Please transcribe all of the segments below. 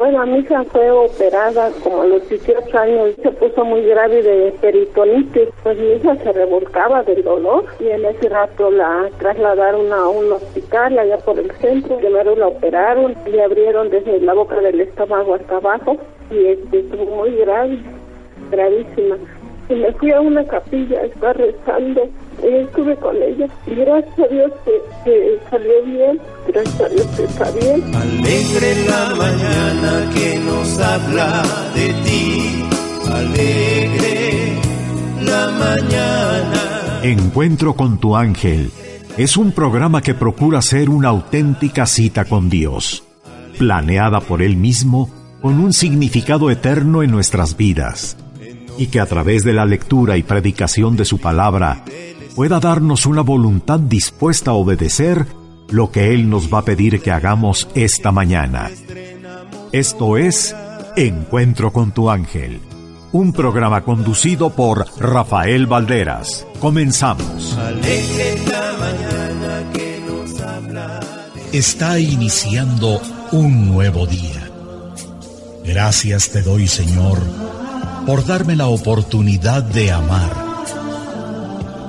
Bueno, mi hija fue operada como a los 18 años, se puso muy grave de peritonitis, pues mi hija se revolcaba del dolor y en ese rato la trasladaron a un hospital allá por el centro, primero la operaron, le abrieron desde la boca del estómago hasta abajo y este, estuvo muy grave, gravísima. Y me fui a una capilla a estar rezando. y estuve con ella y gracias a Dios que, salió bien, gracias a Dios que está bien. Alegre la mañana que nos habla de ti, alegre la mañana. Encuentro con tu ángel es un programa que procura ser una auténtica cita con Dios, planeada por Él mismo con un significado eterno en nuestras vidas y que a través de la lectura y predicación de su palabra pueda darnos una voluntad dispuesta a obedecer lo que Él nos va a pedir que hagamos esta mañana. Esto es Encuentro con tu ángel, un programa conducido por Rafael Valderas. Comenzamos. Está iniciando un nuevo día. Gracias te doy, Señor por darme la oportunidad de amar,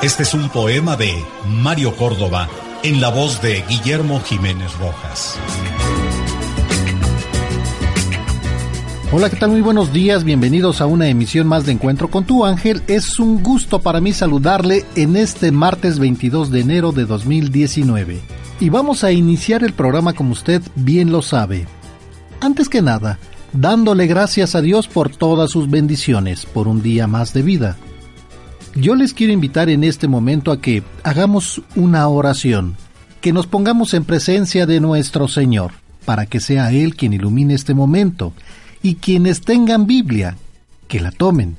Este es un poema de Mario Córdoba en la voz de Guillermo Jiménez Rojas. Hola, ¿qué tal? Muy buenos días, bienvenidos a una emisión más de Encuentro con tu ángel. Es un gusto para mí saludarle en este martes 22 de enero de 2019. Y vamos a iniciar el programa como usted bien lo sabe. Antes que nada, dándole gracias a Dios por todas sus bendiciones, por un día más de vida. Yo les quiero invitar en este momento a que hagamos una oración, que nos pongamos en presencia de nuestro Señor, para que sea Él quien ilumine este momento, y quienes tengan Biblia, que la tomen.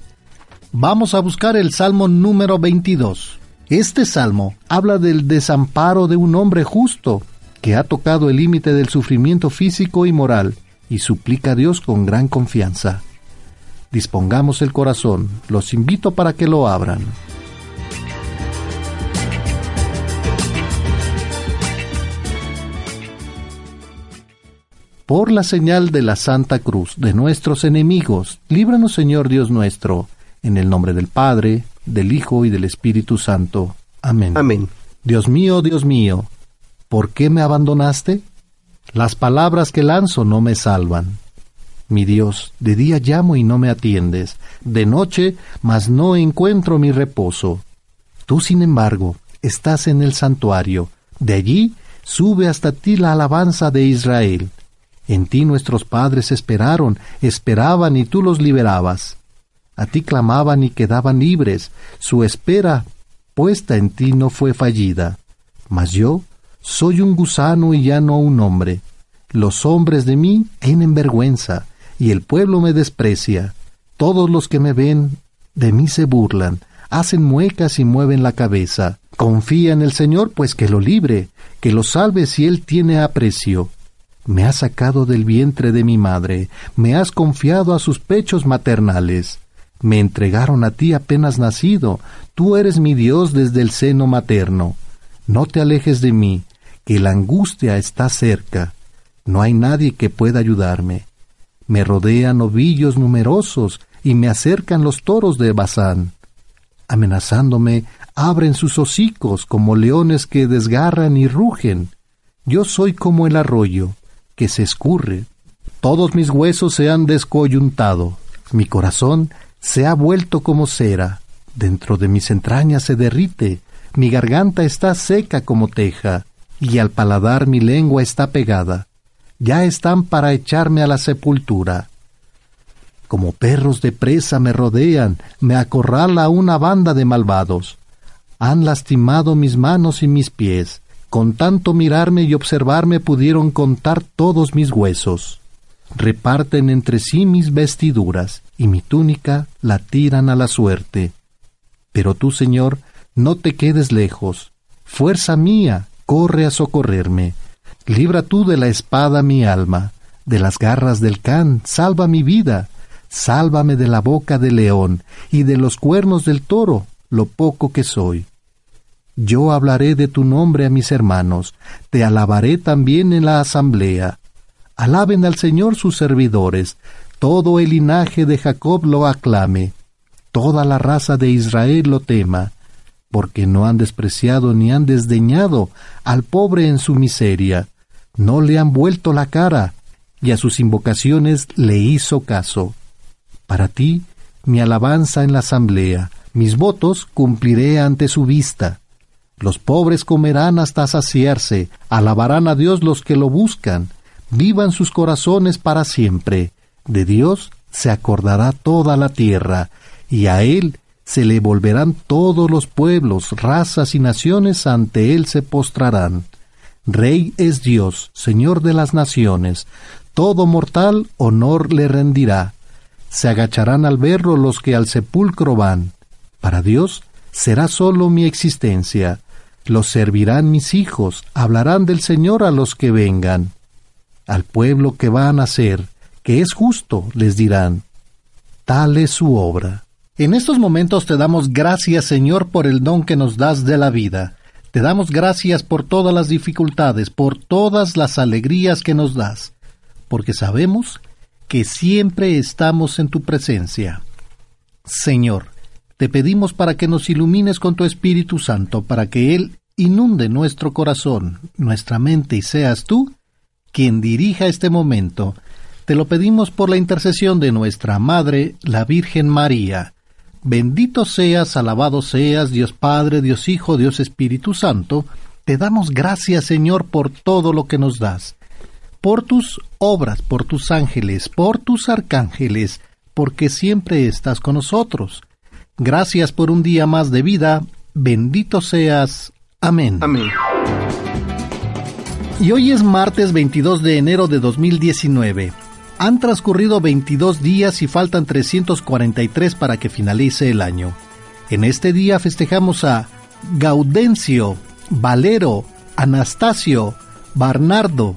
Vamos a buscar el Salmo número 22. Este salmo habla del desamparo de un hombre justo que ha tocado el límite del sufrimiento físico y moral y suplica a Dios con gran confianza. Dispongamos el corazón, los invito para que lo abran. Por la señal de la Santa Cruz de nuestros enemigos, líbranos Señor Dios nuestro, en el nombre del Padre, del Hijo y del Espíritu Santo. Amén. Amén. Dios mío, Dios mío, ¿por qué me abandonaste? Las palabras que lanzo no me salvan. Mi Dios, de día llamo y no me atiendes, de noche, mas no encuentro mi reposo. Tú, sin embargo, estás en el santuario, de allí sube hasta ti la alabanza de Israel. En ti nuestros padres esperaron, esperaban y tú los liberabas. A ti clamaban y quedaban libres, su espera puesta en ti no fue fallida. Mas yo soy un gusano y ya no un hombre. Los hombres de mí tienen vergüenza, y el pueblo me desprecia. Todos los que me ven de mí se burlan, hacen muecas y mueven la cabeza. Confía en el Señor, pues que lo libre, que lo salve si Él tiene aprecio. Me has sacado del vientre de mi madre, me has confiado a sus pechos maternales. Me entregaron a ti apenas nacido, tú eres mi Dios desde el seno materno. No te alejes de mí, que la angustia está cerca. No hay nadie que pueda ayudarme. Me rodean ovillos numerosos y me acercan los toros de Bazán. Amenazándome, abren sus hocicos como leones que desgarran y rugen. Yo soy como el arroyo, que se escurre. Todos mis huesos se han descoyuntado. Mi corazón se ha vuelto como cera. Dentro de mis entrañas se derrite. Mi garganta está seca como teja, y al paladar mi lengua está pegada ya están para echarme a la sepultura. Como perros de presa me rodean, me acorrala una banda de malvados. Han lastimado mis manos y mis pies. Con tanto mirarme y observarme pudieron contar todos mis huesos. Reparten entre sí mis vestiduras, y mi túnica la tiran a la suerte. Pero tú, Señor, no te quedes lejos. Fuerza mía, corre a socorrerme. Libra tú de la espada mi alma, de las garras del can, salva mi vida, sálvame de la boca del león y de los cuernos del toro, lo poco que soy. Yo hablaré de tu nombre a mis hermanos, te alabaré también en la asamblea. Alaben al Señor sus servidores, todo el linaje de Jacob lo aclame, toda la raza de Israel lo tema, porque no han despreciado ni han desdeñado al pobre en su miseria, no le han vuelto la cara, y a sus invocaciones le hizo caso. Para ti, mi alabanza en la asamblea, mis votos cumpliré ante su vista. Los pobres comerán hasta saciarse, alabarán a Dios los que lo buscan, vivan sus corazones para siempre. De Dios se acordará toda la tierra, y a Él se le volverán todos los pueblos, razas y naciones ante Él se postrarán. Rey es Dios, Señor de las naciones, todo mortal honor le rendirá. Se agacharán al verlo los que al sepulcro van. Para Dios será sólo mi existencia. Los servirán mis hijos, hablarán del Señor a los que vengan. Al pueblo que va a nacer, que es justo, les dirán. Tal es su obra. En estos momentos te damos gracias, Señor, por el don que nos das de la vida. Te damos gracias por todas las dificultades, por todas las alegrías que nos das, porque sabemos que siempre estamos en tu presencia. Señor, te pedimos para que nos ilumines con tu Espíritu Santo, para que Él inunde nuestro corazón, nuestra mente y seas tú quien dirija este momento. Te lo pedimos por la intercesión de nuestra Madre, la Virgen María, Bendito seas, alabado seas, Dios Padre, Dios Hijo, Dios Espíritu Santo, te damos gracias, Señor, por todo lo que nos das, por tus obras, por tus ángeles, por tus arcángeles, porque siempre estás con nosotros. Gracias por un día más de vida, bendito seas. Amén. Amén. Y hoy es martes 22 de enero de 2019. Han transcurrido 22 días y faltan 343 para que finalice el año. En este día festejamos a Gaudencio, Valero, Anastasio, Bernardo,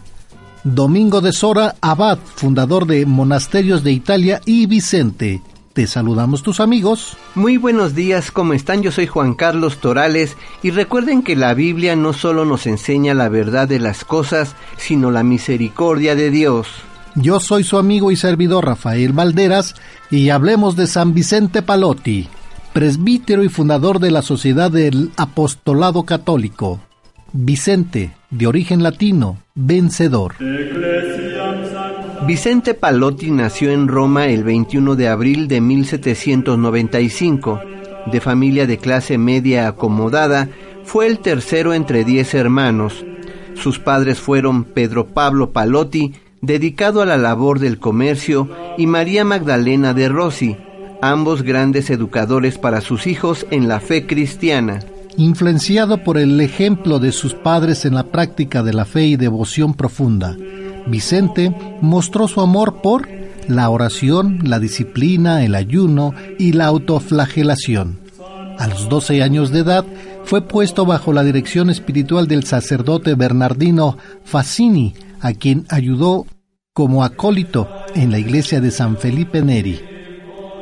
Domingo de Sora, abad, fundador de Monasterios de Italia, y Vicente. Te saludamos tus amigos. Muy buenos días, ¿cómo están? Yo soy Juan Carlos Torales y recuerden que la Biblia no solo nos enseña la verdad de las cosas, sino la misericordia de Dios. Yo soy su amigo y servidor Rafael Valderas y hablemos de San Vicente Palotti, presbítero y fundador de la Sociedad del Apostolado Católico. Vicente, de origen latino, vencedor. Vicente Palotti nació en Roma el 21 de abril de 1795. De familia de clase media acomodada, fue el tercero entre diez hermanos. Sus padres fueron Pedro Pablo Palotti, dedicado a la labor del comercio, y María Magdalena de Rossi, ambos grandes educadores para sus hijos en la fe cristiana. Influenciado por el ejemplo de sus padres en la práctica de la fe y devoción profunda, Vicente mostró su amor por la oración, la disciplina, el ayuno y la autoflagelación. A los 12 años de edad fue puesto bajo la dirección espiritual del sacerdote Bernardino Fassini, a quien ayudó como acólito en la iglesia de San Felipe Neri.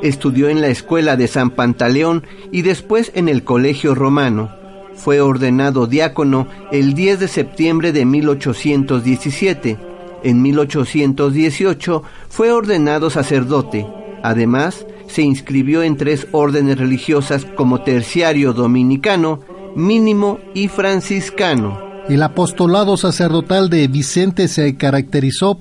Estudió en la escuela de San Pantaleón y después en el Colegio Romano. Fue ordenado diácono el 10 de septiembre de 1817. En 1818 fue ordenado sacerdote. Además, se inscribió en tres órdenes religiosas como terciario dominicano, mínimo y franciscano. El apostolado sacerdotal de Vicente se caracterizó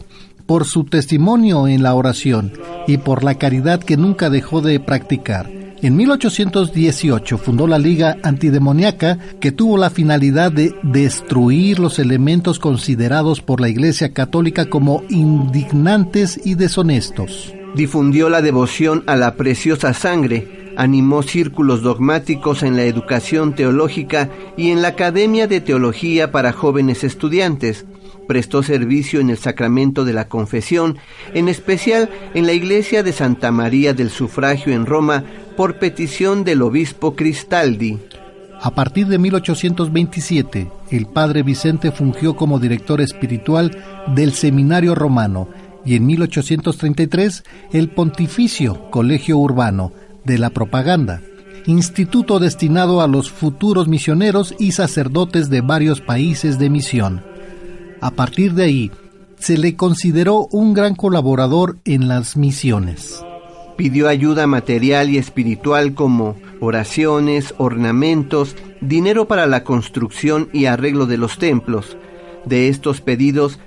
por su testimonio en la oración y por la caridad que nunca dejó de practicar. En 1818 fundó la Liga Antidemoniaca que tuvo la finalidad de destruir los elementos considerados por la Iglesia Católica como indignantes y deshonestos. Difundió la devoción a la preciosa sangre, animó círculos dogmáticos en la educación teológica y en la Academia de Teología para jóvenes estudiantes, prestó servicio en el sacramento de la confesión, en especial en la iglesia de Santa María del Sufragio en Roma, por petición del obispo Cristaldi. A partir de 1827, el padre Vicente fungió como director espiritual del Seminario Romano y en 1833 el Pontificio Colegio Urbano de la Propaganda, instituto destinado a los futuros misioneros y sacerdotes de varios países de misión. A partir de ahí, se le consideró un gran colaborador en las misiones. Pidió ayuda material y espiritual como oraciones, ornamentos, dinero para la construcción y arreglo de los templos. De estos pedidos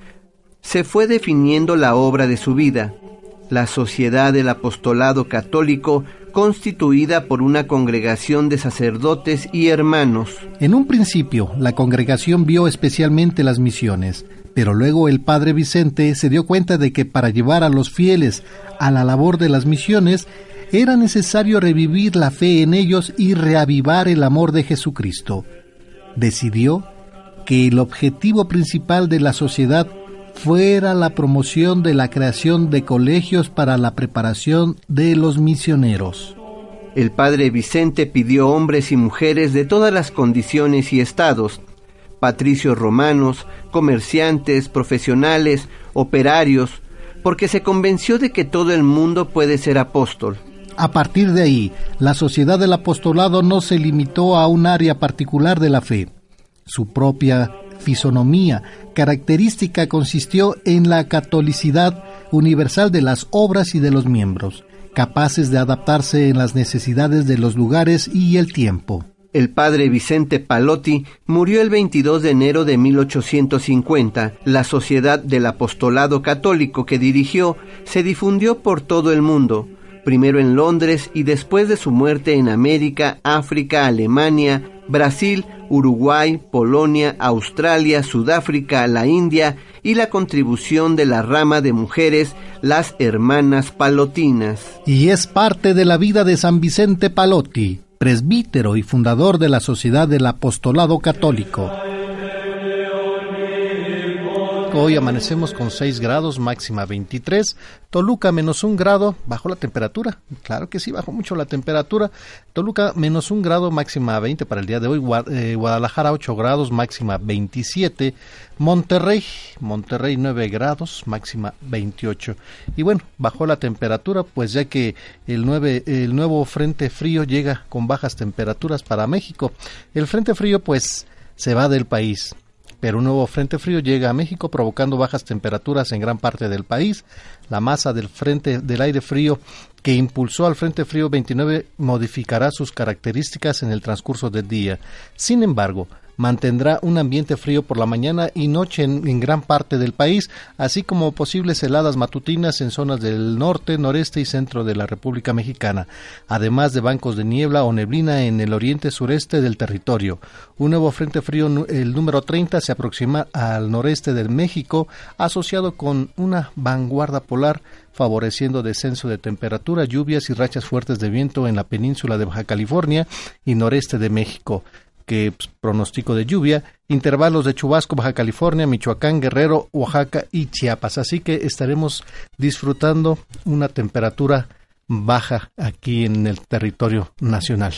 se fue definiendo la obra de su vida, la Sociedad del Apostolado Católico, constituida por una congregación de sacerdotes y hermanos. En un principio, la congregación vio especialmente las misiones, pero luego el padre Vicente se dio cuenta de que para llevar a los fieles a la labor de las misiones, era necesario revivir la fe en ellos y reavivar el amor de Jesucristo. Decidió que el objetivo principal de la sociedad fuera la promoción de la creación de colegios para la preparación de los misioneros. El padre Vicente pidió hombres y mujeres de todas las condiciones y estados, patricios romanos, comerciantes, profesionales, operarios, porque se convenció de que todo el mundo puede ser apóstol. A partir de ahí, la sociedad del apostolado no se limitó a un área particular de la fe. Su propia fisonomía característica consistió en la catolicidad universal de las obras y de los miembros, capaces de adaptarse en las necesidades de los lugares y el tiempo. El padre Vicente Palotti murió el 22 de enero de 1850. La Sociedad del Apostolado Católico que dirigió se difundió por todo el mundo, primero en Londres y después de su muerte en América, África, Alemania, Brasil, Uruguay, Polonia, Australia, Sudáfrica, la India y la contribución de la rama de mujeres, las hermanas palotinas. Y es parte de la vida de San Vicente Palotti, presbítero y fundador de la Sociedad del Apostolado Católico. Hoy amanecemos con 6 grados, máxima 23. Toluca menos un grado, bajó la temperatura. Claro que sí, bajó mucho la temperatura. Toluca menos un grado, máxima 20 para el día de hoy. Eh, Guadalajara 8 grados, máxima 27. Monterrey, Monterrey 9 grados, máxima 28. Y bueno, bajó la temperatura, pues ya que el, 9, el nuevo frente frío llega con bajas temperaturas para México. El frente frío pues se va del país pero un nuevo frente frío llega a México provocando bajas temperaturas en gran parte del país. La masa del frente del aire frío que impulsó al frente frío 29 modificará sus características en el transcurso del día. Sin embargo, mantendrá un ambiente frío por la mañana y noche en, gran parte del país, así como posibles heladas matutinas en zonas del norte, noreste y centro de la República Mexicana, además de bancos de niebla o neblina en el oriente sureste del territorio. Un nuevo frente frío, el número 30, se aproxima al noreste de México, asociado con una vanguardia polar favoreciendo descenso de temperatura, lluvias y rachas fuertes de viento en la península de Baja California y noreste de México que pues, pronóstico de lluvia, intervalos de chubasco Baja California, Michoacán, Guerrero, Oaxaca y Chiapas. Así que estaremos disfrutando una temperatura baja aquí en el territorio nacional.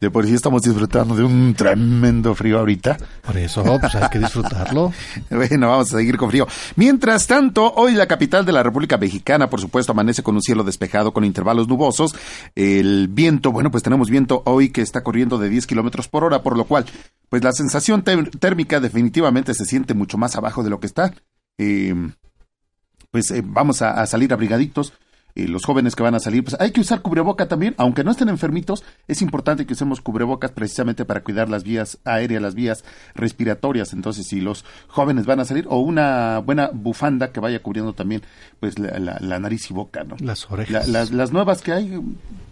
De por sí estamos disfrutando de un tremendo frío ahorita. Por eso, pues hay que disfrutarlo. bueno, vamos a seguir con frío. Mientras tanto, hoy la capital de la República Mexicana, por supuesto, amanece con un cielo despejado con intervalos nubosos. El viento, bueno, pues tenemos viento hoy que está corriendo de 10 kilómetros por hora, por lo cual, pues la sensación térmica definitivamente se siente mucho más abajo de lo que está. Eh, pues eh, vamos a, a salir abrigaditos los jóvenes que van a salir, pues hay que usar cubreboca también, aunque no estén enfermitos, es importante que usemos cubrebocas precisamente para cuidar las vías aéreas, las vías respiratorias. Entonces, si los jóvenes van a salir, o una buena bufanda que vaya cubriendo también, pues la, nariz y boca, ¿no? Las orejas. las, las nuevas que hay,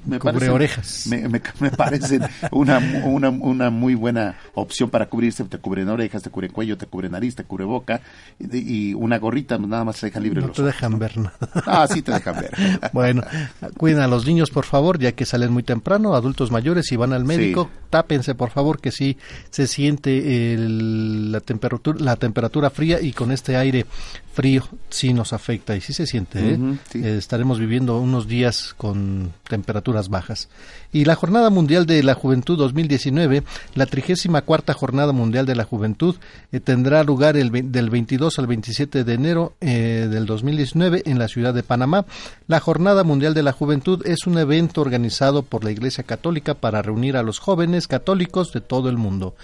me Cubre orejas. Me, me, parecen una, una, una, muy buena opción para cubrirse. Te cubren orejas, te cubren cuello, te cubre nariz, te cubre boca. Y, una gorrita nada más te deja libre no los te dejan ver nada. Ah, sí te dejan ver. bueno, cuiden a los niños, por favor, ya que salen muy temprano. Adultos mayores, si van al médico, tápense, por favor, que sí se siente el, la, temperatura, la temperatura fría y con este aire frío sí nos afecta y sí se siente. ¿eh? Eh, estaremos viviendo unos días con temperaturas bajas. Y la Jornada Mundial de la Juventud 2019, la 34 Jornada Mundial de la Juventud, eh, tendrá lugar el, del 22 al 27 de enero del 2019 en la ciudad de Panamá. La Jornada Mundial de la Juventud es un evento organizado por la Iglesia Católica para reunir a los jóvenes católicos de todo el mundo.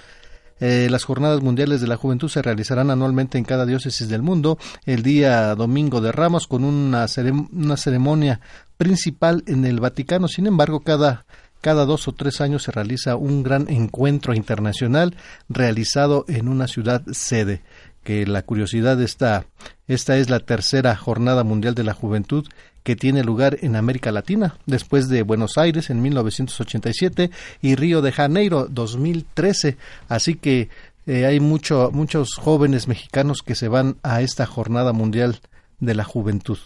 Eh, las Jornadas Mundiales de la Juventud se realizarán anualmente en cada diócesis del mundo el día Domingo de Ramos con una, una ceremonia principal en el Vaticano. Sin embargo, cada cada dos o tres años se realiza un gran encuentro internacional realizado en una ciudad sede que la curiosidad está, esta es la tercera jornada mundial de la juventud que tiene lugar en América Latina, después de Buenos Aires en 1987 y Río de Janeiro 2013. Así que eh, hay mucho, muchos jóvenes mexicanos que se van a esta jornada mundial de la juventud.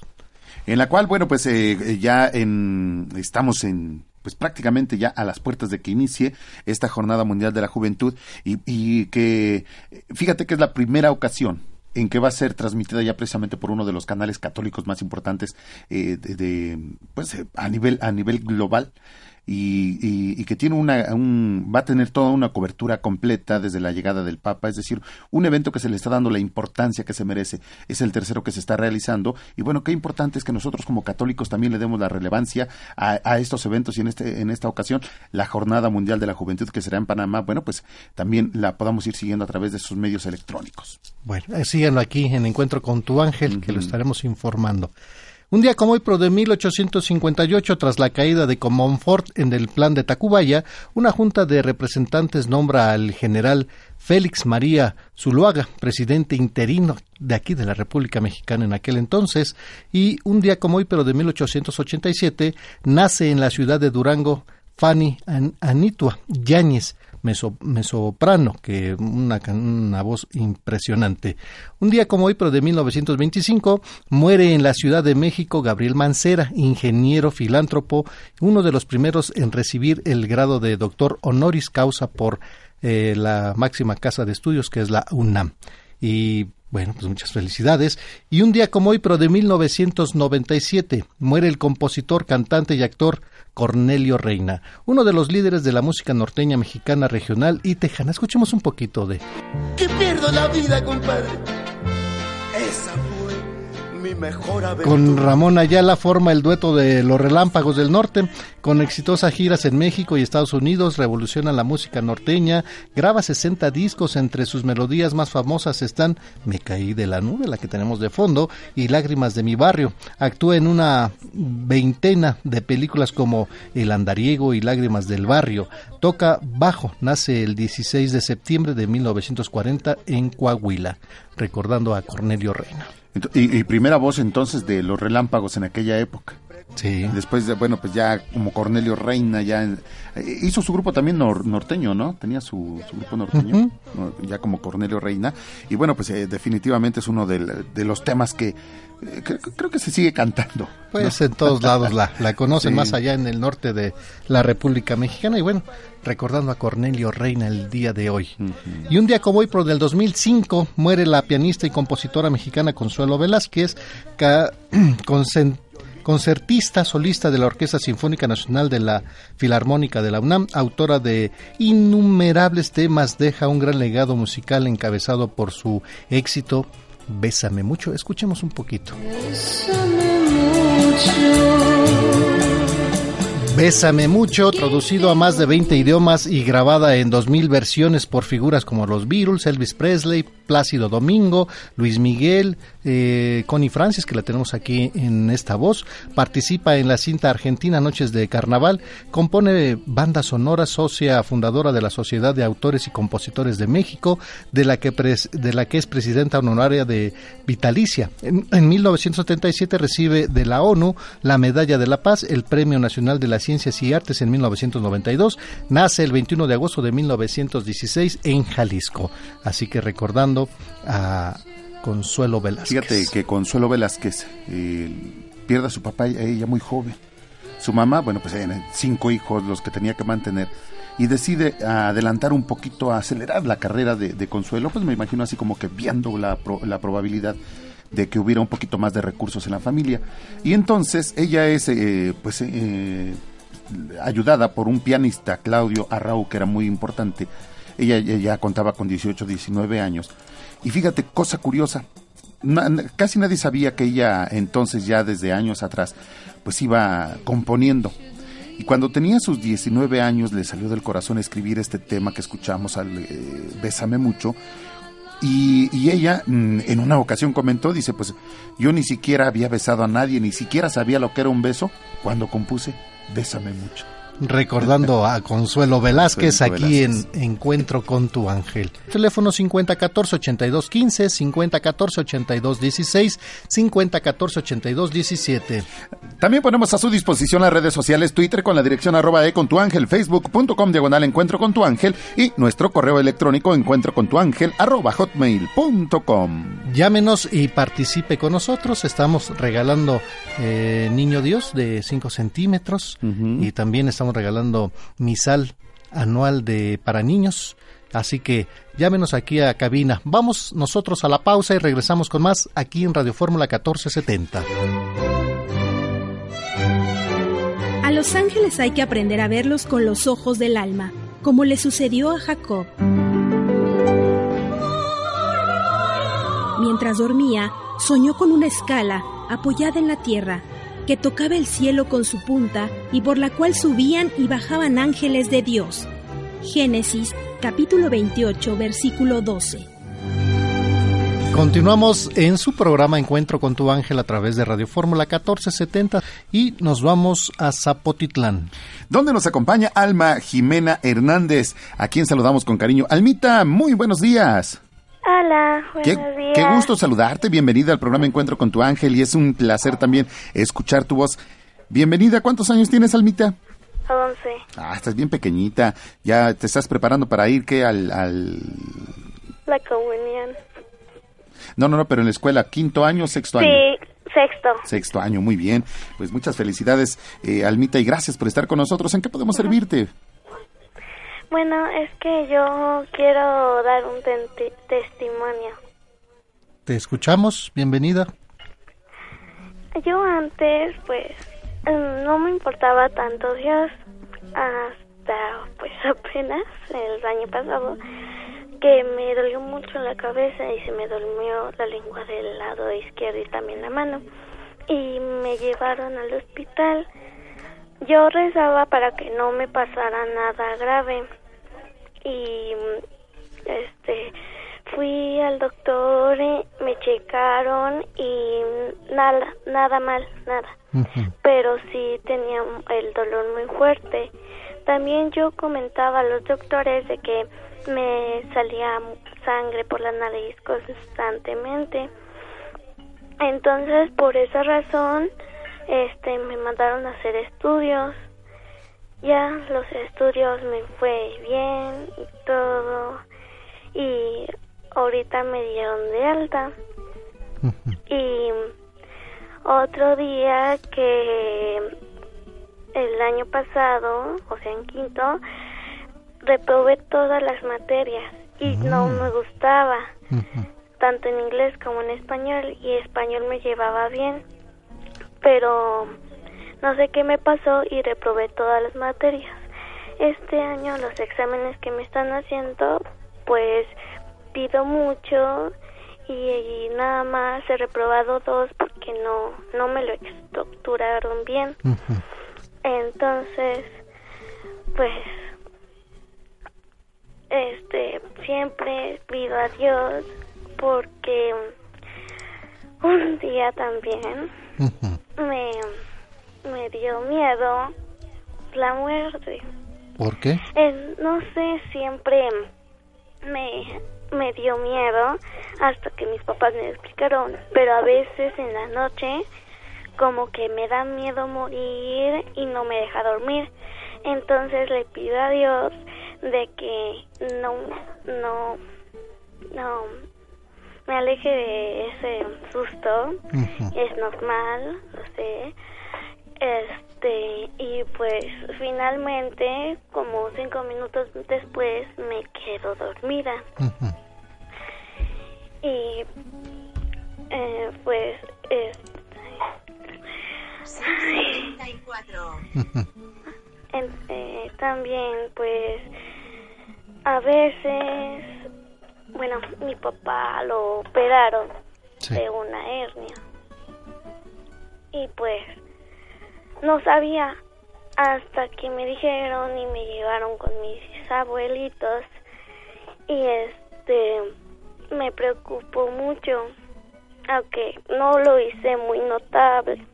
En la cual, bueno, pues eh, ya en, estamos en pues prácticamente ya a las puertas de que inicie esta Jornada Mundial de la Juventud y, y que fíjate que es la primera ocasión en que va a ser transmitida ya precisamente por uno de los canales católicos más importantes eh, de, pues eh, a nivel a nivel global y, y, que tiene una, un, va a tener toda una cobertura completa desde la llegada del Papa, es decir, un evento que se le está dando la importancia que se merece. Es el tercero que se está realizando y bueno, qué importante es que nosotros como católicos también le demos la relevancia a, a estos eventos y en, este, en esta ocasión la Jornada Mundial de la Juventud que será en Panamá, bueno, pues también la podamos ir siguiendo a través de sus medios electrónicos. Bueno, eh, síganlo aquí en Encuentro con tu Ángel, que lo estaremos informando. Un día como hoy, pero de 1858, tras la caída de Comonfort en el plan de Tacubaya, una junta de representantes nombra al general Félix María Zuluaga, presidente interino de aquí de la República Mexicana en aquel entonces, y un día como hoy, pero de 1887, nace en la ciudad de Durango Fanny Anitua Yáñez, mesoprano, que una, una voz impresionante. Un día como hoy, pero de 1925, muere en la Ciudad de México Gabriel Mancera, ingeniero filántropo, uno de los primeros en recibir el grado de doctor honoris causa por eh, la máxima casa de estudios que es la UNAM. Y bueno, pues muchas felicidades. Y un día como hoy, pero de 1997, muere el compositor, cantante y actor Cornelio Reina, uno de los líderes de la música norteña mexicana regional y tejana. Escuchemos un poquito de... Que pierdo la vida, compadre. Esa con Ramón Ayala forma el dueto de Los Relámpagos del Norte, con exitosas giras en México y Estados Unidos, revoluciona la música norteña, graba 60 discos, entre sus melodías más famosas están Me caí de la nube, la que tenemos de fondo, y Lágrimas de mi barrio. Actúa en una veintena de películas como El andariego y Lágrimas del barrio. Toca bajo, nace el 16 de septiembre de 1940 en Coahuila, recordando a Cornelio Reina. Y, primera voz entonces de los relámpagos en aquella época. Sí. Después de, bueno, pues ya como Cornelio Reina, ya eh, hizo su grupo también norteño, ¿no? Tenía su, grupo norteño, ya como Cornelio Reina. Y bueno, pues eh, definitivamente es uno de, los temas que eh, creo que se sigue cantando. Pues en todos lados la, la conocen, más allá en el norte de la República Mexicana. Y bueno, recordando a Cornelio Reina el día de hoy. Y un día como hoy, por del 2005, muere la pianista y compositora mexicana Consuelo Velázquez, con concertista solista de la Orquesta Sinfónica Nacional de la Filarmónica de la UNAM, autora de innumerables temas, deja un gran legado musical encabezado por su éxito Bésame mucho. Escuchemos un poquito. Bésame mucho, traducido a más de 20 idiomas y grabada en 2000 versiones por figuras como los Beatles, Elvis Presley, Plácido Domingo, Luis Miguel, eh, Connie Francis, que la tenemos aquí en esta voz, participa en la cinta argentina Noches de Carnaval, compone banda sonora, socia fundadora de la Sociedad de Autores y Compositores de México, de la que, de la que es presidenta honoraria de Vitalicia. En, en 1977 recibe de la ONU la Medalla de la Paz, el Premio Nacional de las Ciencias y Artes en 1992, nace el 21 de agosto de 1916 en Jalisco. Así que recordando a Consuelo Velázquez. Fíjate que Consuelo Velázquez eh, pierde a su papá ella muy joven. Su mamá, bueno, pues eran cinco hijos los que tenía que mantener y decide adelantar un poquito, acelerar la carrera de, Consuelo, pues me imagino así como que viendo la, la, probabilidad de que hubiera un poquito más de recursos en la familia. Y entonces ella es, eh, pues, eh, ayudada por un pianista, Claudio Arrau, que era muy importante, ella, ya contaba con 18, 19 años. Y fíjate, cosa curiosa, casi nadie sabía que ella entonces ya desde años atrás pues iba componiendo. Y cuando tenía sus 19 años le salió del corazón escribir este tema que escuchamos al eh, Bésame mucho. Y, y, ella mm, en una ocasión comentó, dice, pues yo ni siquiera había besado a nadie, ni siquiera sabía lo que era un beso cuando compuse Bésame mucho recordando a Consuelo Velázquez aquí en Encuentro con tu ángel. Teléfono 5014-8215, 5014-8216, 5014-8217. También ponemos a su disposición las redes sociales Twitter con la dirección arroba e con tu ángel, facebook.com diagonal encuentro con tu ángel y nuestro correo electrónico encuentro con tu ángel arroba hotmail.com. Llámenos y participe con nosotros. Estamos regalando eh, Niño Dios de 5 centímetros y también estamos regalando misal anual de para niños. Así que llámenos aquí a cabina. Vamos nosotros a la pausa y regresamos con más aquí en Radio Fórmula 1470. A los ángeles hay que aprender a verlos con los ojos del alma, como le sucedió a Jacob. Mientras dormía, soñó con una escala apoyada en la tierra que tocaba el cielo con su punta y por la cual subían y bajaban ángeles de Dios. Génesis capítulo 28 versículo 12. Continuamos en su programa Encuentro con tu ángel a través de Radio Fórmula 1470 y nos vamos a Zapotitlán. Donde nos acompaña Alma Jimena Hernández, a quien saludamos con cariño. Almita, muy buenos días. Hola, buenos qué, días. Qué gusto saludarte, bienvenida al programa Encuentro con tu ángel y es un placer también escuchar tu voz. Bienvenida, ¿cuántos años tienes, Almita? Once. Ah, estás bien pequeñita. ¿Ya te estás preparando para ir qué al, al... La comunión. No, no, no, pero en la escuela, quinto año, sexto año. Sí, sexto. Sexto año, muy bien. Pues muchas felicidades, eh, Almita, y gracias por estar con nosotros. ¿En qué podemos servirte? Bueno, es que yo quiero dar un testimonio. Te escuchamos, bienvenida. Yo antes, pues, em, no me importaba tanto Dios hasta, pues, apenas el año pasado que me dolió mucho la cabeza y se me durmió la lengua del lado izquierdo y también la mano y me llevaron al hospital yo rezaba para que no me pasara nada grave y este fui al doctor, me checaron y nada, nada mal, nada. Pero sí tenía el dolor muy fuerte. También yo comentaba a los doctores de que me salía sangre por la nariz constantemente. Entonces, por esa razón, este, me mandaron a hacer estudios. Ya los estudios me fue bien y todo. Y ahorita me dieron de alta. y otro día que el año pasado, o sea, en quinto, reprobé todas las materias y no me gustaba, tanto en inglés como en español, y español me llevaba bien pero no sé qué me pasó y reprobé todas las materias. Este año los exámenes que me están haciendo, pues pido mucho y, nada más he reprobado dos porque no no me lo estructuraron bien. Entonces, pues este siempre pido a Dios porque un día también me, me dio miedo la muerte. ¿Por qué? no sé, siempre me, me dio miedo hasta que mis papás me explicaron, pero a veces en la noche como que me da miedo morir y no me deja dormir. Entonces le pido a Dios de que no, no, no me aleje de ese susto. Es normal, lo sé. Este, y pues finalmente, como cinco minutos después, me quedo dormida. Y eh, pues, este, eh, también, pues, a veces, bueno, mi papá lo operaron de una hernia. Y pues, no sabía hasta que me dijeron y me llevaron con mis abuelitos. Y este, me preocupó mucho, aunque no lo hice muy notable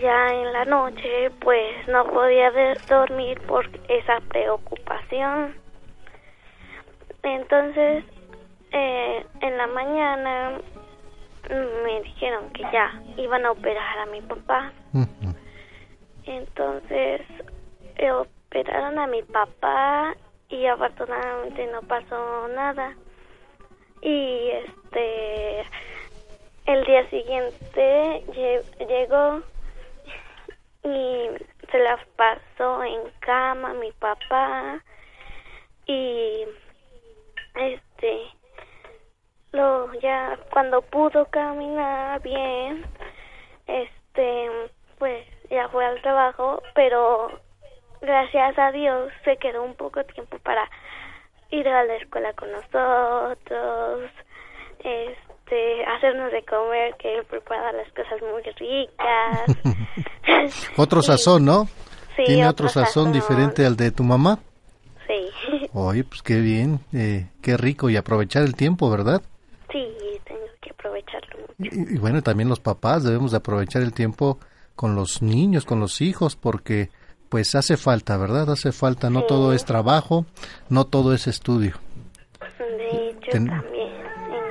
ya en la noche pues no podía dormir por esa preocupación. Entonces eh, en la mañana me dijeron que ya iban a operar a mi papá. Entonces eh, operaron a mi papá y afortunadamente no pasó nada. Y este el día siguiente llegó y se la pasó en cama mi papá y este lo ya cuando pudo caminar bien este pues ya fue al trabajo pero gracias a Dios se quedó un poco tiempo para ir a la escuela con nosotros este hacernos de comer que él prepara las cosas muy ricas otro sazón, ¿no? Sí, Tiene otro, sazón, diferente al de tu mamá. Sí. Oye, pues qué bien, eh, qué rico y aprovechar el tiempo, ¿verdad? Sí, tengo que aprovecharlo mucho. Y, bueno, también los papás debemos de aprovechar el tiempo con los niños, con los hijos, porque pues hace falta, ¿verdad? Hace falta, no todo es trabajo, no todo es estudio. De hecho, también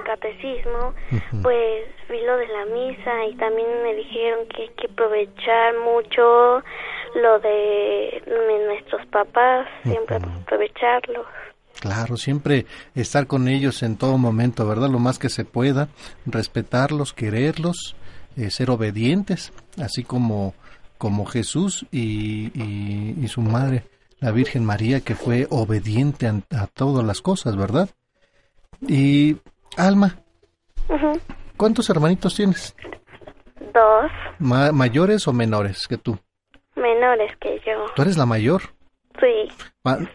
catecismo, pues vi lo de la misa y también me dijeron que hay que aprovechar mucho lo de, nuestros papás, siempre aprovecharlos. Claro, siempre estar con ellos en todo momento, ¿verdad? Lo más que se pueda, respetarlos, quererlos, eh, ser obedientes, así como, como Jesús y, y, su madre, la Virgen María, que fue obediente a, a todas las cosas, ¿verdad? Y Alma, ¿cuántos hermanitos tienes? Dos. ¿Mayores o menores que tú? Menores que yo. ¿Tú eres la mayor? Sí.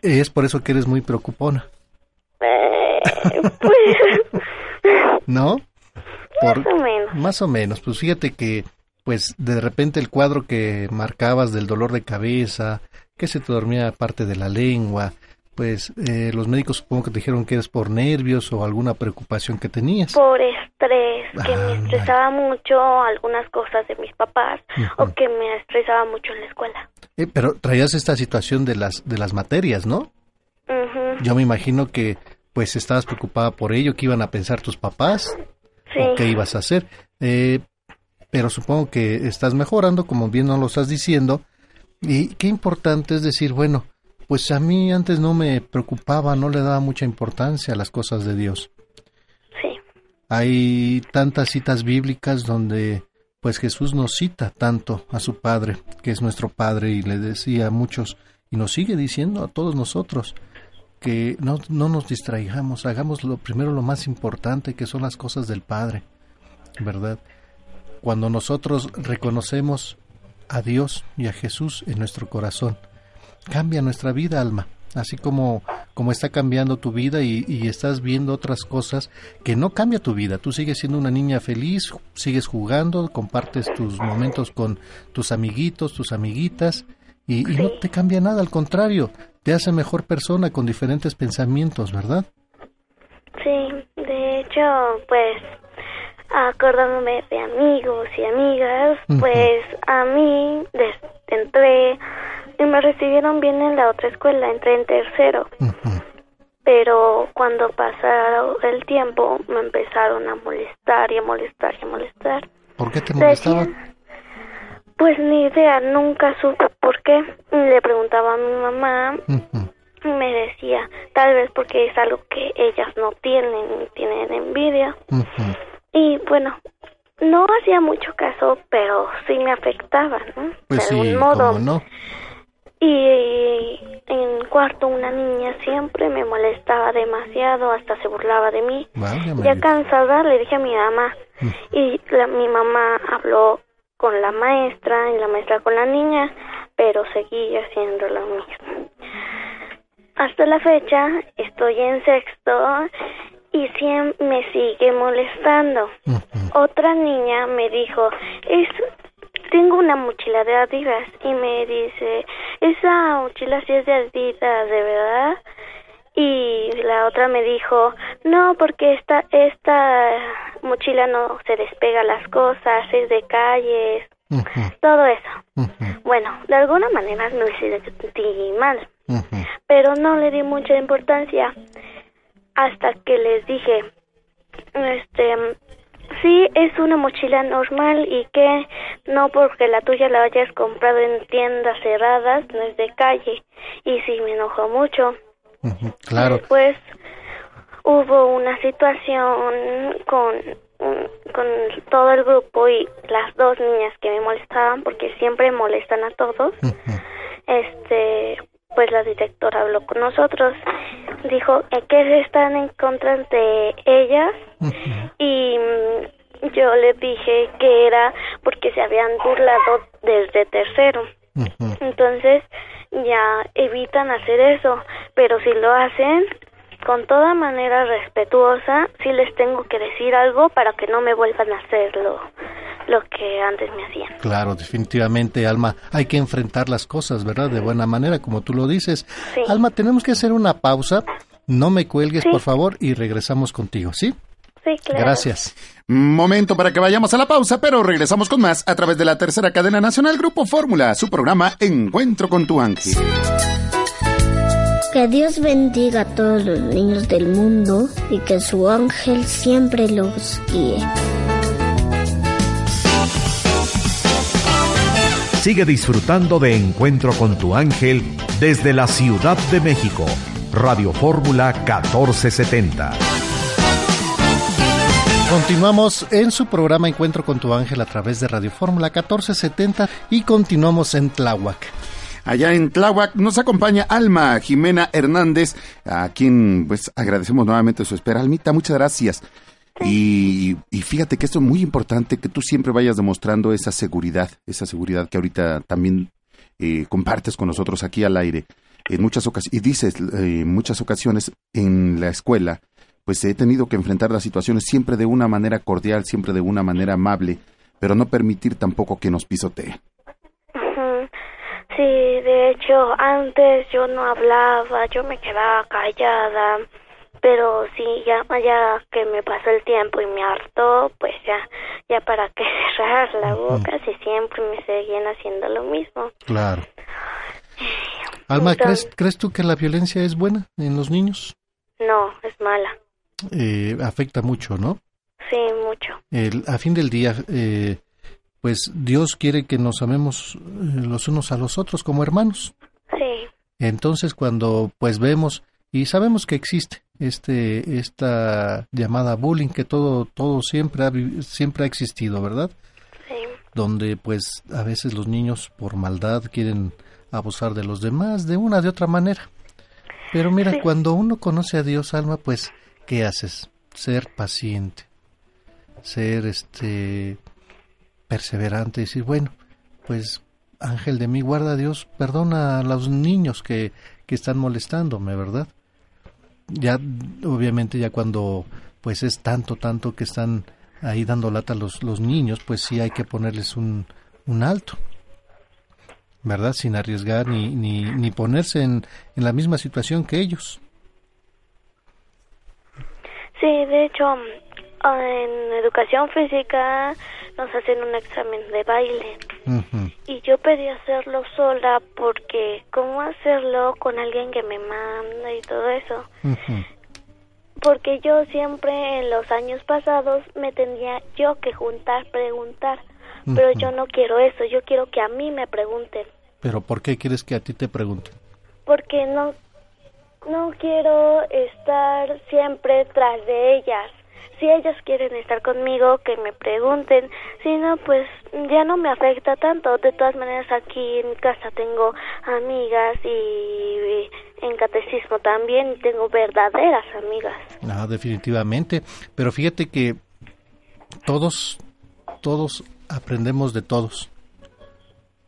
Es por eso que eres muy preocupona. Eh, pues... ¿No? más o menos. Más o menos. Pues fíjate que, pues, de repente el cuadro que marcabas del dolor de cabeza, que se te dormía parte de la lengua, pues eh, los médicos supongo que te dijeron que eres por nervios o alguna preocupación que tenías. Por estrés, que me estresaba mucho algunas cosas de mis papás o que me estresaba mucho en la escuela. Eh, pero traías esta situación de las de las materias, ¿no? Yo me imagino que pues estabas preocupada por ello, qué iban a pensar tus papás sí. o qué ibas a hacer. Eh, pero supongo que estás mejorando, como bien nos lo estás diciendo. Y qué importante es decir, bueno, pues a mí antes no me preocupaba, no le daba mucha importancia a las cosas de Dios. Sí. Hay tantas citas bíblicas donde pues Jesús nos cita tanto a su Padre, que es nuestro Padre, y le decía a muchos, y nos sigue diciendo a todos nosotros, que no, no nos distraigamos, hagamos lo primero lo más importante, que son las cosas del Padre, ¿verdad? cuando nosotros reconocemos a Dios y a Jesús en nuestro corazón. Cambia nuestra vida, alma, así como, como está cambiando tu vida y, y, estás viendo otras cosas que no cambia tu vida. Tú sigues siendo una niña feliz, sigues jugando, compartes tus momentos con tus amiguitos, tus amiguitas y, y no te cambia nada, al contrario, te hace mejor persona con diferentes pensamientos, ¿verdad? Sí, de hecho, pues acordándome de amigos y amigas, pues a mí entré y me recibieron bien en la otra escuela, entré en tercero. Pero cuando pasaron el tiempo me empezaron a molestar y a molestar y a molestar. ¿Por qué te molestaban? Pues ni idea, nunca supe por qué. Le preguntaba a mi mamá y me decía, tal vez porque es algo que ellas no tienen, tienen envidia. Y bueno, no hacía mucho caso, pero sí me afectaba, ¿no? Pues de algún sí, modo. ¿cómo no? Y en cuarto una niña siempre me molestaba demasiado, hasta se burlaba de mí. Válgame Ya cansada le dije a mi mamá Mm. y la, mi mamá habló con la maestra y la maestra con la niña, pero seguía haciendo lo mismo. Hasta la fecha estoy en sexto y siempre me sigue molestando. Otra niña me dijo, es, tengo una mochila de Adidas y me dice, esa mochila sí es de Adidas, ¿de verdad? Y la otra me dijo, no, porque esta, esta mochila no se despega las cosas, es de calles, todo eso. Bueno, de alguna manera me sentí mal, pero no le di mucha importancia hasta que les dije, este, sí es una mochila normal y que no porque la tuya la hayas comprado en tiendas cerradas, no es de calle. Y sí me enojó mucho. Claro, Después hubo una situación con con todo el grupo y las dos niñas que me molestaban porque siempre molestan a todos. Este, pues la directora habló con nosotros, dijo que están en contra de ellas Ujú. y mm, yo le dije que era porque se habían burlado desde tercero. Entonces ya evitan hacer eso, pero si lo hacen con toda manera respetuosa, sí les tengo que decir algo para que no me vuelvan a hacer lo, lo que antes me hacían. Claro, definitivamente, Alma, hay que enfrentar las cosas, ¿verdad? De buena manera, como tú lo dices. Sí. Alma, tenemos que hacer una pausa. No me cuelgues, Sí. por favor, y regresamos contigo, ¿sí? Sí, claro. Gracias. Momento para que vayamos a la pausa, pero regresamos con más a través de la tercera cadena nacional Grupo Fórmula, su programa Encuentro con tu ángel. Que Dios bendiga a todos los niños del mundo y que su ángel siempre los guíe. Sigue disfrutando de Encuentro con tu ángel desde la Ciudad de México. Radio Fórmula 1470. Continuamos en su programa Encuentro con tu ángel a través de Radio Fórmula 1470 y continuamos en Tláhuac. Allá en Tláhuac nos acompaña Alma Jimena Hernández, a quien pues agradecemos nuevamente su espera. Almita, muchas gracias. Y, y fíjate que esto es muy importante, que tú siempre vayas demostrando esa seguridad, esa seguridad que ahorita también eh, compartes con nosotros aquí al aire. En muchas ocasiones, y dices, eh, en muchas ocasiones en la escuela, pues he tenido que enfrentar las situaciones siempre de una manera cordial, siempre de una manera amable, pero no permitir tampoco que nos pisotee. Sí, de hecho, antes yo no hablaba, yo me quedaba callada, pero sí, ya, ya que me pasó el tiempo y me hartó, pues ya, ya para qué cerrar la boca si siempre me seguían haciendo lo mismo. Claro. Alma, Entonces- ¿crees, ¿crees tú que la violencia es buena en los niños? No, es mala. Eh, afecta mucho, ¿no? Sí, mucho. El- a fin del día, eh, pues Dios quiere que nos amemos eh, los unos a los otros como hermanos. Sí, Entonces, cuando pues vemos y sabemos que existe este esta llamada bullying que todo todo siempre ha, siempre ha existido, ¿verdad? sí, Donde pues a veces los niños por maldad quieren abusar de los demás de una de otra manera. Pero mira, Sí. cuando uno conoce a Dios, alma, pues ¿qué haces? Ser paciente. Ser este perseverante, decir, bueno, pues ángel de mi guarda Dios, perdona a los niños que, que están molestándome, ¿verdad? Ya, obviamente, ya cuando pues es tanto, tanto que están ahí dando lata los, los niños, pues sí hay que ponerles un, un alto, ¿verdad? Sin arriesgar ni, ni, ni ponerse en, en la misma situación que ellos. Sí, de hecho, en educación física nos hacen un examen de baile. Y yo pedí hacerlo sola porque ¿cómo hacerlo con alguien que me manda y todo eso? Porque yo siempre en los años pasados me tendría yo que juntar, preguntar. Pero yo no quiero eso, yo quiero que a mí me pregunten. ¿Pero por qué quieres que a ti te pregunten? Porque no, no quiero estar siempre tras de ellas si ellos quieren estar conmigo, que me pregunten, si no, pues ya no me afecta tanto. De todas maneras, aquí en mi casa tengo amigas y, en catecismo también tengo verdaderas amigas. Ah, definitivamente. Pero fíjate que todos, todos aprendemos de todos.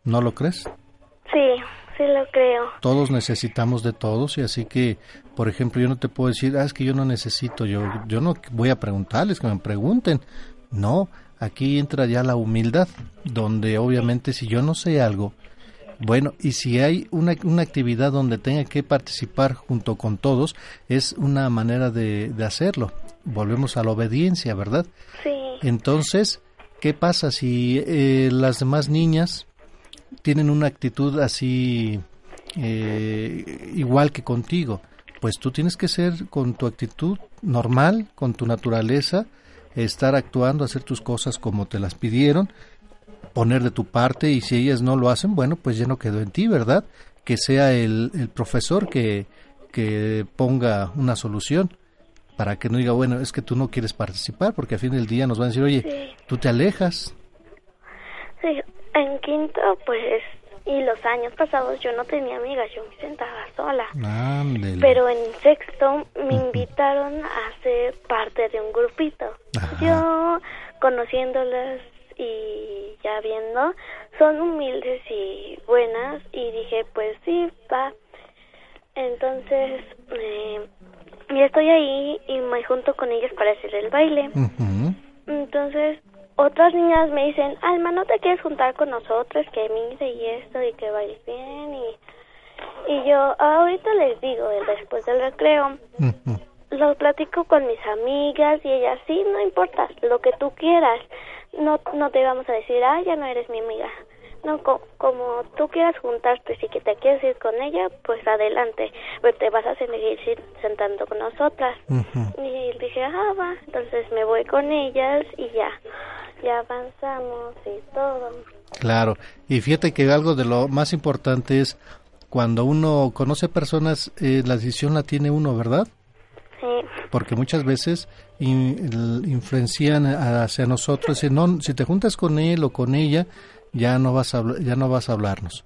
¿No lo crees? Sí lo creo. Todos necesitamos de todos y así que, por ejemplo, yo no te puedo decir, ah, es que yo no necesito, yo, yo no voy a preguntarles, que me pregunten. No, aquí entra ya la humildad, donde obviamente si yo no sé algo, bueno, y si hay una, una actividad donde tenga que participar junto con todos, es una manera de, de hacerlo. Volvemos a la obediencia, ¿verdad? Sí. Entonces, ¿qué pasa si eh, las demás niñas tienen una actitud así eh, igual que contigo. Pues tú tienes que ser con tu actitud normal, con tu naturaleza, estar actuando, hacer tus cosas como te las pidieron, poner de tu parte y si ellas no lo hacen, bueno, pues ya no quedó en ti, ¿verdad? Que sea el, el profesor que, que ponga una solución para que no diga, bueno, es que tú no quieres participar, porque a fin del día nos van a decir, oye, tú te alejas. Sí, en quinto, pues, y los años pasados yo no tenía amigas, yo me sentaba sola. Pero en sexto me invitaron a ser parte de un grupito. Yo, conociéndolas y ya viendo, son humildes y buenas, y dije, pues sí, va. Entonces, eh, ya estoy ahí y me junto con ellas para hacer el baile. Entonces, otras niñas me dicen, Alma, ¿no te quieres juntar con nosotros? Que mire y esto y que bailes bien. Y, y yo ahorita les digo, después del recreo, lo platico con mis amigas y ellas, sí, no importa, lo que tú quieras. No, no te vamos a decir, ah, ya no eres mi amiga. No, como tú quieras juntarte, si que te quieres ir con ella, pues adelante, pero te vas a seguir sentando con nosotras. Y dije, ah, va, entonces me voy con ellas y ya ya avanzamos y todo. Claro, y fíjate que algo de lo más importante es cuando uno conoce personas, eh, la decisión la tiene uno, ¿verdad? Sí. Porque muchas veces influencian hacia nosotros, si, no, si te juntas con él o con ella, ya no vas a, ya no vas a hablarnos.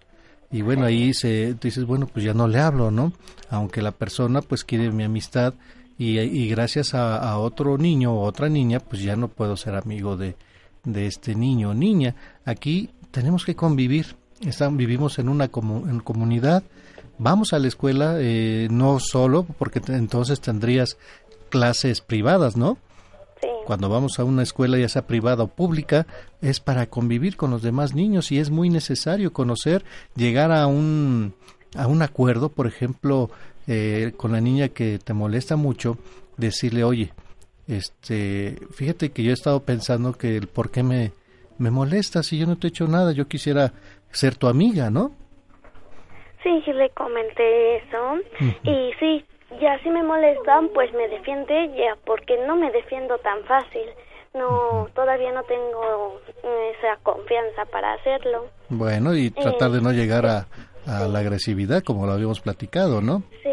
Y bueno, ahí se, dices, bueno, pues ya no le hablo, ¿no? Aunque la persona pues quiere mi amistad y, y gracias a, otro niño o otra niña, pues ya no puedo ser amigo de, de este niño o niña. Aquí tenemos que convivir, Están, vivimos en una en comunidad, vamos a la escuela eh, no solo, porque entonces tendrías clases privadas, ¿no? Cuando vamos a una escuela, ya sea privada o pública, es para convivir con los demás niños y es muy necesario conocer, llegar a un, a un acuerdo, por ejemplo, eh, con la niña que te molesta mucho, decirle, oye, este, fíjate que yo he estado pensando que el por qué me, me molesta si yo no te he hecho nada, yo quisiera ser tu amiga, ¿no? Sí, sí le comenté eso. Y sí, ya si me molestan, pues me defiende ella, porque no me defiendo tan fácil. No, todavía no tengo esa confianza para hacerlo. Bueno, y tratar de no eh, llegar a, a la agresividad, como lo habíamos platicado, ¿no? Sí.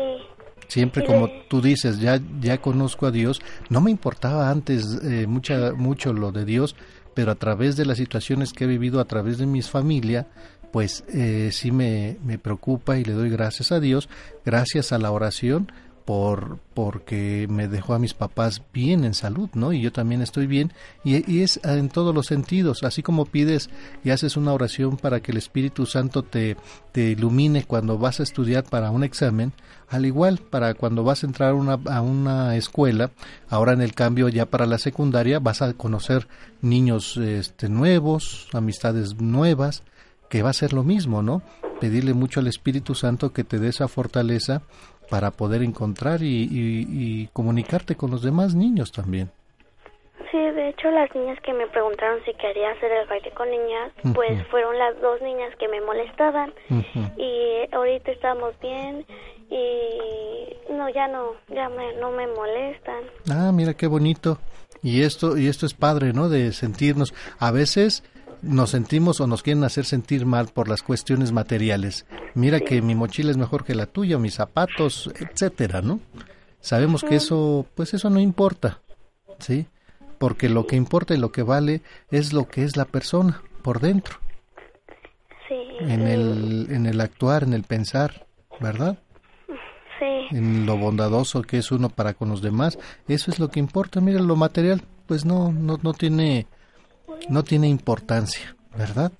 Siempre como tú dices, ya, ya conozco a Dios. No me importaba antes eh, mucha, mucho lo de Dios, pero a través de las situaciones que he vivido, a través de mis familia, pues eh, sí me, me preocupa y le doy gracias a Dios, gracias a la oración, por porque me dejó a mis papás bien en salud, ¿no? Y yo también estoy bien y, y, es en todos los sentidos, así como pides y haces una oración para que el Espíritu Santo te, te ilumine cuando vas a estudiar para un examen, al igual para cuando vas a entrar una, a una escuela, ahora en el cambio ya para la secundaria vas a conocer niños este, nuevos, amistades nuevas, que va a ser lo mismo, ¿no? Pedirle mucho al Espíritu Santo que te dé esa fortaleza para poder encontrar y, comunicarte con los demás niños también. Sí, de hecho las niñas que me preguntaron si quería hacer el baile con niñas, pues fueron las dos niñas que me molestaban y ahorita estamos bien y no ya no ya me, no me molestan. Ah, mira qué bonito. Y esto y esto es padre, ¿no? De sentirnos a veces nos sentimos o nos quieren hacer sentir mal por las cuestiones materiales. Mira que mi mochila es mejor que la tuya, mis zapatos, etcétera, ¿no? Sabemos que eso, pues eso no importa, ¿sí? Porque lo que importa y lo que vale es lo que es la persona por dentro. Sí. En el, en el actuar, en el pensar, ¿verdad? Sí. En lo bondadoso que es uno para con los demás, eso es lo que importa. Mira, lo material, pues no, no, no tiene no tiene importancia, ¿verdad?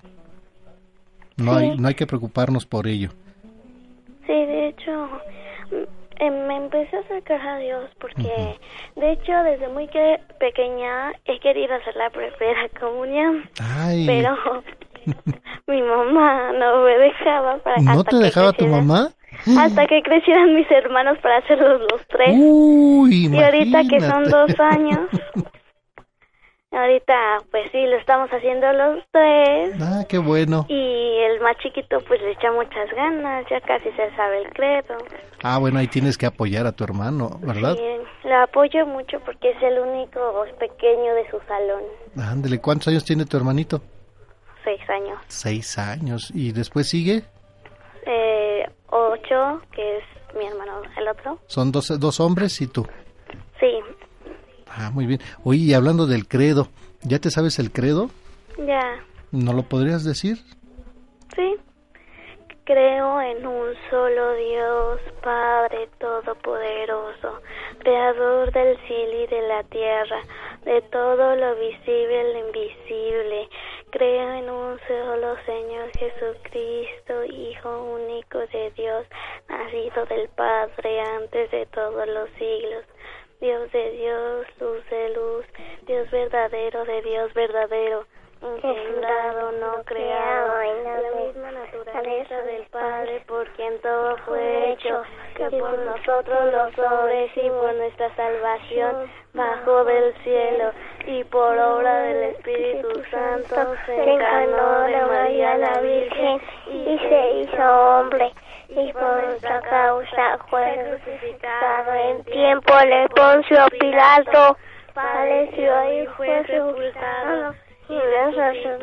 No, hay, no hay que preocuparnos por ello. Sí, de hecho, em, me empecé a acercar a Dios porque, de hecho, desde muy que pequeña he querido hacer la primera comunión, pero mi mamá no me dejaba. Para, ¿No te dejaba tu mamá? Hasta que crecieran mis hermanos para hacerlos los tres. Uy, y ahorita que son dos años, Ahorita, pues sí, lo estamos haciendo los tres. Ah, qué bueno. Y el más chiquito, pues le echa muchas ganas, ya casi se sabe el credo. Ah, bueno, ahí tienes que apoyar a tu hermano, ¿verdad? Sí, lo apoyo mucho porque es el único pequeño de su salón. Ándele, ¿cuántos años tiene tu hermanito? Seis años. Seis años. ¿Y después sigue? Eh, ocho, que es mi hermano, el otro. Son dos, dos hombres y tú. Sí, Ah, muy bien. Oye, y hablando del credo, ¿ya te sabes el credo? Ya. ¿No lo podrías decir? Sí. Creo en un solo Dios, Padre Todopoderoso, Creador del cielo y de la tierra, de todo lo visible y lo invisible. Creo en un solo Señor Jesucristo, Hijo único de Dios, nacido del Padre antes de todos los siglos Dios de Dios, luz de luz, Dios verdadero de Dios verdadero, engendrado, no creado, en la misma naturaleza del Padre, por quien todo fue hecho, que por nosotros los hombres y por nuestra salvación bajó del cielo, y por obra del Espíritu Santo se encarnó de María la Virgen y se hizo hombre y por nuestra causa fue crucificado en tiempo. de Poncio Pilato, padeció y fue sepultado, y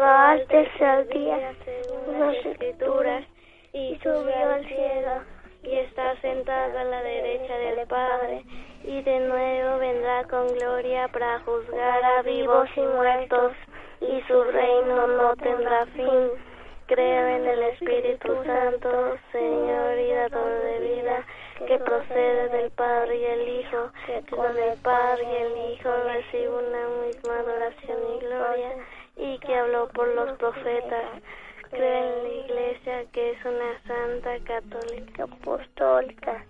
al tercer día, las escrituras, y subió al cielo, y está sentado a la derecha del Padre, y de nuevo vendrá con gloria para juzgar a vivos y muertos, y su reino no tendrá fin. Creo en el Espíritu Santo, Señor y dador de vida, que procede del Padre y el Hijo, que con el Padre y el Hijo recibe una misma adoración y gloria, y que habló por los profetas. Creo en la Iglesia, que es una santa católica apostólica.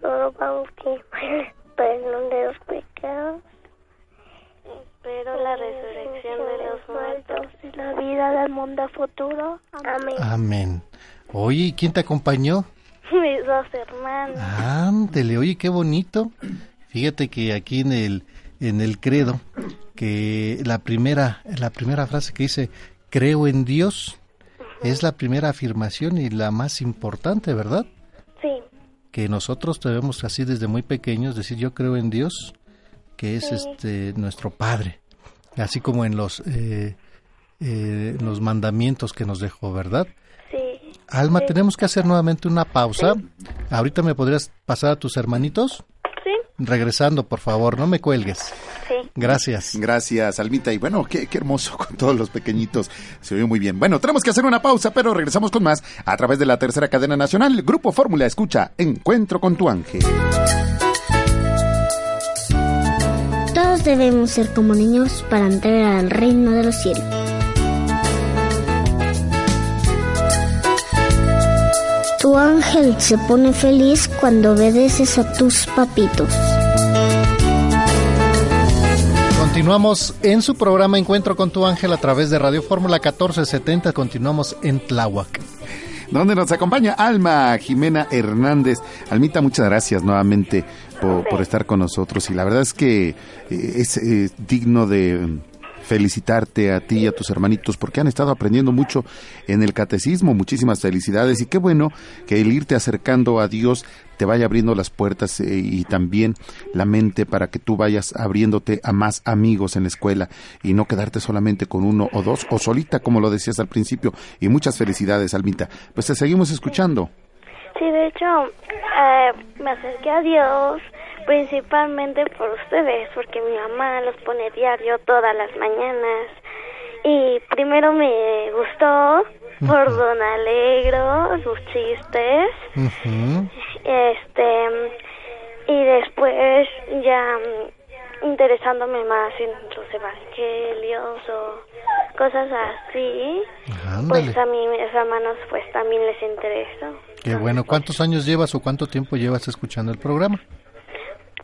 Todo bautismo, perdón de los pecados Espero la resurrección de los muertos y la vida del mundo futuro. Amén. Amén. Oye, ¿quién te acompañó? Mis dos hermanos. Ándele, oye, qué bonito. Fíjate que aquí en el en el credo que la primera la primera frase que dice creo en Dios es la primera afirmación y la más importante, ¿verdad? Sí. Que nosotros debemos así desde muy pequeños decir yo creo en Dios que es este nuestro Padre, así como en los eh, eh, los mandamientos que nos dejó, ¿verdad? Sí. Alma, tenemos que hacer nuevamente una pausa. Ahorita me podrías pasar a tus hermanitos. Sí. regresando, por favor, no me cuelgues. Sí. Gracias. Gracias, Almita. Y bueno, qué, qué hermoso con todos los pequeñitos. Se oyó muy bien. Bueno, tenemos que hacer una pausa, pero regresamos con más a través de la tercera cadena nacional. Grupo Fórmula escucha Encuentro con tu ángel. Debemos ser como niños para entrar al reino de los cielos. Tu ángel se pone feliz cuando obedeces a tus papitos. Continuamos en su programa Encuentro con tu ángel a través de Radio Fórmula 1470. Continuamos en Tláhuac. donde nos acompaña Alma Jimena Hernández. Almita, muchas gracias nuevamente por, por estar con nosotros y la verdad es que eh, es eh, digno de felicitarte a ti y a tus hermanitos porque han estado aprendiendo mucho en el catecismo. Muchísimas felicidades y qué bueno que el irte acercando a Dios te vaya abriendo las puertas eh, y también la mente para que tú vayas abriéndote a más amigos en la escuela y no quedarte solamente con uno o dos o solita como lo decías al principio. Y muchas felicidades, Almita. Pues te seguimos escuchando. Sí, de hecho, eh, me acerqué a Dios principalmente por ustedes, porque mi mamá los pone diario todas las mañanas. Y primero me gustó por Don Alegro, sus chistes. Este, y después ya interesándome más en los evangelios o cosas así, Ándale. pues a mí mis hermanos pues también les interesó. Qué bueno. ¿Cuántos años llevas o cuánto tiempo llevas escuchando el programa?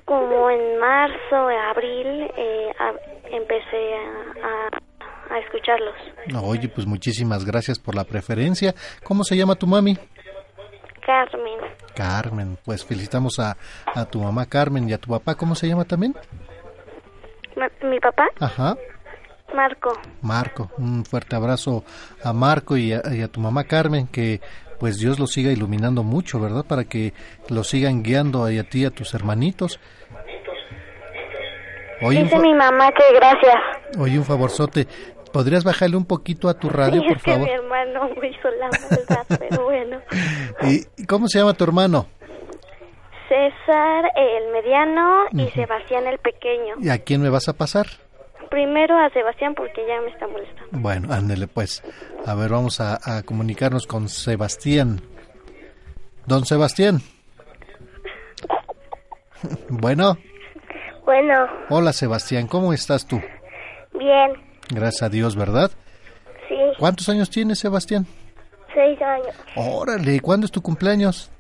Como en marzo, abril, eh, a- empecé a, a, a escucharlos. Oye, pues muchísimas gracias por la preferencia. ¿Cómo se llama tu mami? Carmen, Carmen. Pues felicitamos a, a tu mamá Carmen y a tu papá. ¿Cómo se llama también? Mi papá, Ajá. Marco. Marco. Un fuerte abrazo a Marco y a, y a tu mamá Carmen. Que pues Dios los siga iluminando mucho, ¿verdad? Para que los sigan guiando y a ti y a tus hermanitos. Un, Dice mi mamá que gracias. oye, un favorzote. ¿Podrías bajarle un poquito a tu radio, Sí, por es que favor? mi hermano hizo la maldad, pero bueno. ¿Y cómo se llama tu hermano? César el mediano y. Sebastián el pequeño. ¿Y a quién me vas a pasar? Primero a Sebastián porque ya me está molestando. Bueno, ándele pues. A ver, vamos a, a comunicarnos con Sebastián. Don Sebastián. Bueno, Bueno, hola Sebastián, ¿cómo estás tú? bien, Gracias a Dios, ¿verdad? sí, ¿Cuántos años tienes, Sebastián? seis años. Órale, ¿cuándo es tu cumpleaños?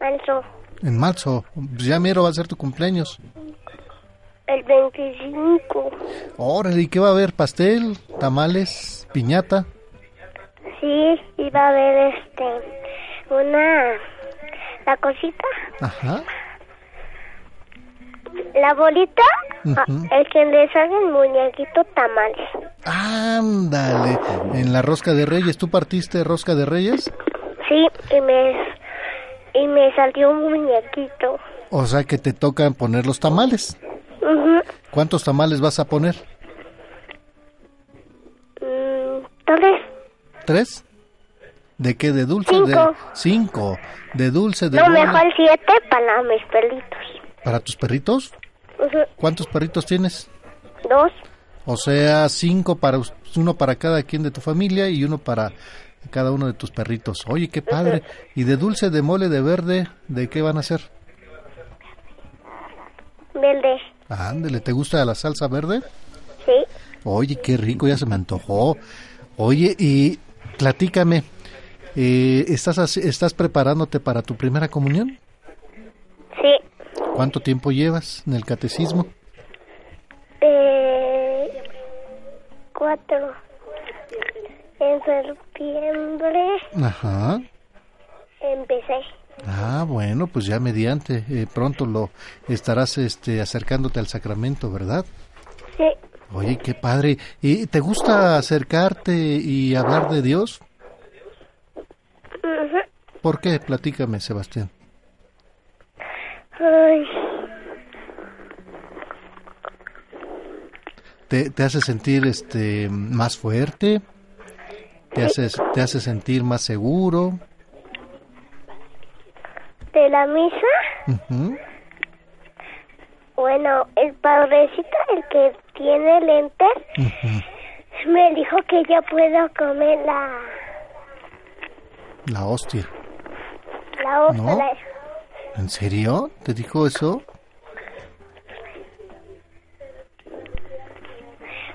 Marzo, En marzo. Pues ya mero va a ser tu cumpleaños. El 25. Órale, ¿y qué va a haber? ¿Pastel? ¿Tamales? ¿Piñata? Sí, iba a haber este, una, la cosita, Ajá. la bolita, ah, el que le sale el muñequito tamales. Ándale. En la rosca de reyes, ¿tú partiste rosca de reyes? Sí, y me, y me salió un muñequito. O sea que te tocan poner los tamales. ¿Cuántos tamales vas a poner? Mm, Tres, ¿Tres? ¿De qué? ¿De dulce? Cinco. De... Cinco. ¿De dulce? ¿De no, bola? mejor siete para mis perritos. ¿Para tus perritos? ¿Cuántos perritos tienes? Dos, O sea, cinco para uno para cada quien de tu familia y uno para cada uno de tus perritos. Oye, qué padre. ¿Y de dulce, de mole, de verde? ¿De qué van a hacer? verde. Ándele, ¿te gusta la salsa verde? Sí, Oye, qué rico, ya se me antojó. Oye, y platícame, eh, ¿estás, ¿estás preparándote para tu primera comunión? sí. ¿Cuánto tiempo llevas en el catecismo? Eh, cuatro. En septiembre Ajá. empecé. Ah, bueno, pues ya mediante, eh, pronto lo estarás este, acercándote al sacramento, ¿verdad? Sí, Oye, qué padre. ¿Y te gusta acercarte y hablar de Dios? ¿Por qué? Platícame, Sebastián. Ay, ¿Te, te hace sentir este más fuerte? ¿Te hace, ¿Te hace sentir más seguro? De la misa. Bueno, el padrecito, el que tiene lentes, me dijo que ya puedo comer la, La hostia. la ostra. ¿No? ¿En serio? ¿Te dijo eso?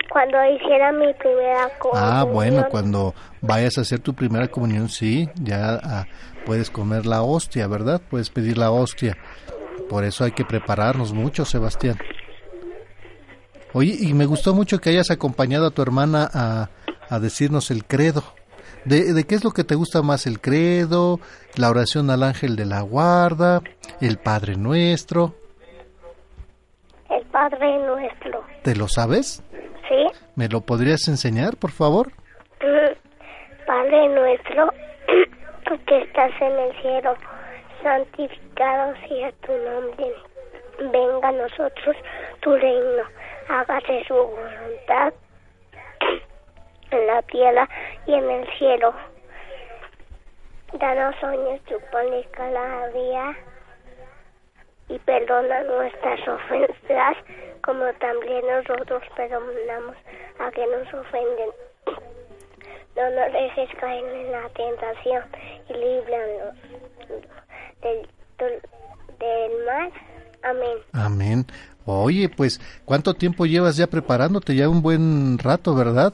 Cuando hiciera mi primera comunión. Ah, bueno, cuando vayas a hacer tu primera comunión, sí, ya ah, puedes comer la hostia, ¿verdad? Puedes pedir la hostia. Por eso hay que prepararnos mucho, Sebastián. Oye, y me gustó mucho que hayas acompañado a tu hermana a, a decirnos el credo. ¿De, ¿De qué es lo que te gusta más? ¿El credo? ¿La oración al ángel de la guarda? ¿El Padre Nuestro? El Padre Nuestro. ¿Te lo sabes? ¿Sí? ¿Me lo podrías enseñar, por favor? Padre nuestro que estás en el cielo, santificado sea tu nombre. Venga a nosotros tu reino. Hágase su voluntad en la tierra y en el cielo. Danos hoy nuestro pan de y perdona nuestras ofensas como también nosotros perdonamos a que nos ofenden. No nos dejes caer en la tentación y líbranos del, del mal. Amén. Amén. Oye, pues, ¿cuánto tiempo llevas ya preparándote? Ya un buen rato, ¿verdad?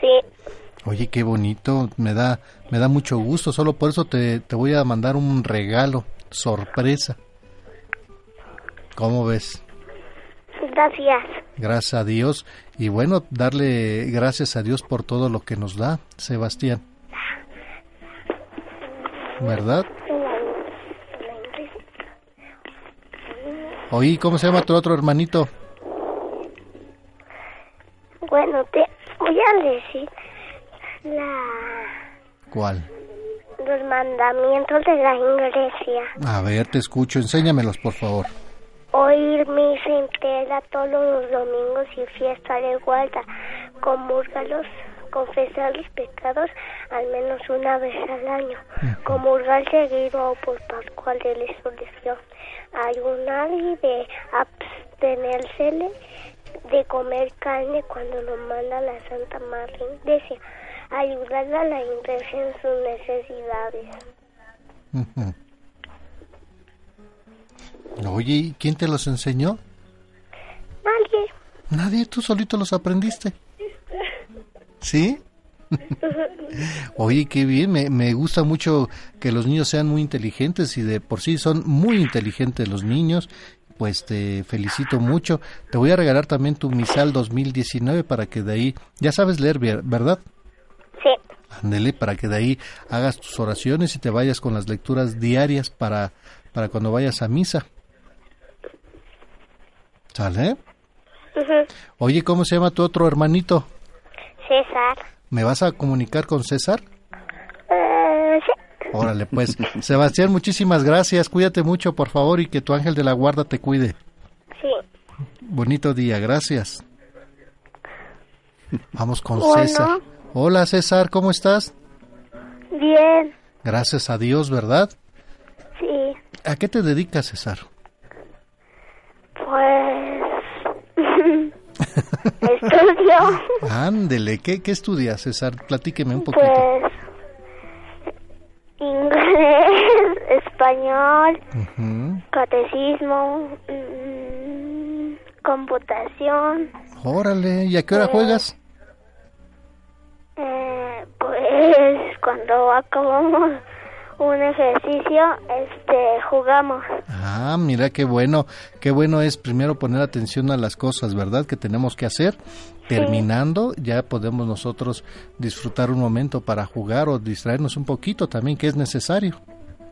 Sí, Oye, qué bonito, me da, me da mucho gusto, solo por eso te, te voy a mandar un regalo, sorpresa. ¿Cómo ves? Gracias. Gracias a Dios. Y bueno, darle gracias a Dios por todo lo que nos da, Sebastián. ¿Verdad? Oye, ¿cómo se llama tu otro hermanito? Bueno, te voy a decir la, ¿Cuál? los mandamientos de la iglesia. A ver, te escucho, enséñamelos, por favor. Oír misa entera todos los domingos y fiesta de guarda, comulgarlos, confesar los pecados al menos una vez al año, comulgar seguido o por pascual de la resurrección, ayunar y de abstenerse de comer carne cuando lo manda la Santa Madre Iglesia, ayudar a la iglesia en sus necesidades. Oye, ¿y quién te los enseñó? Nadie. Nadie, tú solito los aprendiste. ¿Sí? Oye, qué bien, me, me gusta mucho que los niños sean muy inteligentes y de por sí son muy inteligentes los niños. Pues te felicito mucho. Te voy a regalar también tu misal 2019 para que de ahí, ya sabes leer, ver- ¿verdad? Sí. Ándele, para que de ahí hagas tus oraciones y te vayas con las lecturas diarias para, para cuando vayas a misa. ¿Sale? Ujú. Oye, ¿cómo se llama tu otro hermanito? César. ¿Me vas a comunicar con César? Eh, sí. Órale, pues. Sebastián, muchísimas gracias. Cuídate mucho, por favor, y que tu ángel de la guarda te cuide. Sí. Bonito día, gracias. Vamos con Bueno. César. Hola, César, ¿cómo estás? Bien. Gracias a Dios, ¿verdad? Sí. ¿A qué te dedicas, César? Pues. Estudio. Ándele, ¿qué, ¿qué estudias, César? Platíqueme un poquito. Pues. Inglés, español, Ujú. catecismo, mm, computación. Órale, ¿y a qué hora juegas? Eh, pues cuando acabamos un ejercicio, este, jugamos. Ah, mira qué bueno, qué bueno es primero poner atención a las cosas, ¿verdad? Que tenemos que hacer. Terminando, ya podemos nosotros disfrutar un momento para jugar o distraernos un poquito también, que es necesario.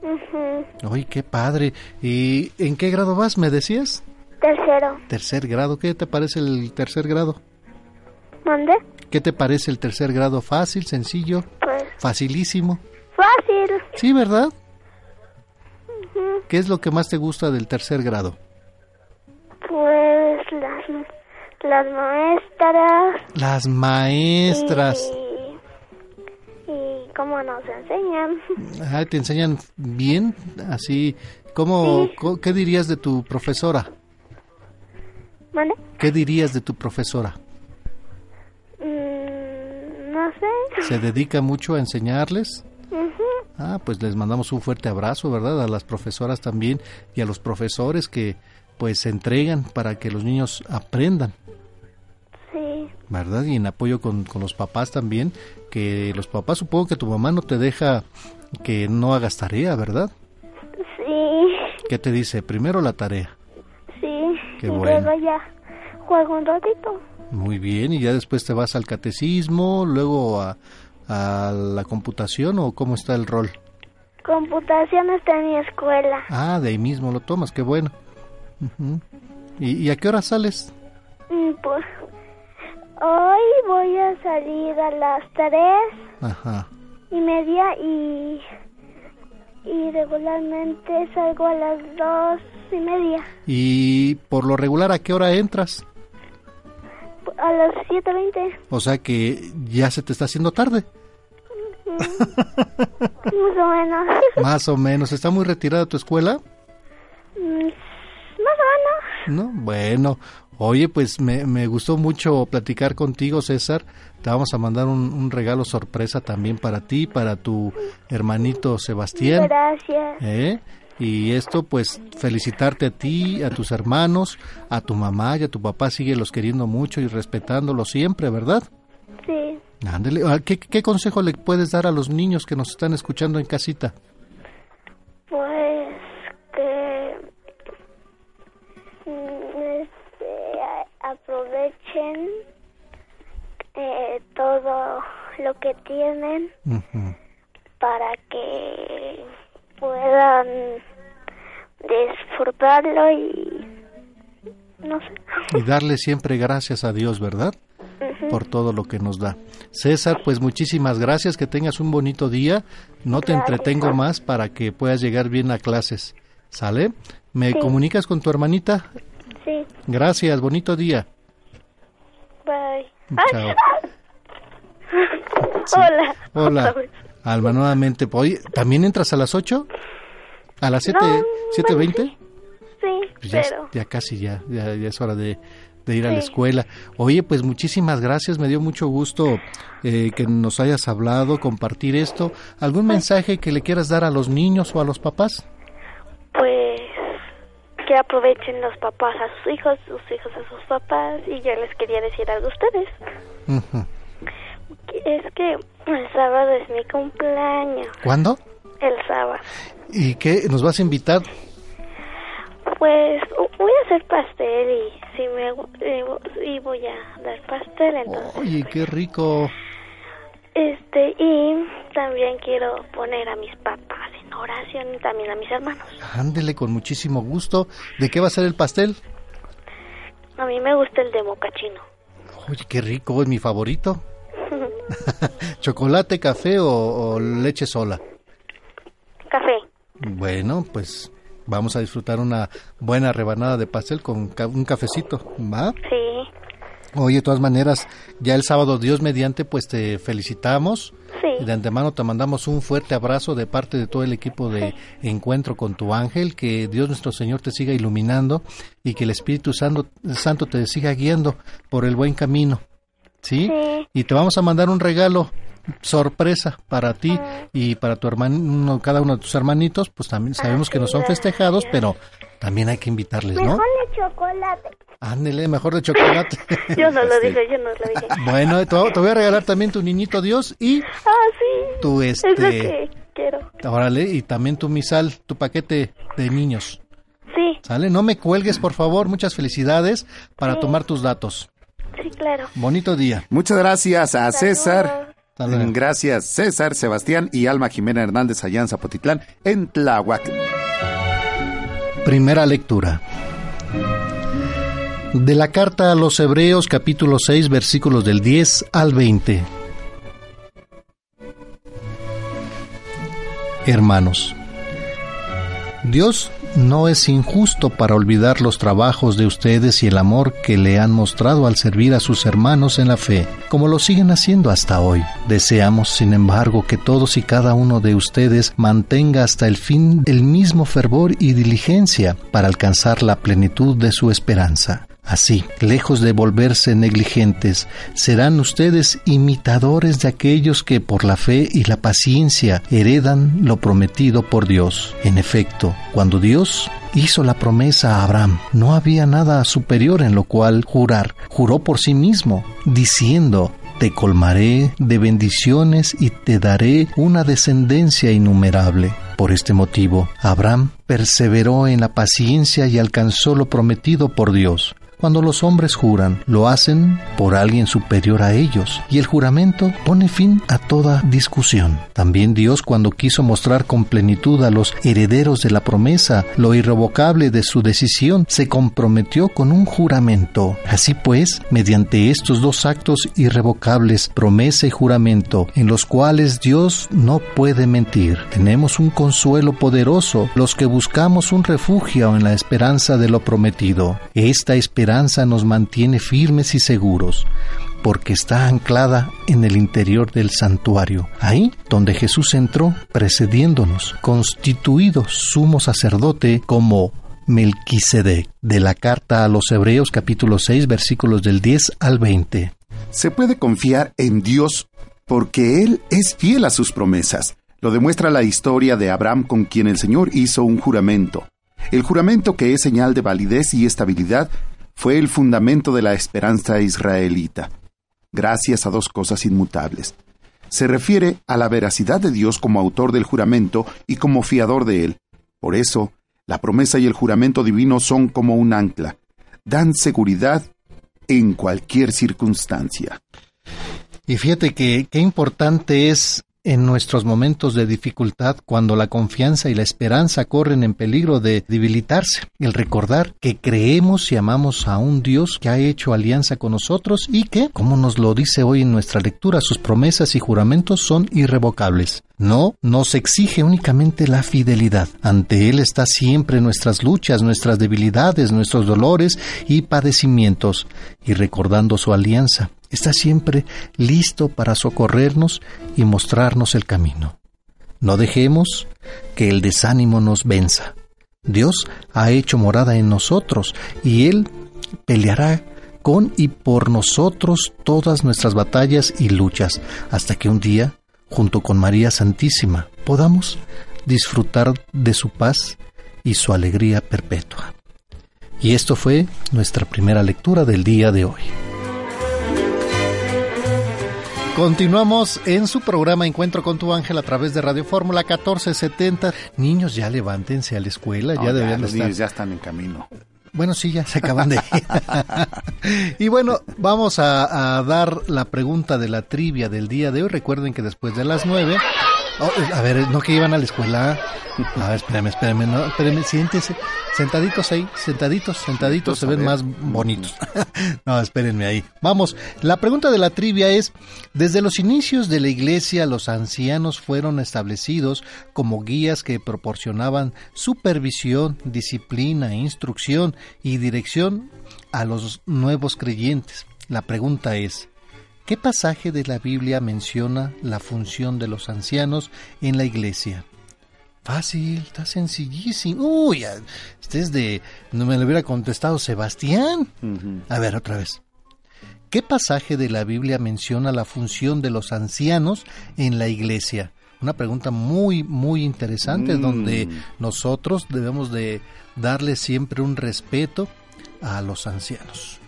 Ujú. Uy, qué padre. ¿Y en qué grado vas, me decías? Tercero. Tercer grado. ¿Qué te parece el tercer grado? ¿Mande? ¿Qué te parece el tercer grado? ¿Fácil, sencillo? Pues ¿Facilísimo? Fácil. Sí, ¿verdad? ¿Qué es lo que más te gusta del tercer grado? Pues las, las maestras. Las maestras. Y, y cómo nos enseñan. Ah, ¿Te enseñan bien? Así, ¿cómo, ¿qué dirías de tu profesora? ¿Qué dirías de tu profesora? Mm, no sé. ¿Se dedica mucho a enseñarles? Ah, pues les mandamos un fuerte abrazo, ¿verdad? A las profesoras también y a los profesores que pues se entregan para que los niños aprendan, Sí, ¿verdad? Y en apoyo con, con los papás también, que los papás supongo que tu mamá no te deja que no hagas tarea, ¿verdad? sí, ¿Qué te dice? Primero la tarea. sí. Qué y bueno. luego ya juego un ratito. Muy bien, y ya después te vas al catecismo, luego a, a la computación o cómo está el rol. Computación está en mi escuela. Ah, de ahí mismo lo tomas, qué bueno. ¿Y, y a qué hora sales? Mm, Pues hoy voy a salir a las tres Ajá. y media y y regularmente salgo a las dos y media Y por lo regular, ¿a qué hora entras? A las siete veinte O sea que ya se te está haciendo tarde. más o menos Más o menos. ¿Está muy retirada tu escuela? Mm, más o menos ¿No? Bueno. Oye, pues me, me gustó mucho platicar contigo, César. Te vamos a mandar un, un regalo sorpresa también para ti, para tu hermanito Sebastián. gracias ¿Eh? Y esto, pues, felicitarte a ti, a tus hermanos, a tu mamá y a tu papá. Síguelos queriendo mucho y respetándolos siempre, ¿verdad? sí Ándele. Ah, ¿Qué, ¿Qué consejo le puedes dar a los niños que nos están escuchando en casita? pues que mm, este, aprovechen eh, todo lo que tienen para que puedan disfrutarlo y no sé. Y darle siempre gracias a Dios, ¿verdad? Por todo lo que nos da. César, pues muchísimas gracias, que tengas un bonito día. No te Gracias. entretengo más para que puedas llegar bien a clases. ¿Sale? ¿Me Sí. comunicas con tu hermanita? Sí, Gracias, bonito día. bye. Chao. Hola. Hola. Alma, nuevamente. ¿también entras a las 8? ¿A las 7? No, ¿7.20? Sí, Pues ya, pero ya casi, ya, ya, ya es hora de, de ir a la escuela. Oye, pues muchísimas gracias, me dio mucho gusto eh, que nos hayas hablado, compartir esto. ¿Algún mensaje que le quieras dar a los niños o a los papás? pues que aprovechen los papás a sus hijos, sus hijos a sus papás y yo les quería decir algo a ustedes. Es que el sábado es mi cumpleaños, ¿Cuándo? el sábado. ¿Y qué? ¿Nos vas a invitar? Pues voy a hacer pastel y si me y, y voy a dar pastel entonces. Oye, qué rico. Este y también quiero poner a mis papás en oración y también a mis hermanos. Ándele con muchísimo gusto. ¿De qué va a ser el pastel? A mí me gusta el de mocachino. Oye, qué rico, es mi favorito. ¿Chocolate, café o, o leche sola? Café. Bueno, pues vamos a disfrutar una buena rebanada de pastel con ca- un cafecito, ¿va? Sí. Oye, de todas maneras, ya el sábado, Dios mediante, pues te felicitamos. Sí. Y de antemano te mandamos un fuerte abrazo de parte de todo el equipo de Encuentro con tu Ángel. Que Dios nuestro Señor te siga iluminando y que el Espíritu Santo, Santo te siga guiando por el buen camino. ¿Sí? Sí. Y te vamos a mandar un regalo sorpresa para ti y para tu hermano, cada uno de tus hermanitos. Pues también sabemos que no son festejados, pero también hay que invitarles, ¿no? de chocolate. Ándele, mejor de chocolate. Yo no lo Este. dije, yo no lo dije. bueno, te, voy- te voy a regalar también tu niñito Dios y Ah, sí. tu Es lo este, que quiero. órale, y también tu misal, tu paquete de niños. Sí, ¿Sale? No me cuelgues, por favor. Muchas felicidades para Sí. tomar tus datos. sí, claro. Bonito día. Muchas gracias a Saludos. César. Hasta luego. Gracias César, Sebastián y Alma Jimena Hernández allá en Zapotitlán, en Tláhuac. Primera lectura. De la carta a los Hebreos capítulo 6 versículos del 10 al 20. Hermanos, Dios no es injusto para olvidar los trabajos de ustedes y el amor que le han mostrado al servir a sus hermanos en la fe, como lo siguen haciendo hasta hoy. Deseamos, sin embargo, que todos y cada uno de ustedes mantenga hasta el fin el mismo fervor y diligencia para alcanzar la plenitud de su esperanza. Así, lejos de volverse negligentes, serán ustedes imitadores de aquellos que por la fe y la paciencia heredan lo prometido por Dios. En efecto, cuando Dios hizo la promesa a Abraham, no había nada superior en lo cual jurar. Juró por sí mismo, diciendo, te colmaré de bendiciones y te daré una descendencia innumerable. Por este motivo, Abraham perseveró en la paciencia y alcanzó lo prometido por Dios. Cuando los hombres juran, lo hacen por alguien superior a ellos, y el juramento pone fin a toda discusión. También Dios, cuando quiso mostrar con plenitud a los herederos de la promesa lo irrevocable de su decisión, se comprometió con un juramento. Así pues, mediante estos dos actos irrevocables, promesa y juramento, en los cuales Dios no puede mentir, tenemos un consuelo poderoso, los que buscamos un refugio en la esperanza de lo prometido. Esta esperanza nos mantiene firmes y seguros, porque está anclada en el interior del santuario, ahí donde Jesús entró precediéndonos, constituido sumo sacerdote como Melquisedec, de la carta a los Hebreos capítulo 6 versículos del 10 al 20. Se puede confiar en Dios porque Él es fiel a sus promesas. Lo demuestra la historia de Abraham con quien el Señor hizo un juramento. El juramento que es señal de validez y estabilidad fue el fundamento de la esperanza israelita, gracias a dos cosas inmutables. Se refiere a la veracidad de Dios como autor del juramento y como fiador de él. Por eso, la promesa y el juramento divino son como un ancla, dan seguridad en cualquier circunstancia. Y fíjate que qué importante es en nuestros momentos de dificultad, cuando la confianza y la esperanza corren en peligro de debilitarse, el recordar que creemos y amamos a un Dios que ha hecho alianza con nosotros y que, como nos lo dice hoy en nuestra lectura, sus promesas y juramentos son irrevocables. No, nos exige únicamente la fidelidad. Ante Él está siempre nuestras luchas, nuestras debilidades, nuestros dolores y padecimientos, y recordando su alianza está siempre listo para socorrernos y mostrarnos el camino. No dejemos que el desánimo nos venza. Dios ha hecho morada en nosotros y Él peleará con y por nosotros todas nuestras batallas y luchas, hasta que un día, junto con María Santísima, podamos disfrutar de su paz y su alegría perpetua. Y esto fue nuestra primera lectura del día de hoy. Continuamos en su programa Encuentro con tu ángel a través de Radio Fórmula 1470. Niños, ya levántense a la escuela, ya deben los estar. niños ya están en camino. Bueno, sí, ya se acaban de ir. y bueno, vamos a, a, dar la pregunta de la trivia del día de hoy. Recuerden que después de las nueve... Oh, a ver, no que iban a la escuela. A ver, espérame, espérame, no, espérame, siéntese. Sentaditos ahí, sentaditos, sentaditos, se ven más bonitos. no, espérenme ahí. Vamos, la pregunta de la trivia es, desde los inicios de la iglesia, los ancianos fueron establecidos como guías que proporcionaban supervisión, disciplina, instrucción y dirección a los nuevos creyentes. La pregunta es, ¿qué pasaje de la Biblia menciona la función de los ancianos en la iglesia? Fácil, está sencillísimo. Uy, este es de... No me lo hubiera contestado Sebastián. Uh -huh. A ver, otra vez. ¿Qué pasaje de la Biblia menciona la función de los ancianos en la iglesia? Una pregunta muy, muy interesante mm. donde nosotros debemos de darle siempre un respeto a los ancianos.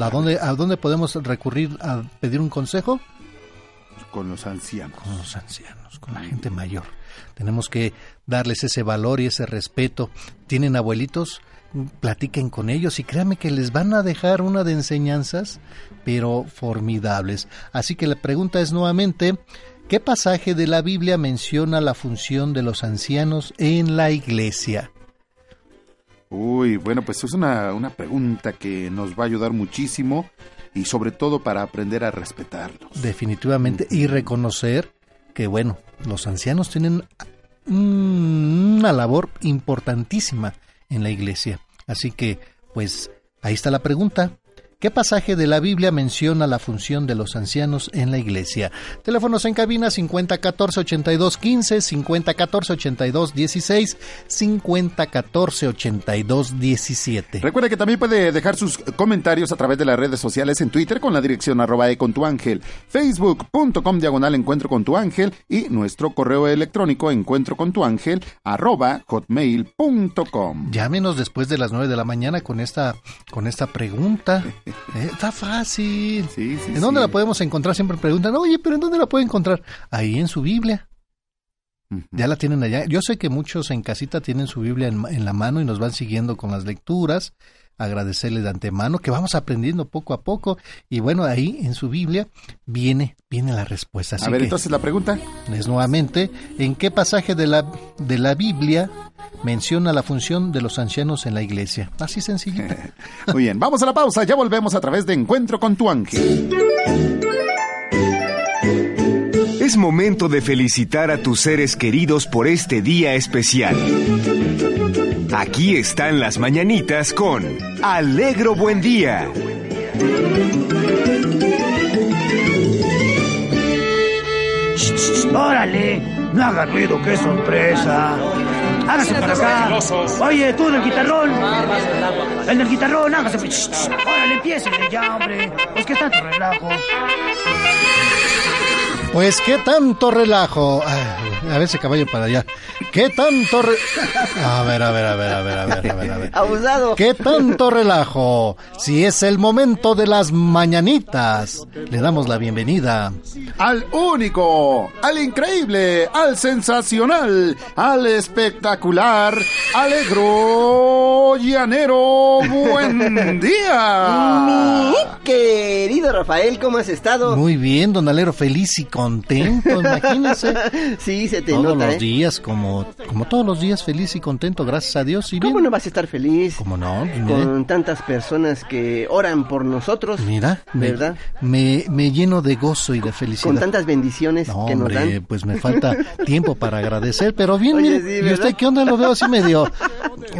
¿A dónde, ¿A dónde podemos recurrir a pedir un consejo? Con los ancianos. Con los ancianos, con la gente mayor. Tenemos que darles ese valor y ese respeto. ¿Tienen abuelitos? Platiquen con ellos y créanme que les van a dejar una de enseñanzas, pero formidables. Así que la pregunta es nuevamente, ¿qué pasaje de la Biblia menciona la función de los ancianos en la iglesia? Uy, bueno, pues es una, una pregunta que nos va a ayudar muchísimo y sobre todo para aprender a respetarlos. Definitivamente, y reconocer que, bueno, los ancianos tienen una labor importantísima en la iglesia. Así que, pues, ahí está la pregunta. ¿Qué pasaje de la Biblia menciona la función de los ancianos en la iglesia? Teléfonos en cabina 5014 82 15, 5014 82 16, 5014 82 17. Recuerda que también puede dejar sus comentarios a través de las redes sociales en Twitter con la dirección arroba e con tu ángel, facebook.com diagonal encuentro con tu ángel y nuestro correo electrónico encuentro con tu ángel arroba hotmail.com. Llámenos después de las 9 de la mañana con esta, con esta pregunta. Eh, está fácil. ¿En dónde la podemos encontrar? Siempre preguntan, oye, pero ¿en dónde la puedo encontrar? Ahí en su Biblia. Ya la tienen allá. Yo sé que muchos en casita tienen su Biblia en, en, la mano y nos van siguiendo con las lecturas. Agradecerles de antemano que vamos aprendiendo poco a poco. Y bueno, ahí en su Biblia viene, viene la respuesta. Así a ver, que entonces la pregunta. Es nuevamente, ¿en qué pasaje de la, de la Biblia menciona la función de los ancianos en la iglesia? Así sencillito. Muy bien, vamos a la pausa. Ya volvemos a través de Encuentro con tu ángel. Es momento de felicitar a tus seres queridos por este día especial. Aquí están las mañanitas con Alegro Buen Día. ¡Órale! No haga ruido, qué sorpresa. Hágase para acá. Oye, tú del guitarrón. El del guitarrón, hágase. Órale, empiece ya, hombre. Pues qué tanto relajo. Pues qué tanto relajo. Ay, a ver ese caballo para allá. ¿Qué tanto re... A ver, a ver, a ver, a ver, a ver, a ver, a ver. Abusado. ¿Qué tanto relajo? Si es el momento de las mañanitas, le damos la bienvenida al único, al increíble, al sensacional, al espectacular, alegro, llanero, buen día. Mi querido Rafael, ¿cómo has estado? Muy bien, don Alero, feliz y contento, imagínese. sí, se te todos nota, los ¿eh? días, como, como todos los días, feliz y contento, gracias a Dios. Y ¿Cómo bien. no vas a estar feliz? ¿Cómo no? Con tantas personas que oran por nosotros. Mira, ¿verdad? Me, me lleno de gozo y de felicidad. Con tantas bendiciones No, que nos hombre, dan. pues me falta tiempo para agradecer, pero bien, Oye, mire, sí, ¿y usted qué onda? Lo veo así medio,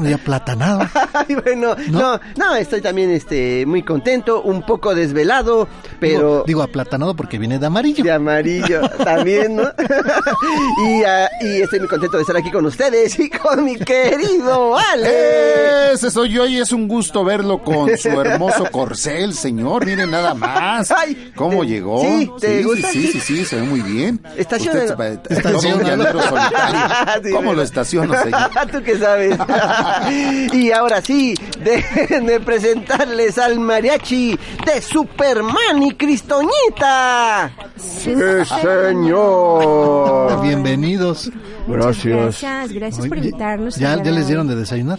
medio aplatanado. Ay, bueno, no, no, estoy también este muy contento, un poco desvelado, pero Digo, digo aplatanado porque viene de amarillo. de amarillo también, ¿no? y, ah, y estoy muy contento de estar aquí con ustedes y con mi querido Ale. Ese soy yo y es un gusto verlo con su hermoso corcel, señor. Miren nada más. Ay, ¿Cómo te- llegó? sí, ¿te sí, gusta? sí, sí, sí, se ve muy bien. Estaciona- Usted Estaciona- solitario. Sí, ¿Cómo lo estaciono, señor? Tú que sabes. y ahora sí, déjenme presentarles al mariachi de Superman y Cristoñita. Sí, señor. Bienvenidos. Gracias. Gracias, gracias por invitarnos. ¿Ya, ya les dieron de desayunar?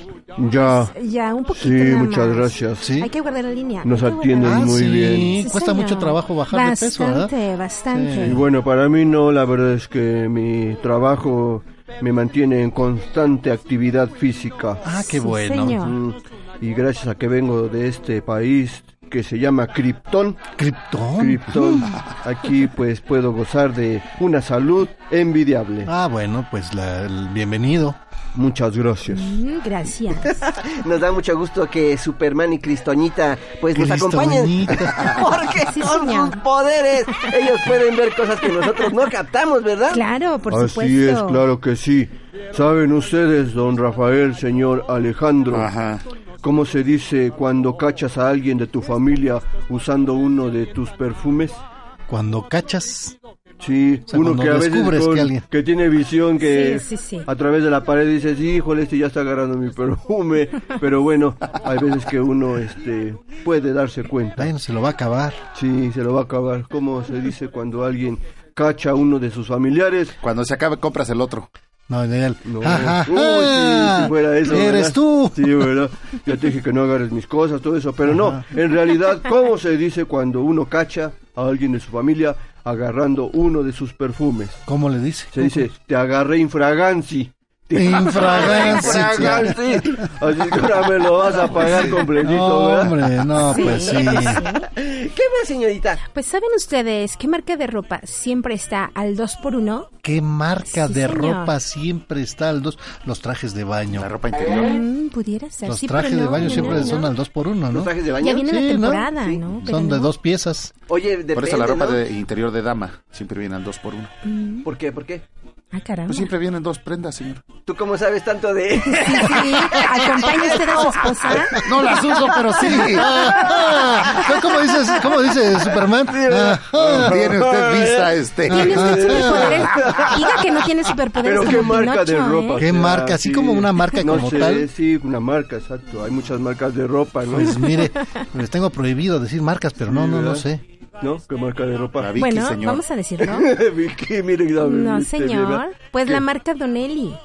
Ya. Ya, un poquito. Sí, nada muchas más. gracias. Sí. Hay que guardar la línea. Nos atienden guardar- muy Sí, bien. sí, Cuesta señor. mucho trabajo bajar de peso, ¿verdad? Bastante, bastante. Y bueno, para mí no, la verdad es que mi trabajo me mantiene en constante actividad física. Ah, qué Sí, bueno. señor. Mm, Y gracias a que vengo de este país que se llama Krypton. ¿Krypton? Krypton. Aquí pues puedo gozar de una salud envidiable. Ah, bueno, pues la, el bienvenido. Muchas gracias. Mm, Gracias. Nos da mucho gusto que Superman y Cristoñita pues nos acompañen. Porque Sí, con señor. sus poderes ellos pueden ver cosas que nosotros no captamos, ¿verdad? Claro, por Así supuesto. es, claro que sí. ¿Saben ustedes, don Rafael, señor Alejandro, cómo se dice cuando cachas a alguien de tu familia usando uno de tus perfumes? Cuando cachas. Sí, O sea, uno que a veces con- que alguien- que tiene visión que Sí, sí, sí. a través de la pared dices, híjole, este ya está agarrando mi perfume. Pero bueno, hay veces que uno este puede darse cuenta. Bueno, se lo va a acabar. Sí, se lo va a acabar. ¿Cómo se dice cuando alguien cacha a uno de sus familiares? Cuando se acabe, compras el otro. No, de él. No. Ja, ja, Uy, sí, si fuera eso. Eres ¿verdad? tú. Sí, ¿verdad? Ya te dije que no agarres mis cosas, todo eso. Pero no, en realidad, ¿cómo se dice cuando uno cacha a alguien de su familia agarrando uno de sus perfumes? ¿Cómo le dice? Se dice, te agarré infraganzi. Infragancia. Infragancia. Así que ahora me lo vas a pagar completito, No, ¿verdad? hombre, no, pues sí. ¿Qué más, señorita? Pues ¿saben ustedes qué marca de ropa siempre está al 2 por 1 ¿Qué marca Sí, de señor. ropa siempre está al 2? Los trajes de baño. La ropa pudiera ser. Los sí, trajes pero de no, baño no, siempre no, son no. al 2 por 1 ¿no? ¿Los trajes de baño? Ya viene Sí, la ¿no? temporada, ¿no? Son de no. dos piezas. Oye, depende, Por eso la ropa ¿no? de interior de dama siempre viene al 2 por 1 Mm. ¿Por qué? ¿Por qué? Ah, caramba. Pues siempre vienen dos prendas, señor. ¿Tú cómo sabes tanto de...? Sí, sí. ¿Acompaña usted a su esposa? No las uso, pero sí. Ah, ¿Cómo dices, cómo dice Superman? Ajá. Tiene usted vista este. Tiene usted superpoderes. Diga que no tiene superpoderes Pero qué marca de ropa. ¿eh? ¿Qué marca? Así como una marca no como sé, tal. Sí, una marca, exacto. Hay muchas marcas de ropa, ¿no? Pues mire, les tengo prohibido decir marcas, pero no, no, no sé. ¿No? ¿Qué marca de ropa? La Vicky, Bueno, señor. vamos a decirlo. Vicky, mire, No, bien, señor. Pues ¿Qué? la marca Donelli.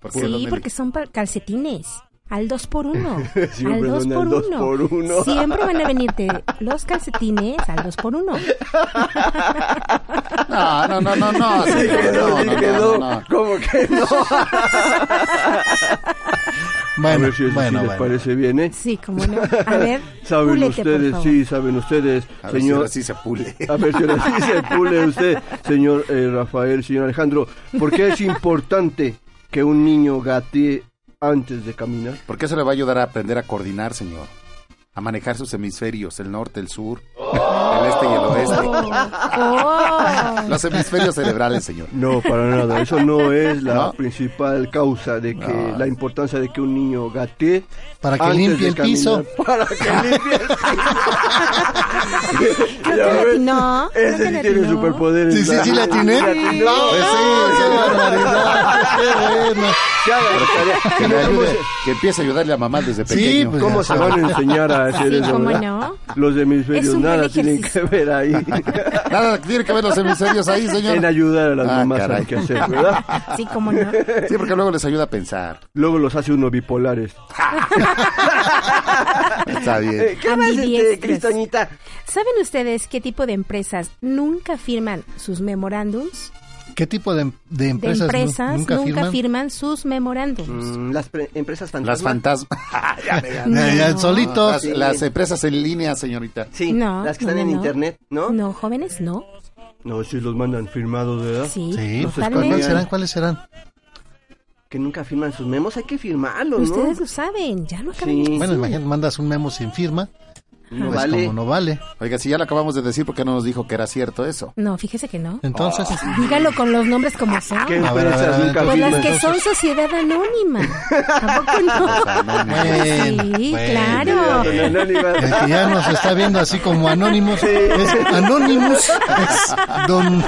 ¿Por qué, Sí, Donelli? porque son calcetines. Al 2 por 1 Al Siempre 2 son al por dos 1 por uno. Siempre van a venirte los calcetines al 2 por 1 No, no, no, no, no. Dije señor, no, no, no, no, no. no. ¿Cómo que no? Bueno, a ver si eso bueno, sí les bueno. parece bien, ¿eh? Sí, como no. A ver, Saben púlete, por ustedes, favor. sí, saben ustedes, A ver si señor. ahora sí se pule. A ver si ahora sí se pule usted, señor eh, Rafael, señor Alejandro. ¿Por qué es importante que un niño gatee antes de caminar? Porque eso le va a ayudar a aprender a coordinar, señor. A manejar sus hemisferios, el norte, el sur, el este y el oeste. Oh. Los hemisferios cerebrales, señor. No, para nada. Eso no es la ¿No? principal causa de que No. la importancia de que un niño gatee. Para que antes limpie de el piso. Para que limpie el piso. Creo que le atinó. Creo Ese que sí tiene superpoderes. Sí, sí, sí. Sí, sí, la le no, ¿cómo ayude, se- que empiece a ayudarle a mamá desde Sí, pequeño. pues, ¿Cómo se van a enseñar a hacer Sí, eso? cómo no. Los hemisferios nada tienen que ver ahí. Nada, tiene que ver los hemisferios ahí, señor. en ayudar a las Ah, mamás caray. hay que hacer, ¿verdad? Sí, como no. Sí, porque luego les ayuda a pensar. Luego los hace uno bipolares. Está bien. Eh, ¿Qué más, este. Cristoñita? ¿Saben ustedes qué tipo de empresas nunca firman sus memorándums? ¿Qué tipo de, de De empresas, nu- empresas nunca, nunca, firman? firman sus memorándums. Mm, las pre- empresas Las fantasmas. fantasmas. ya. Ya, ya, solito. Las, las empresas en línea, señorita. Sí, No, las que no, están no, en no. internet, ¿no? No, jóvenes, no. No, si los mandan firmados, ¿verdad? Sí, Sí, pues. ¿cuáles serán? ¿Cuáles serán? Que nunca firman sus memos, hay que firmarlos, ¿no? Ustedes lo saben, ya lo acaban Sí. de Bueno, imagínate, mandas un memo sin firma. No pues vale. como no vale. Oiga, si ya lo acabamos de decir, ¿por qué no nos dijo que era cierto eso? No, fíjese que no. Entonces, Dígalo con los nombres como son. ¿Qué A ver, a ver, empresas a ver, nunca Pues las que son sociedad anónima. ¿A poco no? Bueno, Sí, bueno. claro. El que ya nos está viendo así como Anónimos es Anonymous, es Don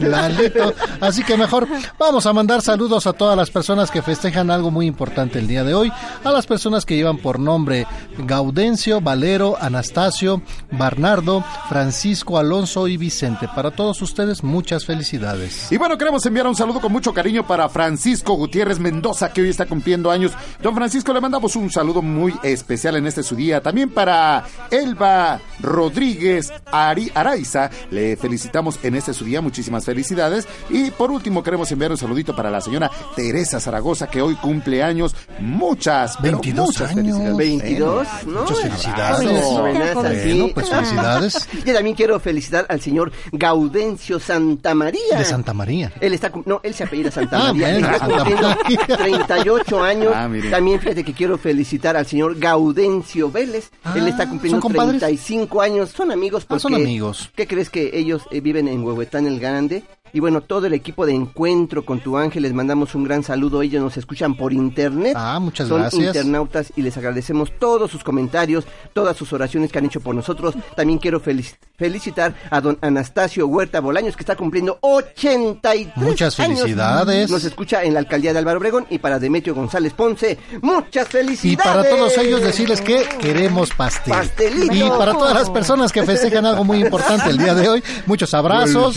Lalito. Así que mejor vamos a mandar saludos a todas las personas que festejan algo muy importante el día de hoy. A las personas que llevan por nombre Gaudencio, Valero, Anastasio, Bernardo, Francisco, Alonso y Vicente. Para todos ustedes, muchas felicidades. Y bueno, queremos enviar un saludo con mucho cariño para Francisco Gutiérrez Mendoza, que hoy está cumpliendo años. Don Francisco, le mandamos un saludo muy especial en este su día. También para Elba Rodríguez Ari Araiza, le felicitamos en este su día. Muchísimas felicidades. Y por último, queremos enviar un saludito para la señora Teresa Zaragoza, que hoy cumple años. Muchas, pero 22 muchas años. felicidades. 22, ¿no? Muchas felicidades. Jovenaza, Bueno, sí. Bueno, pues felicidades Yo también quiero felicitar al señor Gaudencio Santa María. de Santa María. Él está, no, él se apellida Santa Ah, María. bueno, está Santa cumpliendo María. 38 años. Ah. También fíjate que quiero felicitar al señor Gaudencio Vélez. Ah, él está cumpliendo ¿son compadres? 35 años. Son amigos Ah, porque... son amigos. ¿Qué crees que ellos eh, viven en Huehuetán el Grande? Y bueno, todo el equipo de Encuentro con tu ángel, les mandamos un gran saludo. Ellos nos escuchan por internet. Ah, muchas Son gracias. internautas y les agradecemos todos sus comentarios, todas sus oraciones que han hecho por nosotros. También quiero felic- felicitar a don Anastasio Huerta Bolaños, que está cumpliendo 83 Muchas años. felicidades. Nos escucha en la alcaldía de Álvaro Obregón y para Demetrio González Ponce, muchas Y felicidades. para todos ellos decirles que queremos pastel. Pastelito. Y para todas las personas que festejan algo muy importante el día de hoy, muchos abrazos.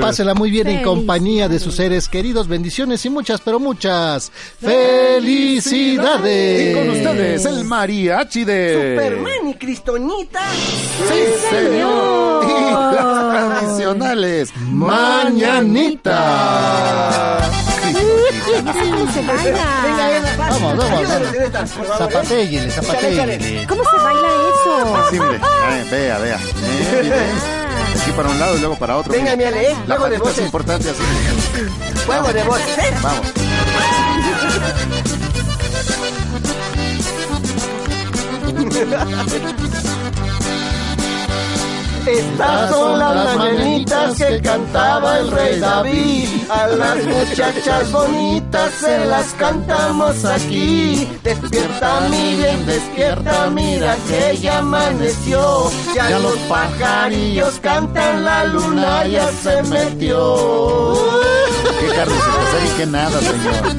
Pásela muy bien en compañía de sus seres queridos. Bendiciones y muchas, pero muchas felicidades. Y con ustedes, el mariachi de... Superman y Cristoñita. Sí, señor. Y las tradicionales Mañanita. Mañanita. ¿Cómo se baila? Venga, venga. Vamos, vamos. Zapatéguele, zapatéguele. ¿Cómo se baila eso? Vea, vea. Aquí para un lado y luego para otro. Venga, mire. mi Ale, ¿eh? La Juego de es importante así. Juego de voces, ¿eh? Vamos. Estas son las mañanitas que cantaba el rey David. A las muchachas bonitas se las cantamos aquí. Despierta, mi bien, despierta, mira que ya amaneció. Ya los pajarillos cantan, la luna ya se metió. Qué Carlos se y qué nada, señor.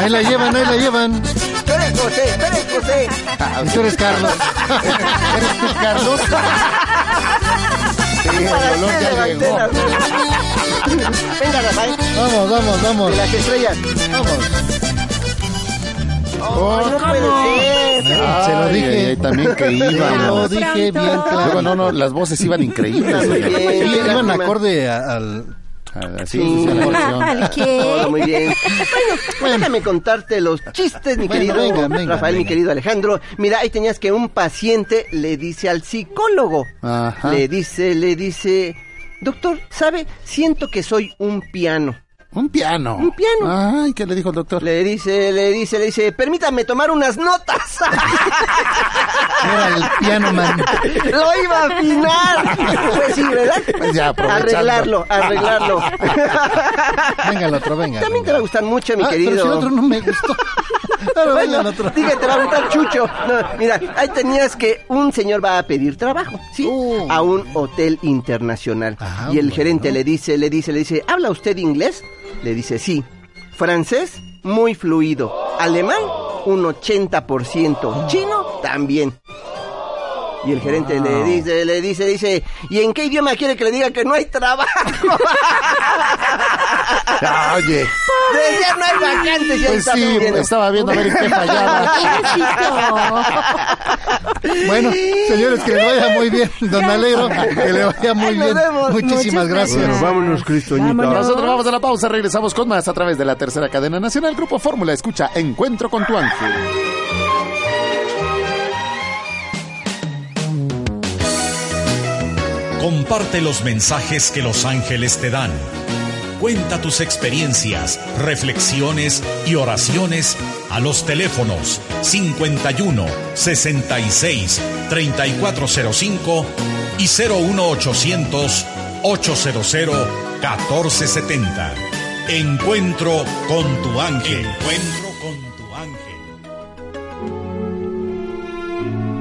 Ahí la llevan, ahí la llevan. Tú eres José, tú eres José. Y tú eres Carlos. ¿Eres tú, Carlos? Sí, el Para dolor que ya llegó. Venga, Rafael. Vamos, vamos, vamos. De las estrellas. Vamos. Oh, no puede ser. Se lo dije. ay, ay, también que Se iba. lo dije bien claro. no, no, las voces iban increíbles. Sí, iban acorde al... Ah, Sí, muy bien. Bueno, déjame contarte los chistes, mi Bueno, querido venga, venga, Rafael, mi querido Alejandro. Mira, ahí tenías que un paciente le dice al psicólogo. Ajá. Le dice, le dice, doctor, ¿sabe? Siento que soy un piano. Un piano. Un piano. Ay, ¿qué le dijo el doctor? Le dice, le dice, le dice, permítame tomar unas notas. Era el piano man. Lo iba a afinar. Pues sí, ¿verdad? Pues ya, arreglarlo, arreglarlo. Venga el otro, venga. También te va a gustar mucho, mi Ah, querido. Pero si el otro no me gustó. Pero venga el Bueno, otro. dije, te va a gustar Chucho. No, mira, ahí tenías que un señor va a pedir trabajo, ¿sí? Uh. A un hotel internacional. Ah, y el bueno. gerente le dice, le dice, le dice, ¿habla usted inglés? Le dice, sí. Francés, muy fluido. Alemán, un 80%. Chino, también. Y el gerente le dice, le dice, dice, ¿y en qué idioma quiere que le diga que no hay trabajo? Ah, Oye, Decía, no hay vacantes, ya pues sí, estaba viendo a ver en qué fallaba. Bueno, señores, que les vaya muy bien, don Alegro, que le vaya muy bien. vemos. Muchísimas Muchas gracias. gracias. vámonos, Cristoñita. Nosotros vamos a la pausa, regresamos con más a través de la tercera cadena nacional. Grupo Fórmula escucha Encuentro con tu ángel. Comparte los mensajes que los ángeles te dan. Cuenta tus experiencias, reflexiones y oraciones a los teléfonos 51 66 3405 y 01800 800 1470. Encuentro con tu ángel. Encuentro con tu ángel.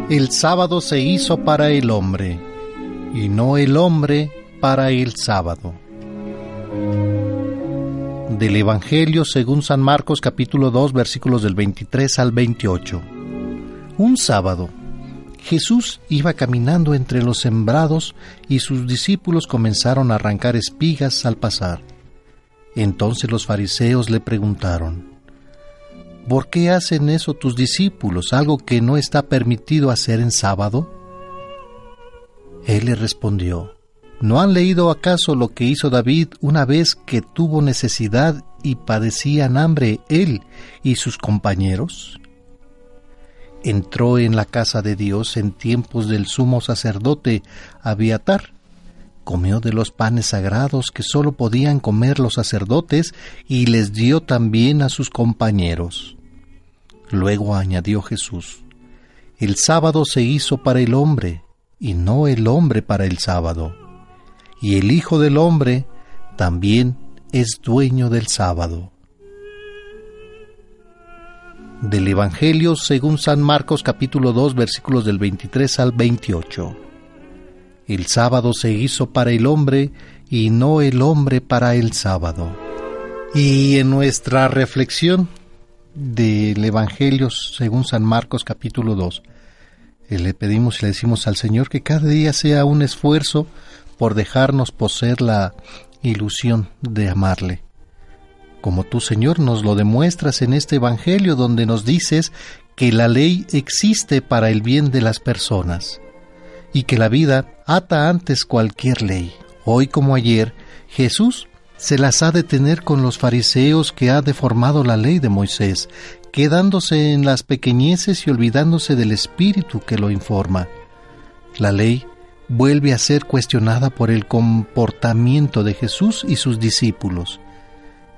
El sábado se hizo para el hombre, y no el hombre para el sábado. Del Evangelio según San Marcos capítulo 2 versículos del 23 al 28. Un sábado, Jesús iba caminando entre los sembrados y sus discípulos comenzaron a arrancar espigas al pasar. Entonces los fariseos le preguntaron, ¿Por qué hacen eso tus discípulos, algo que no está permitido hacer en sábado? Él le respondió, ¿no han leído acaso lo que hizo David una vez que tuvo necesidad y padecían hambre él y sus compañeros? Entró en la casa de Dios en tiempos del sumo sacerdote Abiatar, comió de los panes sagrados que sólo podían comer los sacerdotes y les dio también a sus compañeros. Luego añadió Jesús, el sábado se hizo para el hombre, y no el hombre para el sábado. Y el Hijo del Hombre también es dueño del sábado. Del Evangelio según San Marcos capítulo 2 versículos del 23 al 28. El sábado se hizo para el hombre y no el hombre para el sábado. Y en nuestra reflexión del Evangelio según San Marcos capítulo 2, eh, le pedimos y le decimos al Señor que cada día sea un esfuerzo por dejarnos poseer la ilusión de amarle. Como tú, Señor, nos lo demuestras en este Evangelio donde nos dices que la ley existe para el bien de las personas y que la vida ata antes cualquier ley. Hoy como ayer, Jesús se las ha de tener con los fariseos que ha deformado la ley de Moisés, quedándose en las pequeñeces y olvidándose del espíritu que lo informa. La ley vuelve a ser cuestionada por el comportamiento de Jesús y sus discípulos,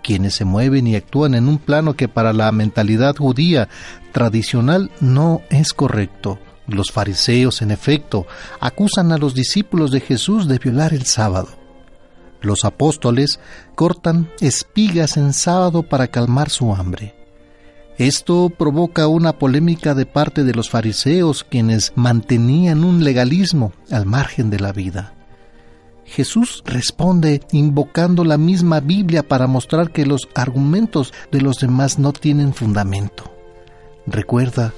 quienes se mueven y actúan en un plano que para la mentalidad judía tradicional no es correcto. Los fariseos, en efecto, acusan a los discípulos de Jesús de violar el sábado. Los apóstoles cortan espigas en sábado para calmar su hambre. Esto provoca una polémica de parte de los fariseos quienes mantenían un legalismo al margen de la vida. Jesús responde invocando la misma Biblia para mostrar que los argumentos de los demás no tienen fundamento. Recuerda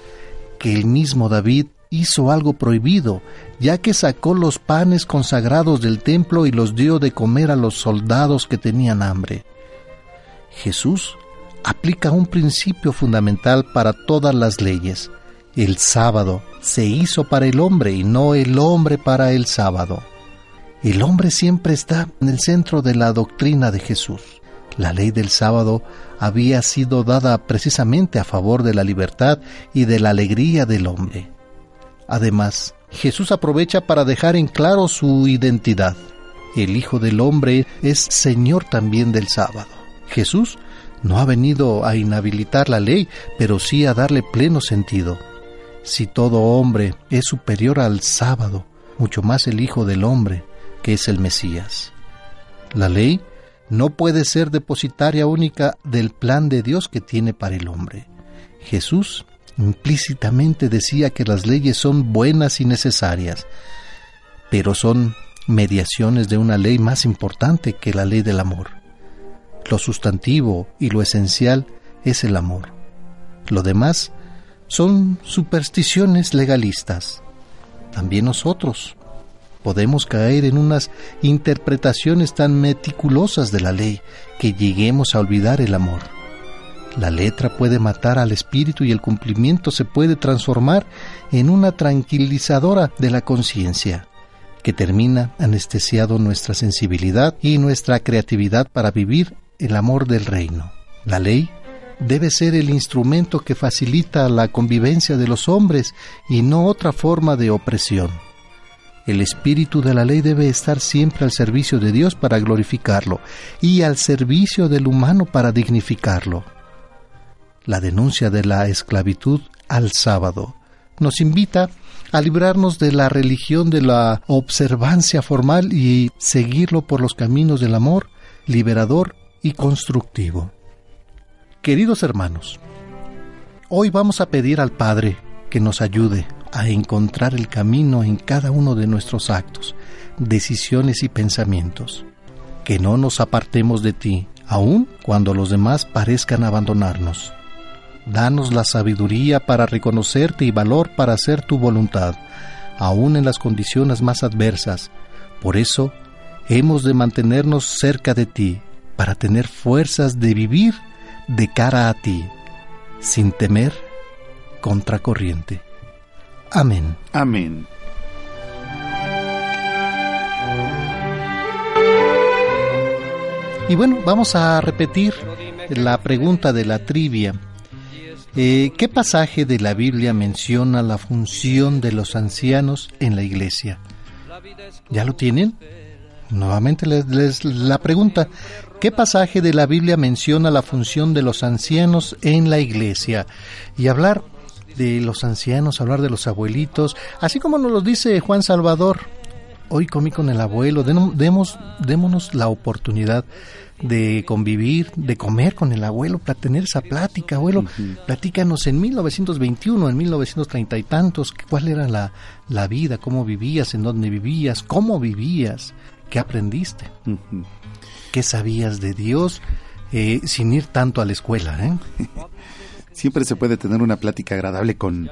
que el mismo David hizo algo prohibido, ya que sacó los panes consagrados del templo y los dio de comer a los soldados que tenían hambre. Jesús aplica un principio fundamental para todas las leyes. El sábado se hizo para el hombre y no el hombre para el sábado. El hombre siempre está en el centro de la doctrina de Jesús. La ley del sábado había sido dada precisamente a favor de la libertad y de la alegría del hombre. Además, Jesús aprovecha para dejar en claro su identidad. El Hijo del Hombre es Señor también del sábado. Jesús no ha venido a inhabilitar la ley, pero sí a darle pleno sentido. Si todo hombre es superior al sábado, mucho más el Hijo del Hombre, que es el Mesías. La ley no puede ser depositaria única del plan de Dios que tiene para el hombre. Jesús implícitamente decía que las leyes son buenas y necesarias, pero son mediaciones de una ley más importante que la ley del amor. Lo sustantivo y lo esencial es el amor. Lo demás son supersticiones legalistas. También nosotros podemos caer en unas interpretaciones tan meticulosas de la ley que lleguemos a olvidar el amor. La letra puede matar al espíritu y el cumplimiento se puede transformar en una tranquilizadora de la conciencia que termina anestesiado nuestra sensibilidad y nuestra creatividad para vivir el amor del reino. La ley debe ser el instrumento que facilita la convivencia de los hombres y no otra forma de opresión. El espíritu de la ley debe estar siempre al servicio de Dios para glorificarlo y al servicio del humano para dignificarlo. La denuncia de la esclavitud al sábado nos invita a librarnos de la religión de la observancia formal y seguirlo por los caminos del amor liberador y constructivo. Queridos hermanos, hoy vamos a pedir al Padre que nos ayude a encontrar el camino en cada uno de nuestros actos, decisiones y pensamientos. Que no nos apartemos de ti, aun cuando los demás parezcan abandonarnos. Danos la sabiduría para reconocerte y valor para hacer tu voluntad, aun en las condiciones más adversas. Por eso, hemos de mantenernos cerca de ti, para tener fuerzas de vivir de cara a ti, sin temer contracorriente. Amén. Amén. Y bueno, vamos a repetir la pregunta de la trivia. Eh, ¿Qué pasaje de la Biblia menciona la función de los ancianos en la iglesia? ¿Ya lo tienen? Nuevamente les, la pregunta, ¿qué pasaje de la Biblia menciona la función de los ancianos en la iglesia? Y hablar de los ancianos, hablar de los abuelitos, así como nos lo dice Juan Salvador, hoy comí con el abuelo, demos, démonos la oportunidad de convivir, de comer con el abuelo, para tener esa plática, abuelo, platícanos en 1921, en 1930 y tantos, cuál era la, la vida, cómo vivías, en dónde vivías, cómo vivías, qué aprendiste, qué sabías de Dios, eh, sin ir tanto a la escuela. ¿eh? Siempre se puede tener una plática agradable con,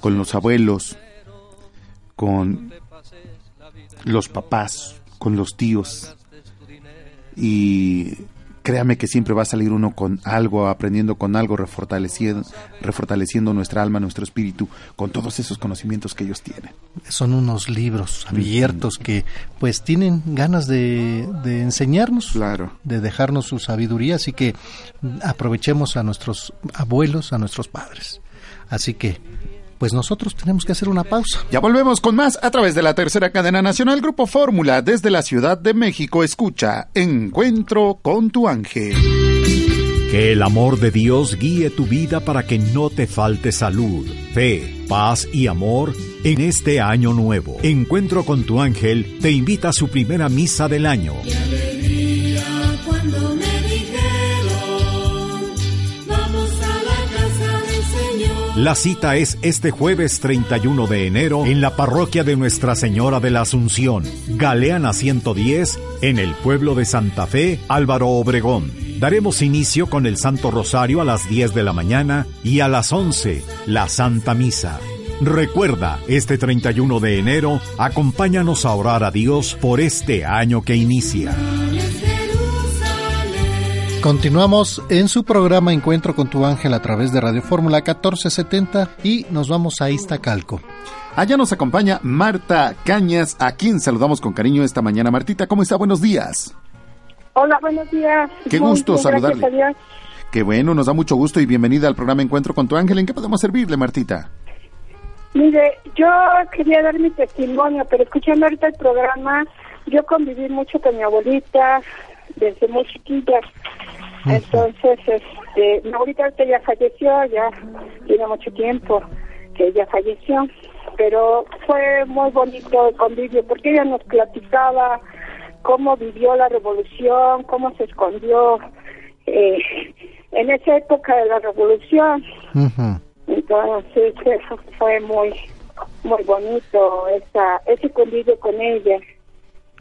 con los abuelos, con los papás, con los tíos. Y créame que siempre va a salir uno con algo, aprendiendo con algo, refortaleciendo, refortaleciendo nuestra alma, nuestro espíritu, con todos esos conocimientos que ellos tienen. Son unos libros abiertos que pues tienen ganas de, de enseñarnos, claro. de dejarnos su sabiduría, así que aprovechemos a nuestros abuelos, a nuestros padres. Así que pues nosotros tenemos que hacer una pausa. Ya volvemos con más a través de la tercera cadena nacional Grupo Fórmula desde la Ciudad de México. Escucha Encuentro con tu ángel. Que el amor de Dios guíe tu vida para que no te falte salud, fe, paz y amor en este año nuevo. Encuentro con tu ángel te invita a su primera misa del año. La cita es este jueves 31 de enero en la parroquia de Nuestra Señora de la Asunción, Galeana 110, en el pueblo de Santa Fe, Álvaro Obregón. Daremos inicio con el Santo Rosario a las 10 de la mañana y a las 11 la Santa Misa. Recuerda, este 31 de enero, acompáñanos a orar a Dios por este año que inicia. Continuamos en su programa Encuentro con tu ángel a través de Radio Fórmula 1470 y nos vamos a Iztacalco. Allá nos acompaña Marta Cañas, a quien saludamos con cariño esta mañana. Martita, ¿cómo está? Buenos días. Hola, buenos días. Qué gusto saludarle. Qué bueno, nos da mucho gusto y bienvenida al programa Encuentro con tu ángel. ¿En qué podemos servirle, Martita? Mire, yo quería dar mi testimonio, pero escuchando ahorita el programa, yo conviví mucho con mi abuelita desde muy chiquilla. Entonces, este, ahorita ya falleció, ya tiene mucho tiempo que ella falleció, pero fue muy bonito el convivio porque ella nos platicaba cómo vivió la revolución, cómo se escondió eh, en esa época de la revolución. Entonces, eso fue muy muy bonito esa ese convivio con ella.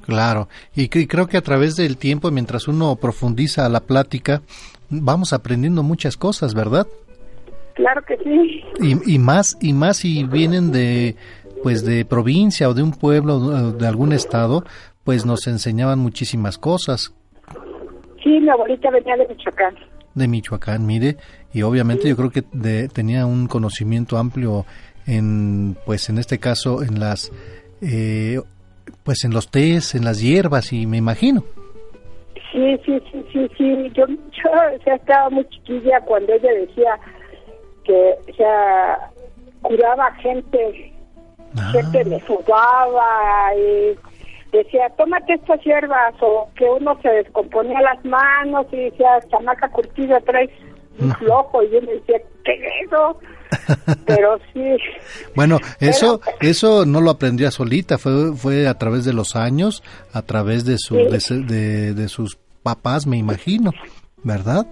Claro, y, creo que a través del tiempo, mientras uno profundiza la plática, vamos aprendiendo muchas cosas, ¿verdad? Claro que sí. Y, y más y más si vienen de pues de provincia o de un pueblo de algún estado, pues nos enseñaban muchísimas cosas. Sí, mi abuelita venía de Michoacán. De Michoacán, mire, y obviamente yo creo que tenía un conocimiento amplio en, pues en este caso, en las eh, pues en los tés, en las hierbas y me imagino. Sí, sí, sí, sí, sí. Yo, yo estaba muy chiquilla cuando ella decía que o sea, curaba gente, ah. gente le jugaba y decía, tómate estas hierbas o que uno se descomponía las manos y decía, chamaca curtida traes un flojo y yo me decía, ¿qué es eso? pero sí. Bueno, eso eso no lo aprendía solita, fue fue a través de los años, a través de su de, de, sus papás, me imagino, ¿verdad?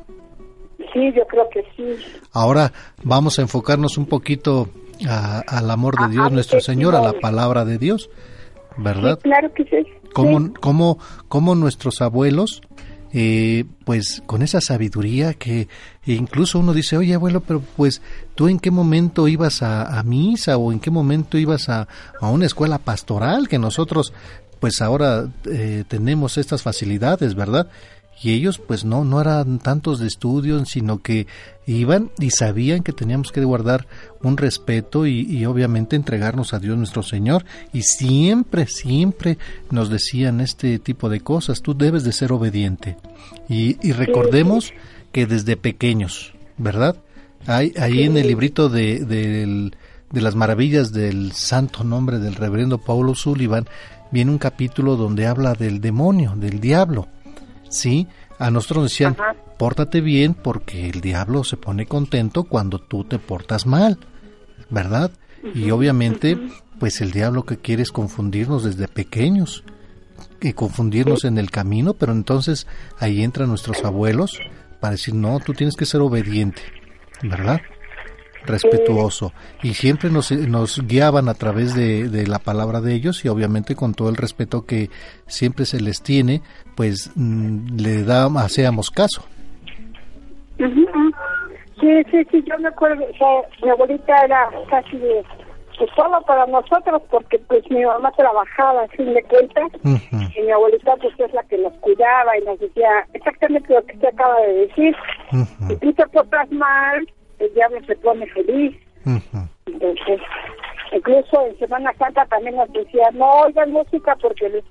Sí, yo creo que sí. Ahora vamos a enfocarnos un poquito al amor de Dios, nuestro Señor, a la palabra de Dios, ¿verdad? claro que sí. ¿Cómo, cómo, cómo nuestros abuelos eh, pues con esa sabiduría que incluso uno dice, oye abuelo, pero pues tú en qué momento ibas a, misa o en qué momento ibas a, a, una escuela pastoral que nosotros pues ahora eh, tenemos estas facilidades, ¿verdad? Y ellos pues no, no eran tantos de estudios, sino que iban y sabían que teníamos que guardar un respeto y, obviamente entregarnos a Dios nuestro Señor. Y siempre, siempre nos decían este tipo de cosas, tú debes de ser obediente. Y, y recordemos que desde pequeños, ¿verdad? Hay, ahí en el librito de, de, de las maravillas del santo nombre del reverendo Paulo Sullivan viene un capítulo donde habla del demonio, del diablo ¿sí? A nosotros nos decían, pórtate bien porque el diablo se pone contento cuando tú te portas mal, ¿verdad? Y obviamente pues el diablo que quiere es confundirnos desde pequeños y confundirnos en el camino, pero entonces ahí entran nuestros abuelos para decir, no, tú tienes que ser obediente, ¿verdad? respetuoso y siempre nos, nos guiaban a través de, de, la palabra de ellos y obviamente con todo el respeto que siempre se les tiene pues mm, le da, hacíamos caso. Sí, sí, sí, yo me acuerdo o sea, mi abuelita era casi de solo para nosotros porque pues mi mamá trabajaba a fin de cuentas y mi abuelita pues es la que nos cuidaba y nos decía exactamente lo que usted acaba de decir. Si tú te portas mal el diablo se pone feliz. Entonces incluso en Semana Santa también nos decía no oigan música porque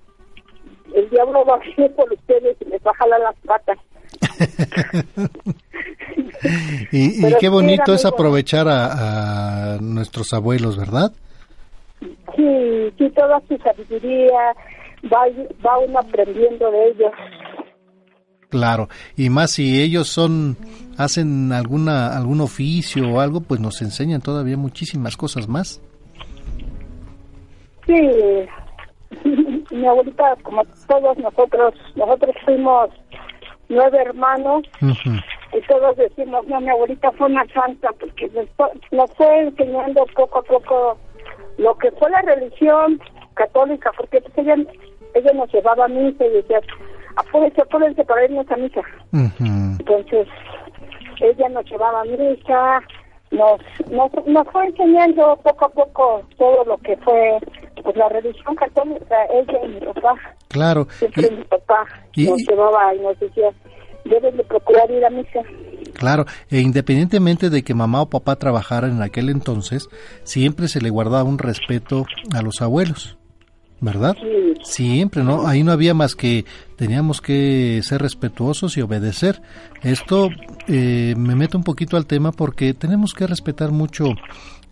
el, diablo va a venir por ustedes y les va a jalar las patas y, y qué bonito es aprovechar a, a, nuestros abuelos, ¿verdad? Sí, sí, toda su sabiduría va, va uno aprendiendo de ellos. Claro, y más si ellos son hacen alguna algún oficio o algo, pues nos enseñan todavía muchísimas cosas más. Sí, mi abuelita, como todos nosotros, nosotros fuimos nueve hermanos y todos decimos, no, mi abuelita fue una santa porque nos fue enseñando poco a poco lo que fue la religión católica, porque pues ella, ella nos llevaba a misa y decía, apúrense, apúrense para irnos a misa. Entonces, ella nos llevaba a misa, nos, nos, nos fue enseñando poco a poco todo lo que fue pues la religión católica, ella y mi papá. Claro. Siempre mi papá nos llevaba y nos decía, debes de procurar ir a misa. Claro, e independientemente de que mamá o papá trabajaran en aquel entonces, siempre se le guardaba un respeto a los abuelos. ¿Verdad? Sí. Siempre, ¿no? Ahí no había más que teníamos que ser respetuosos y obedecer. Esto eh, me meto un poquito al tema porque tenemos que respetar mucho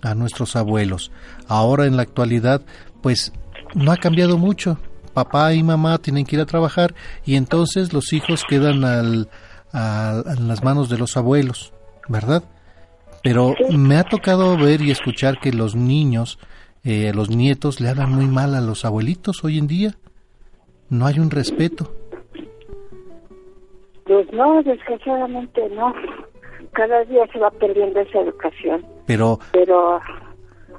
a nuestros abuelos. Ahora en la actualidad, pues no ha cambiado mucho. Papá y mamá tienen que ir a trabajar y entonces los hijos quedan al, a, en las manos de los abuelos, ¿verdad? Pero me ha tocado ver y escuchar que los niños, eh, los nietos le hablan muy mal a los abuelitos hoy en día. No hay un respeto. Pues no, desgraciadamente no. Cada día se va perdiendo esa educación. Pero pero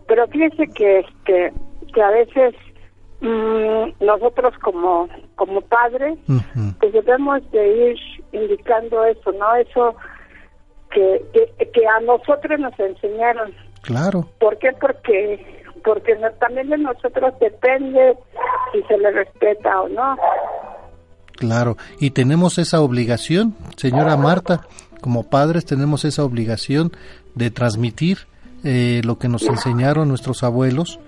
pero fíjese que que, que a veces mmm, nosotros como como padres uh -huh. pues debemos de ir indicando eso, ¿no? Eso que, que, que a nosotros nos enseñaron. Claro. ¿Por qué? Porque porque también de nosotros depende si se le respeta o no. Claro, y tenemos esa obligación, señora Marta, como padres tenemos esa obligación de transmitir eh, lo que nos enseñaron nuestros abuelos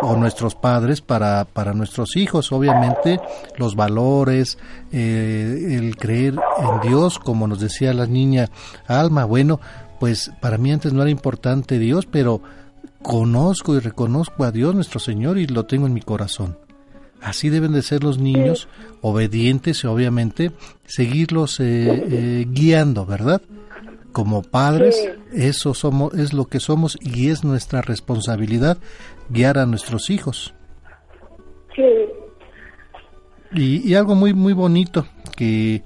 o nuestros padres para, para nuestros hijos, obviamente los valores, eh, el creer en Dios, como nos decía la niña Alma, bueno, pues para mí antes no era importante Dios, pero conozco y reconozco a Dios nuestro Señor y lo tengo en mi corazón. Así deben de ser los niños, obedientes y obviamente seguirlos eh, eh, guiando, ¿verdad? Como padres, eso somos, es lo que somos y es nuestra responsabilidad guiar a nuestros hijos. Sí, Y, y algo muy muy bonito que,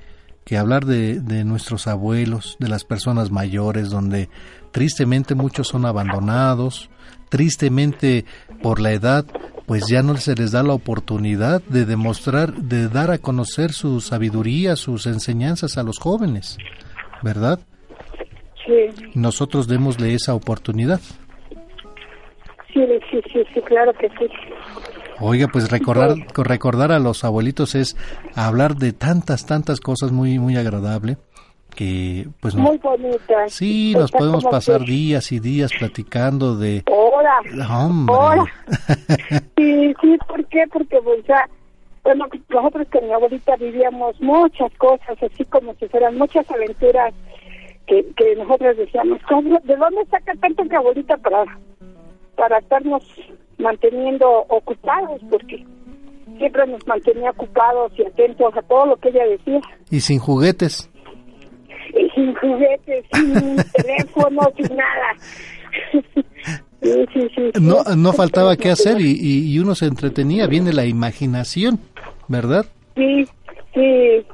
que hablar de, de nuestros abuelos, de las personas mayores, donde tristemente muchos son abandonados, tristemente por la edad, pues ya no se les da la oportunidad de demostrar, de dar a conocer su sabiduría, sus enseñanzas a los jóvenes, ¿verdad? sí, Nosotros démosle esa oportunidad. sí, sí, sí, sí, claro que sí. Oiga, pues recordar, recordar a los abuelitos es hablar de tantas, tantas cosas muy, muy agradable que pues no- Muy bonita. sí, nos Está podemos pasar que- días y días platicando de Ahora, hombre. Sí, sí, ¿por qué? Porque pues ya, bueno, nosotros con mi abuelita vivíamos muchas cosas, así como si fueran muchas aventuras que, que nosotros decíamos, ¿cómo- ¿de dónde saca tanto mi abuelita para, para estarnos manteniendo ocupados? Porque siempre nos mantenía ocupados y atentos a todo lo que ella decía. y sin juguetes. Y sin juguetes, sin teléfono, sin nada. Sí, sí, sí. No, no faltaba qué hacer y, y, uno se entretenía, viene la imaginación, ¿verdad? Sí, sí.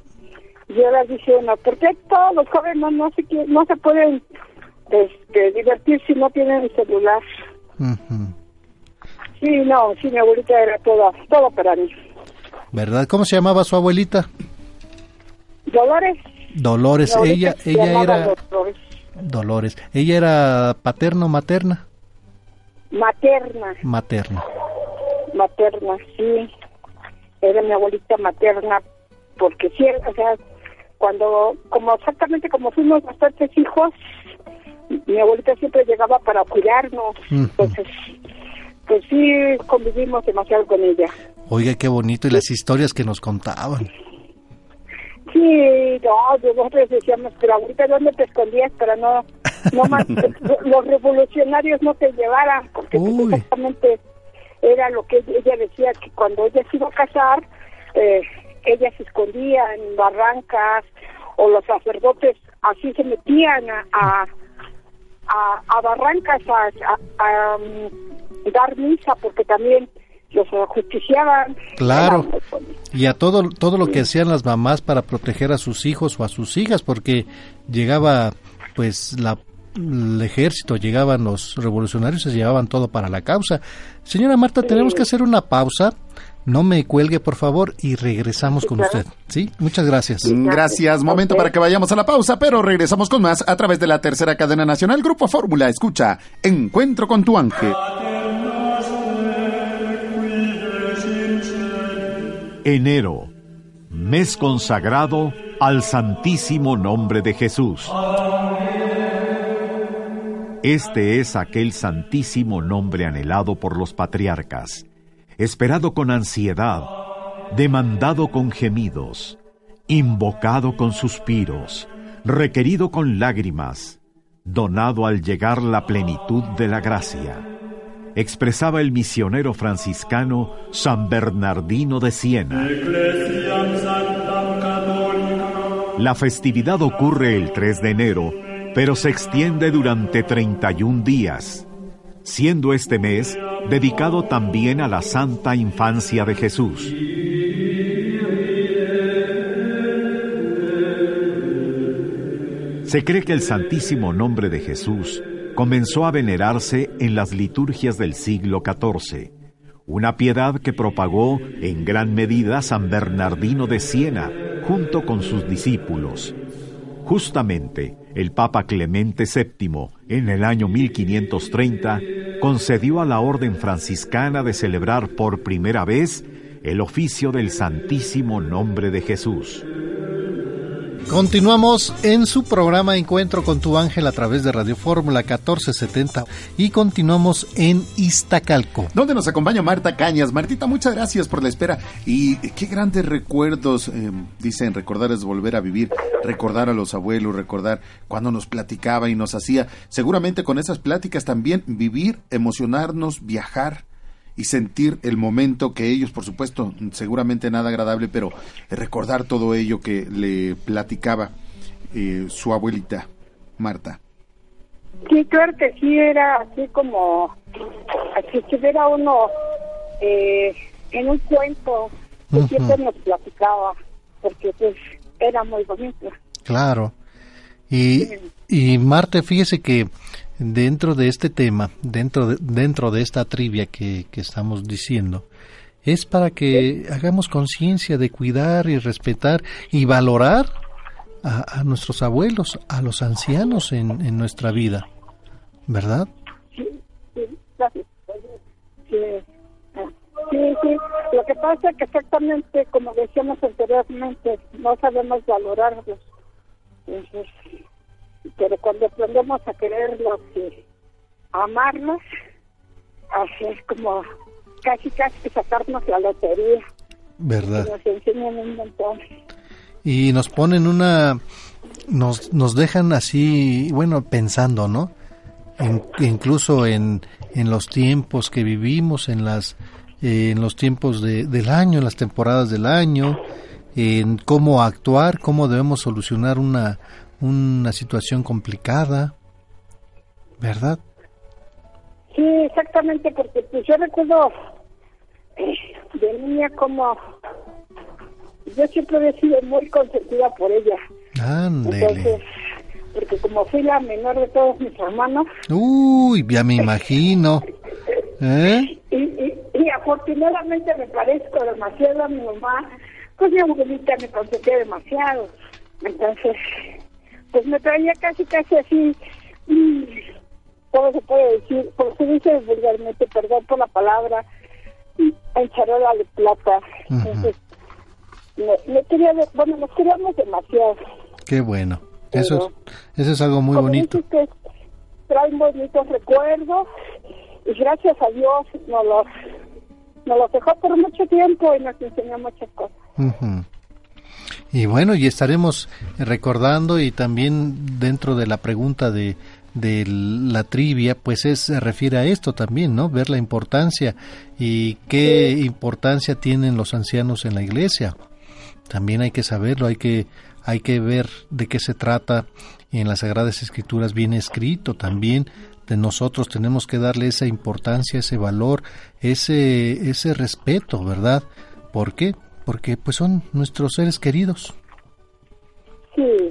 Yo les dije uno, ¿por qué todos los jóvenes no, no, se, no se pueden este, divertir si no tienen celular? Sí, no, sí, mi abuelita era todo, todo para mí. ¿Verdad? ¿Cómo se llamaba su abuelita? Dolores. Dolores. Ella, ella era Dolores. Dolores. Ella era paterno, materna, Materna, materna. materna, sí. Era mi abuelita materna, porque sí, o sea, cuando, como exactamente como fuimos bastantes hijos, mi abuelita siempre llegaba para cuidarnos, entonces, pues sí, convivimos demasiado con ella. Oiga, qué bonito y las historias que nos contaban. Sí, no, nosotros decíamos, pero ahorita dónde te escondías para no, no más, los revolucionarios no te llevaran, porque pues, exactamente era lo que ella decía, que cuando ella se iba a casar, eh, ella se escondía en barrancas, o los sacerdotes así se metían a, a, a- a barrancas a, a- a, um, dar misa, porque también los ajusticiaban. Claro. Y a todo, todo lo que hacían las mamás para proteger a sus hijos o a sus hijas, porque llegaba pues la el ejército, llegaban los revolucionarios, se llevaban todo para la causa. Señora Marta, tenemos que hacer una pausa. No me cuelgue, por favor, y regresamos con usted. ¿Sí? Muchas gracias. Gracias. Momento para que vayamos a la pausa, pero regresamos con más a través de la tercera cadena nacional Grupo Fórmula. Escucha, Encuentro con tu ángel. Enero, mes consagrado al Santísimo Nombre de Jesús. Este es aquel santísimo nombre anhelado por los patriarcas, esperado con ansiedad, demandado con gemidos, invocado con suspiros, requerido con lágrimas, donado al llegar la plenitud de la gracia. Expresaba el misionero franciscano San Bernardino de Siena. La festividad ocurre el 3 de enero, pero se extiende durante 31 días, siendo este mes dedicado también a la Santa Infancia de Jesús. Se cree que el Santísimo Nombre de Jesús comenzó a venerarse en las liturgias del siglo XIV, una piedad que propagó en gran medida San Bernardino de Siena junto con sus discípulos. Justamente, el Papa Clemente VII, en el año 1530, concedió a la Orden franciscana de celebrar por primera vez el oficio del Santísimo Nombre de Jesús. Continuamos en su programa Encuentro con tu ángel a través de Radio Fórmula 1470 y continuamos en Iztacalco. Donde nos acompaña Marta Cañas. Martita, muchas gracias por la espera. Y qué grandes recuerdos, eh, dicen, recordar es volver a vivir, recordar a los abuelos, recordar cuando nos platicaba y nos hacía, seguramente con esas pláticas también vivir, emocionarnos, viajar y sentir el momento que ellos, por supuesto, seguramente nada agradable, pero recordar todo ello que le platicaba eh, su abuelita, Marta. Sí, claro que sí, era así como si estuviera uno eh, en un cuento que siempre nos platicaba, porque pues era muy bonito. Claro. Y, y Marte, fíjese que dentro de este tema, dentro de, dentro de esta trivia que, que estamos diciendo, es para que hagamos conciencia de cuidar y respetar y valorar a, a nuestros abuelos, a los ancianos en, en nuestra vida, ¿verdad? Sí, sí, gracias. Ah, sí, sí. Lo que pasa es que exactamente como decíamos anteriormente, no sabemos valorarlos. Entonces, pero cuando aprendemos a quererlos y a amarlos, así es como casi casi sacarnos la lotería. ¿Verdad? Nos enseñan un montón. y nos ponen una nos, nos dejan así bueno pensando no En- incluso en, en los tiempos que vivimos en las eh, en los tiempos de- del año en las temporadas del año en cómo actuar cómo debemos solucionar una una situación complicada verdad Sí, exactamente, porque pues yo recuerdo eh, de niña como yo siempre he sido muy consentida por ella. Entonces, porque como fui la menor de todos mis hermanos. Uy, ya me imagino. ¿Eh? Y, y, y, afortunadamente me parezco demasiado a mi mamá, pues mi abuelita me consentía demasiado. Entonces, pues me traía casi, casi así, ¿cómo se puede decir? Como se dice vulgarmente, perdón por la palabra, en charola de plata. Entonces, me, quería, bueno, nos queríamos demasiado. Qué bueno. Eso es, eso es algo muy bonito. Que traen bonitos recuerdos y gracias a Dios nos los, nos los dejó por mucho tiempo y nos enseñó muchas cosas. Y bueno, y estaremos recordando y también dentro de la pregunta de, de la trivia, pues es, se refiere a esto también, ¿no? Ver la importancia y qué importancia tienen los ancianos en la iglesia. También hay que saberlo, hay que, hay que ver de qué se trata en las Sagradas Escrituras bien escrito también de nosotros tenemos que darle esa importancia, ese valor, ese, ese respeto, ¿verdad? ¿Por qué? Porque pues son nuestros seres queridos.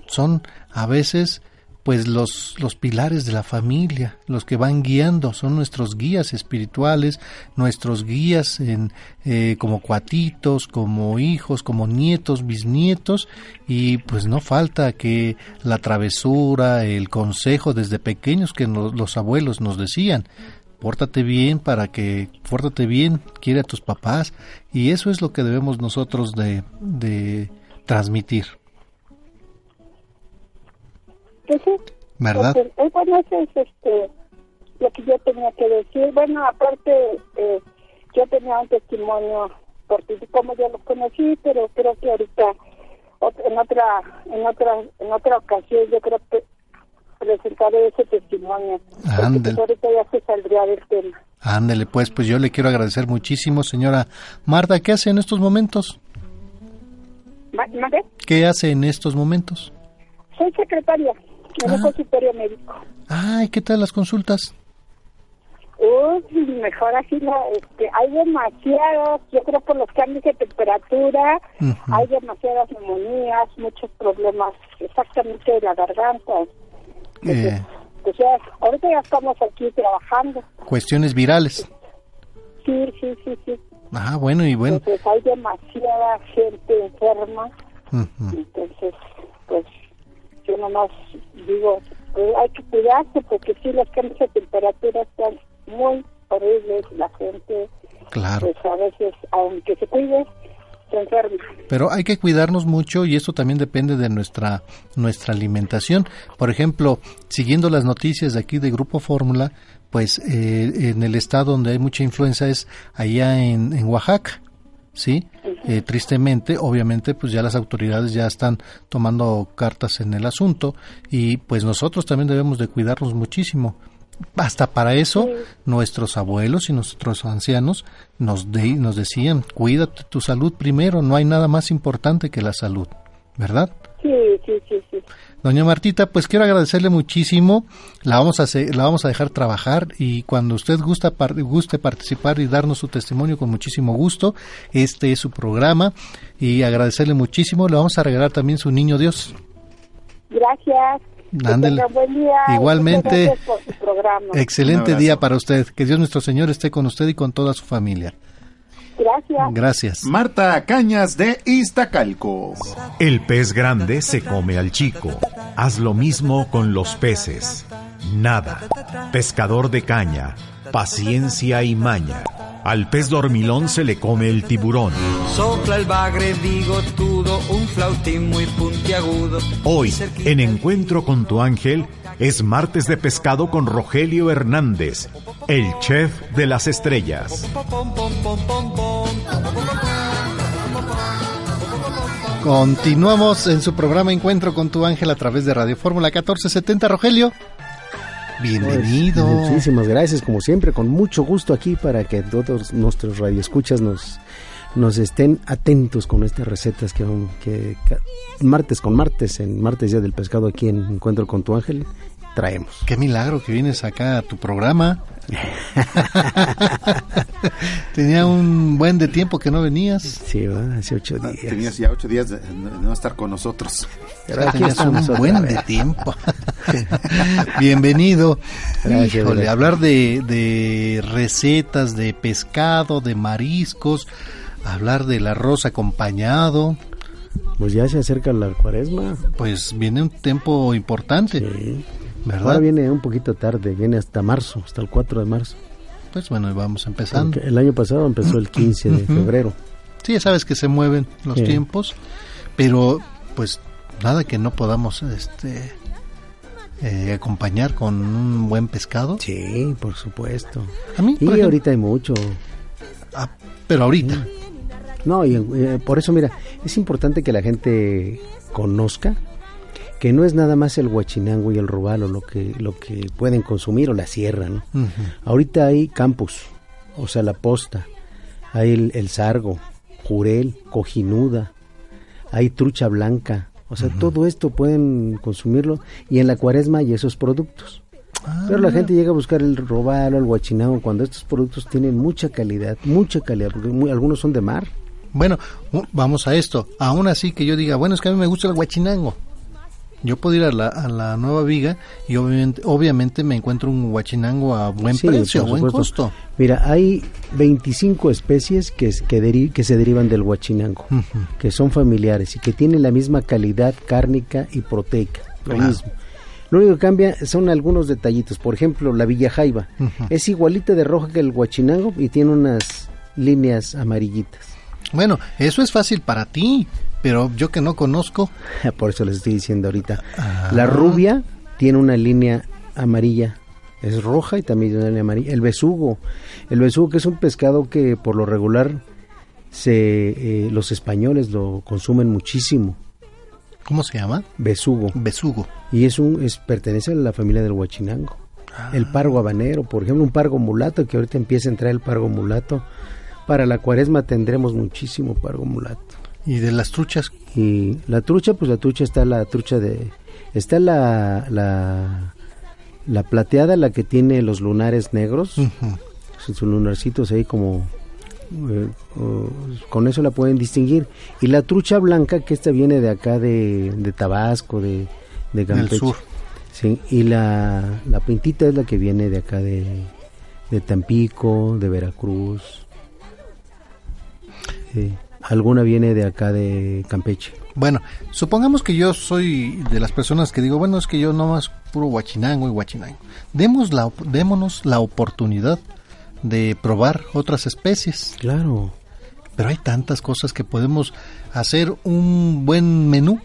Son a veces pues los, los pilares de la familia, los que van guiando, son nuestros guías espirituales, nuestros guías en, eh, como cuatitos, como hijos, como nietos, bisnietos, y pues no falta que la travesura, el consejo desde pequeños que los abuelos nos decían, pórtate bien para que, pórtate bien, quiere a tus papás, y eso es lo que debemos nosotros de, de transmitir. ¿Verdad? bueno, eso es este, lo que yo tenía que decir. Bueno, aparte, eh, yo tenía un testimonio por ti, como yo lo conocí, pero creo que ahorita, en otra, en otra, en otra ocasión, yo creo que presentaré ese testimonio. Pues ahorita ya se saldría del tema. Ándele, pues, pues yo le quiero agradecer muchísimo, señora Marta. ¿Qué hace en estos momentos? ¿Qué hace en estos momentos? Soy secretaria en un ah. consultorio médico. Ay, ¿qué tal las consultas? Uy, mejor así, no, este, hay demasiados, yo creo por los cambios de temperatura, hay demasiadas neumonías, muchos problemas exactamente de la garganta. Eh. Pues ya, ahorita ya estamos aquí trabajando. Cuestiones virales. Sí, sí, sí, sí. Ah, bueno, y bueno. Entonces hay demasiada gente enferma, entonces, pues yo nomás digo, pues, hay que cuidarse porque si los cambios de temperatura están muy horribles, la gente, claro. pues a veces, aunque se cuide, Pero hay que cuidarnos mucho y esto también depende de nuestra, nuestra alimentación. Por ejemplo, siguiendo las noticias de aquí de Grupo Fórmula, pues eh, en el estado donde hay mucha influenza es allá en, en Oaxaca. ¿sí? Eh, tristemente, obviamente, pues ya las autoridades ya están tomando cartas en el asunto y pues nosotros también debemos de cuidarnos muchísimo. Hasta para eso, nuestros abuelos y nuestros ancianos nos, nos decían, cuídate tu salud primero, no hay nada más importante que la salud, ¿verdad? Sí, sí, sí, sí. Doña Martita, pues quiero agradecerle muchísimo. La vamos a la vamos a dejar trabajar y cuando usted gusta guste participar y darnos su testimonio con muchísimo gusto, este es su programa y agradecerle muchísimo. Le vamos a regalar también su niño Dios. Gracias. Buen día Igualmente. Excelente día para usted. Que Dios nuestro Señor esté con usted y con toda su familia. Gracias. Gracias. Marta Cañas de Iztacalco. El pez grande se come al chico. Haz lo mismo con los peces. Nada. Pescador de caña. Paciencia y maña. Al pez dormilón se le come el tiburón. Sopla el bagre bigotudo, un flautín muy puntiagudo. Hoy, en Encuentro con tu ángel, es martes de pescado con Rogelio Hernández, el chef de las estrellas. Continuamos en su programa Encuentro con tu ángel a través de Radio Fórmula 1470, Rogelio. Bienvenido. Pues, muchísimas gracias, como siempre, con mucho gusto aquí para que todos nuestros radioescuchas nos, nos estén atentos con estas recetas que, que martes con martes, en martes día del pescado aquí en Encuentro con tu ángel, traemos. Qué milagro que vienes acá a tu programa. Tenía un buen de tiempo que no venías. Sí, hace ocho días. Tenías ya ocho días de, no estar con nosotros. Pero aquí Tenías un buen de tiempo. Bienvenido. Gracias, Híjole, hablar de, de recetas de pescado, de mariscos, hablar del arroz acompañado. Pues ya se acerca la cuaresma. Pues viene un tiempo importante. Sí. ¿Verdad? Ahora viene un poquito tarde, viene hasta marzo, hasta el 4 de marzo. Pues bueno, vamos empezando. Porque el año pasado empezó el 15 de febrero. Sí, ya sabes que se mueven los sí. tiempos, pero pues nada que no podamos este eh, acompañar con un buen pescado. Sí, por supuesto. A mí, y ejemplo, ahorita hay mucho. Ah, pero ahorita. Sí. No, y eh, por eso, mira, es importante que la gente conozca que no es nada más el huachinango y el robalo lo que, lo que pueden consumir o la sierra, ¿no? Uh -huh. Ahorita hay campus, o sea, la posta, hay el, el sargo, jurel, cojinuda, hay trucha blanca, o sea, uh -huh. todo esto pueden consumirlo y en la cuaresma hay esos productos. Ah, Pero la gente llega a buscar el robalo, el huachinango, cuando estos productos tienen mucha calidad, mucha calidad, porque muy, algunos son de mar. Bueno, vamos a esto. Aún así que yo diga, bueno, es que a mí me gusta el huachinango. Yo puedo ir a la, a la Nueva Viga y obviamente, obviamente me encuentro un huachinango a buen sí, precio, a buen costo. Mira, hay 25 especies que, que, deri que se derivan del huachinango, uh -huh. que son familiares y que tienen la misma calidad cárnica y proteica, lo mismo. Lo único que cambia son algunos detallitos. Por ejemplo, la Villa Jaiba uh -huh. es igualita de roja que el huachinango y tiene unas líneas amarillitas. Bueno, eso es fácil para ti, pero yo que no conozco. Por eso les estoy diciendo ahorita. Ah. La rubia tiene una línea amarilla, es roja y también tiene una línea amarilla. El besugo, el besugo que es un pescado que por lo regular se, eh, los españoles lo consumen muchísimo. ¿Cómo se llama? Besugo. Besugo. Y es un, es, pertenece a la familia del huachinango. Ah. El pargo habanero, por ejemplo, un pargo mulato, que ahorita empieza a entrar el pargo mulato. Para la cuaresma tendremos muchísimo pargo mulato. ¿Y de las truchas? Y la trucha, pues la trucha está la trucha de... Está la, la, la plateada, la que tiene los lunares negros. Uh -huh. Sus lunarcitos ahí como... Eh, con eso la pueden distinguir. Y la trucha blanca, que esta viene de acá de, de Tabasco, de, de Campeche. sur. Sí, y la, la pintita es la que viene de acá de, de Tampico, de Veracruz. Sí alguna viene de acá de Campeche. Bueno, supongamos que yo soy de las personas que digo, bueno, es que yo nomás puro guachinango y guachinango. Demos la, démonos la oportunidad de probar otras especies. Claro. Pero hay tantas cosas que podemos hacer un buen menú.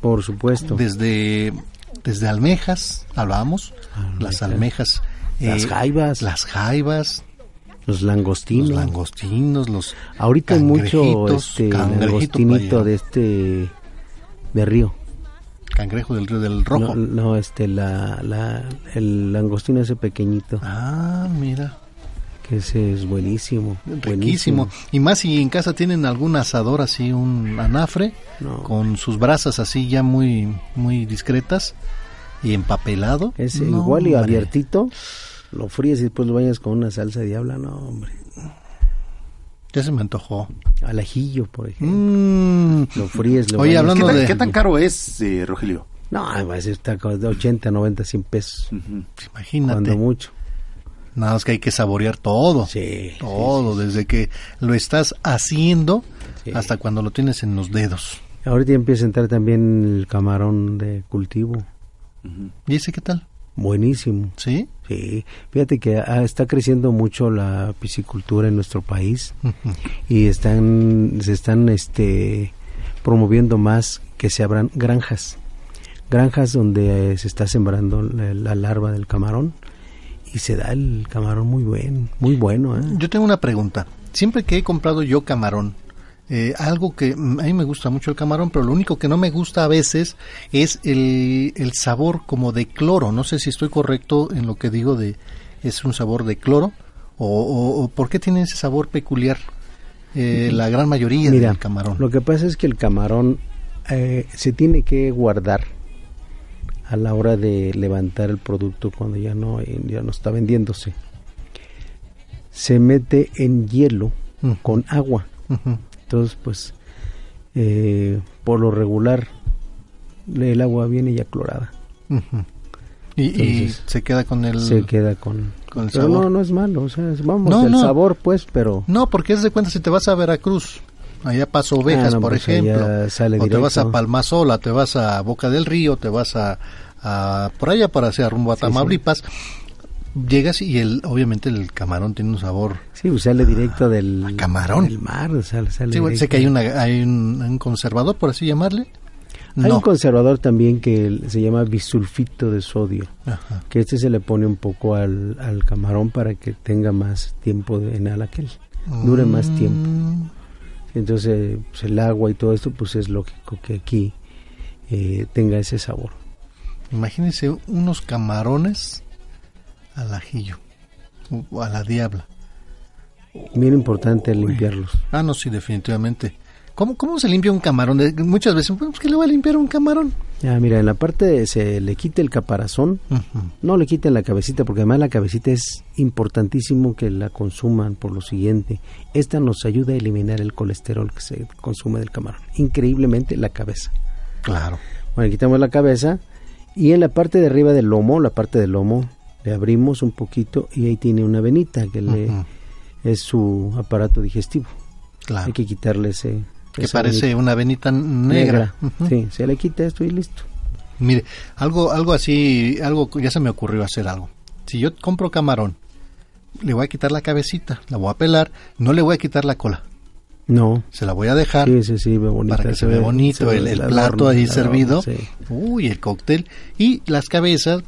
Por supuesto. Desde, desde almejas, hablábamos, Almeja. las almejas. Las eh, jaivas. Las jaivas, los langostinos. Los langostinos, los Ahorita hay mucho este langostinito de este de río. Cangrejo del río del rojo. No, no este la, la el langostino ese pequeñito. Ah, mira. Que ese es buenísimo. Riquísimo. Buenísimo. Y más si en casa tienen algún asador así, un anafre, no. con sus brasas así ya muy, muy discretas y empapelado. No, igual y abiertito lo fríes y después lo bañas con una salsa de diabla, no, hombre. Ya se me antojó. Al ajillo, por ejemplo. Mm. Lo fríes, lo Oye, hablando ¿Qué tan, de... ¿Qué tan caro es, eh, Rogelio? No, va a ser de 80, 90, 100 pesos. Uh -huh. Imagínate. Cuando mucho. Nada más que hay que saborear todo. Sí. Todo, sí, sí, desde que lo estás haciendo hasta cuando lo tienes en los dedos. Ahorita empieza a entrar también el camarón de cultivo. Uh -huh. ¿Y ese qué tal? Buenísimo. ¿Sí? Sí. Fíjate que ah, está creciendo mucho la piscicultura en nuestro país uh -huh. y están se están este promoviendo más que se abran granjas. Granjas donde eh, se está sembrando la, la, larva del camarón y se da el camarón muy buen, muy bueno. ¿eh? Yo tengo una pregunta. Siempre que he comprado yo camarón, eh, algo que mm, a mí me gusta mucho el camarón, pero lo único que no me gusta a veces es el, el sabor como de cloro. No sé si estoy correcto en lo que digo de es un sabor de cloro o, o, o por qué tiene ese sabor peculiar eh, la gran mayoría Mira, del camarón. Lo que pasa es que el camarón eh, se tiene que guardar a la hora de levantar el producto cuando ya no, ya no está vendiéndose. Se mete en hielo con agua. Entonces, pues, eh, por lo regular, el agua viene ya clorada. y, y se queda con el... Se queda con, con el pero sabor. no, no es malo, o sea, vamos, No, el no. sabor, pues, pero... No, porque es de cuenta si te vas a Veracruz, allá paso ovejas, Ah, no, por pues ejemplo, sale o te vas a. Palmasola, te vas a Boca del Río, te vas a, a por allá para hacer rumbo a Sí, Tamaulipas, llegas y el obviamente el camarón tiene un sabor Sí, pues sale directo del... camarón. del mar, sale, sale Sí, bueno, sé que hay, una, hay un, un conservador, por así llamarle. Hay No. un conservador también que se llama bisulfito de sodio, Ajá. que este se le pone un poco al, al camarón para que tenga más tiempo de, en aquel, dure más tiempo. Mm. Entonces, pues, el agua y todo esto, pues es lógico que aquí eh, tenga ese sabor. Imagínense unos camarones al ajillo, o a la diabla. Bien importante limpiarlos. Ah, no, sí, definitivamente. ¿Cómo, cómo se limpia un camarón? Muchas veces, pues, ¿qué le va a limpiar un camarón? Ah, mira, en la parte de- se le quita el caparazón, no le quiten la cabecita, porque además la cabecita es importantísimo que la consuman por lo siguiente. Esta nos ayuda a eliminar el colesterol que se consume del camarón. Increíblemente la cabeza. Claro. Bueno, quitamos la cabeza y en la parte de arriba del lomo, la parte del lomo, le abrimos un poquito y ahí tiene una venita que le es su aparato digestivo. Claro. Hay que quitarle ese Que parece venita. una venita negra. Sí, se le quita esto y listo. Mire, algo, algo así, algo ya se me ocurrió hacer algo. Si yo compro camarón, le voy a quitar la cabecita, la voy a pelar, no le voy a quitar la cola. No. Se la voy a dejar Sí, sí, sí, ve bonita, para que se, se vea ve- bonito se el, plato adorno, ahí adorno, servido. sí. Uy, el cóctel. Y las cabezas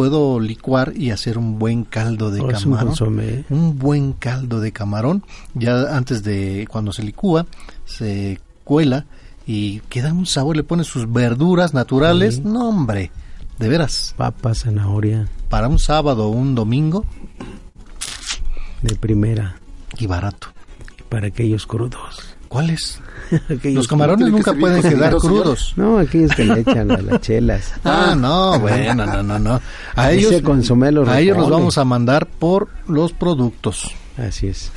puedo licuar y hacer un buen caldo de Oh, un camarón. Un buen caldo de camarón. Ya antes de cuando se licúa, se cuela y queda un sabor. Le pones sus verduras naturales. Sí. No, hombre, de veras. Papa, zanahoria, Para un sábado o un domingo de primera. y barato. Para aquellos crudos. ¿Cuáles? Los camarones nunca pueden quedar crudos. No, aquellos que le echan a las chelas. Ah, no, bueno, no, no, no. A ellos, los a ellos los vamos a mandar por los productos. Así es.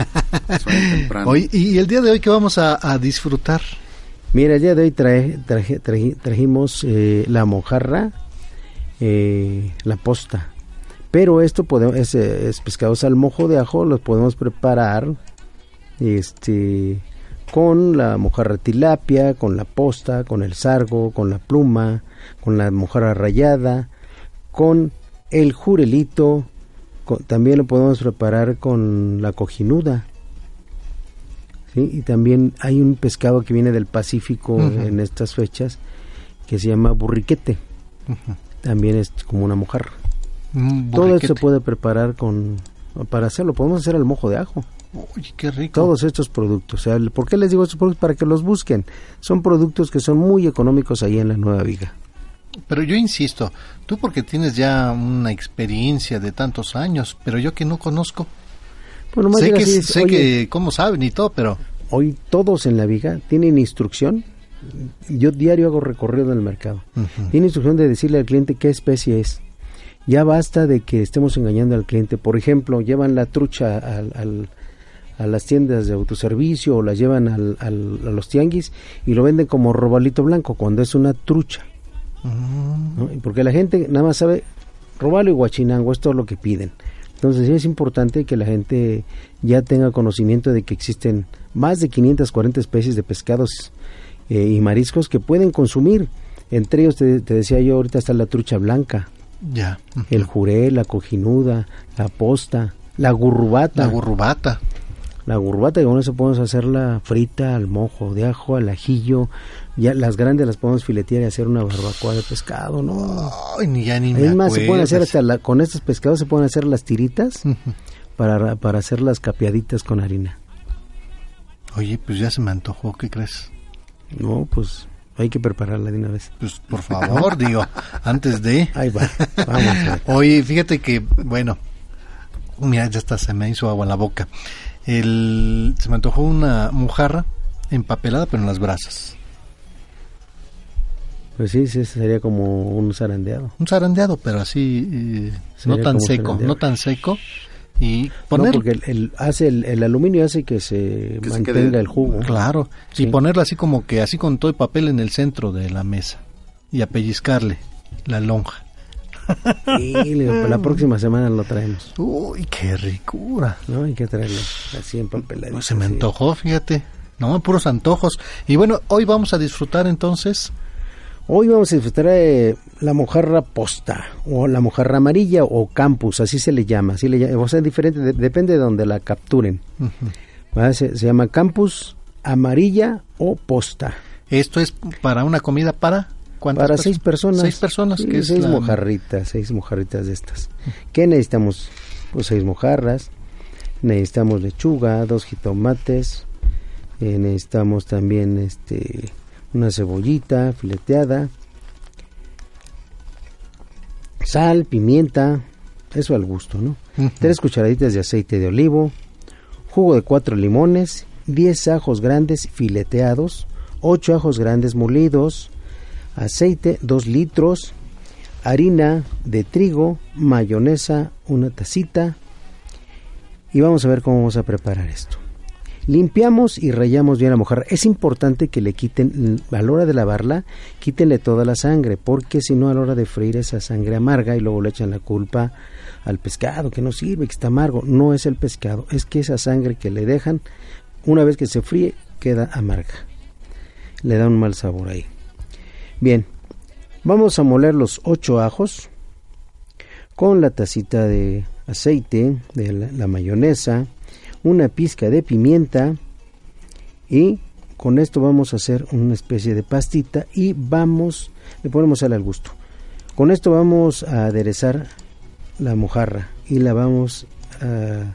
Hoy, y el día de hoy que vamos a, a disfrutar. Mira, el día de hoy trae, traje- traji- trajimos eh, la mojarra, eh, la posta. Pero esto podemos, es, eh, es pescados al mojo de ajo, los podemos preparar este, con la mojarra tilapia, con la posta, con el sargo, con la pluma, con la mojarra rallada, con el jurelito. con- también lo podemos preparar con la cojinuda. ¿sí? Y también hay un pescado que viene del Pacífico en estas fechas que se llama burriquete. También es como una mojarra. Un Todo esto se puede preparar con para hacerlo podemos hacer al mojo de ajo. Uy, qué rico. Todos estos productos, o sea, ¿por qué les digo estos productos? Para que los busquen. Son productos que son muy económicos ahí en la Nueva Viga. Pero yo insisto, tú porque tienes ya una experiencia de tantos años, pero yo que no conozco. Bueno, más sé que, así es, sé oye, que cómo saben y todo, pero hoy todos en la Viga tienen instrucción. Yo diario hago recorrido en el mercado. Ujú. Tiene instrucción de decirle al cliente qué especie es. Ya basta de que estemos engañando al cliente. Por ejemplo, llevan la trucha al, al- a las tiendas de autoservicio o la llevan al- al- a los tianguis y lo venden como robalito blanco cuando es una trucha. ¿no? Y Porque la gente nada más sabe robalo y guachinango, es todo lo que piden. Entonces es importante que la gente ya tenga conocimiento de que existen más de 540 especies de pescados eh, y mariscos que pueden consumir. Entre ellos, te, te decía yo, ahorita está la trucha blanca, ya. el juré, la cojinuda, la posta, la gurrubata. La gurrubata. La gurrubata, y con eso podemos hacerla frita al mojo de ajo, al ajillo. Ya las grandes las podemos filetear y hacer una barbacoa de pescado, ¿no? Ay, ni ya ni me Es más, se pueden hacer hasta la- con estos pescados se pueden hacer las tiritas para, para hacer las capeaditas con harina. Oye, pues ya se me antojó, ¿qué crees? No, pues hay que prepararla de una vez. Pues por favor, digo, antes de... Ahí va, vamos. Oye, fíjate que, bueno, mira, ya hasta se me hizo agua en la boca. El, se me antojó una mojarra empapelada, pero en las brasas. Pues sí, sí, sería como un zarandeado. Un zarandeado, pero así eh, no tan seco, zarandeado. no tan seco. Y No, poner, porque el, el- hace el, el aluminio hace que se Que se mantenga quede- el jugo. claro, Sí. y ponerla así como que así con todo el papel en el centro de la mesa y a pellizcarle la lonja. Sí, digo, la próxima semana lo traemos. Uy, qué ricura. No, hay que traerlo así en. Pues se me antojó, fíjate. No, puros antojos. Y bueno, hoy vamos a disfrutar entonces. Hoy vamos a disfrutar de la mojarra posta o la mojarra amarilla o campus, así se le llama. Así le llama. O sea, diferente, de- depende de donde la capturen. Se llama campus amarilla o posta. Esto es para una comida para ¿cuántas Para seis personas. Seis personas, es seis la- mojarritas, seis mojarritas de estas. ¿Qué necesitamos? Pues seis mojarras. Necesitamos lechuga, dos jitomates. eh, necesitamos también este una cebollita fileteada. Sal, pimienta, eso al gusto, ¿no? Tres cucharaditas de aceite de olivo, jugo de cuatro limones, 10 ajos grandes fileteados, 8 ajos grandes molidos, aceite 2 litros, harina de trigo, mayonesa una tacita y vamos a ver cómo vamos a preparar esto. Limpiamos y rayamos bien la mojarra. Es importante que le quiten, a la hora de lavarla, quítenle toda la sangre, porque si no a la hora de freír esa sangre amarga y luego le echan la culpa al pescado, que no sirve, que está amargo. No es el pescado, es que esa sangre que le dejan, una vez que se fríe, queda amarga. Le da un mal sabor ahí. Bien, vamos a moler los ocho ajos con la tacita de aceite, de la, la mayonesa, una pizca de pimienta y con esto vamos a hacer una especie de pastita y vamos, le ponemos sal al gusto. Con esto vamos a aderezar la mojarra y la vamos a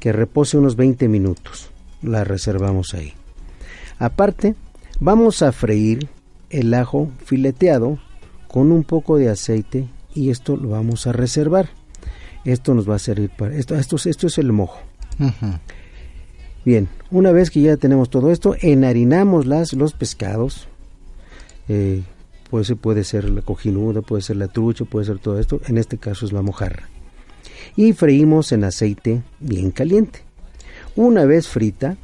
que repose unos 20 minutos. La reservamos ahí. Aparte, vamos a freír el ajo fileteado con un poco de aceite y esto lo vamos a reservar. Esto nos va a servir para esto esto, esto es el mojo. Bien, una vez que ya tenemos todo esto, enharinamos las, los pescados. Eh, pues puede ser la cojinuda, puede ser la trucha, puede ser todo esto. En este caso es la mojarra. Y freímos en aceite bien caliente. Una vez frita,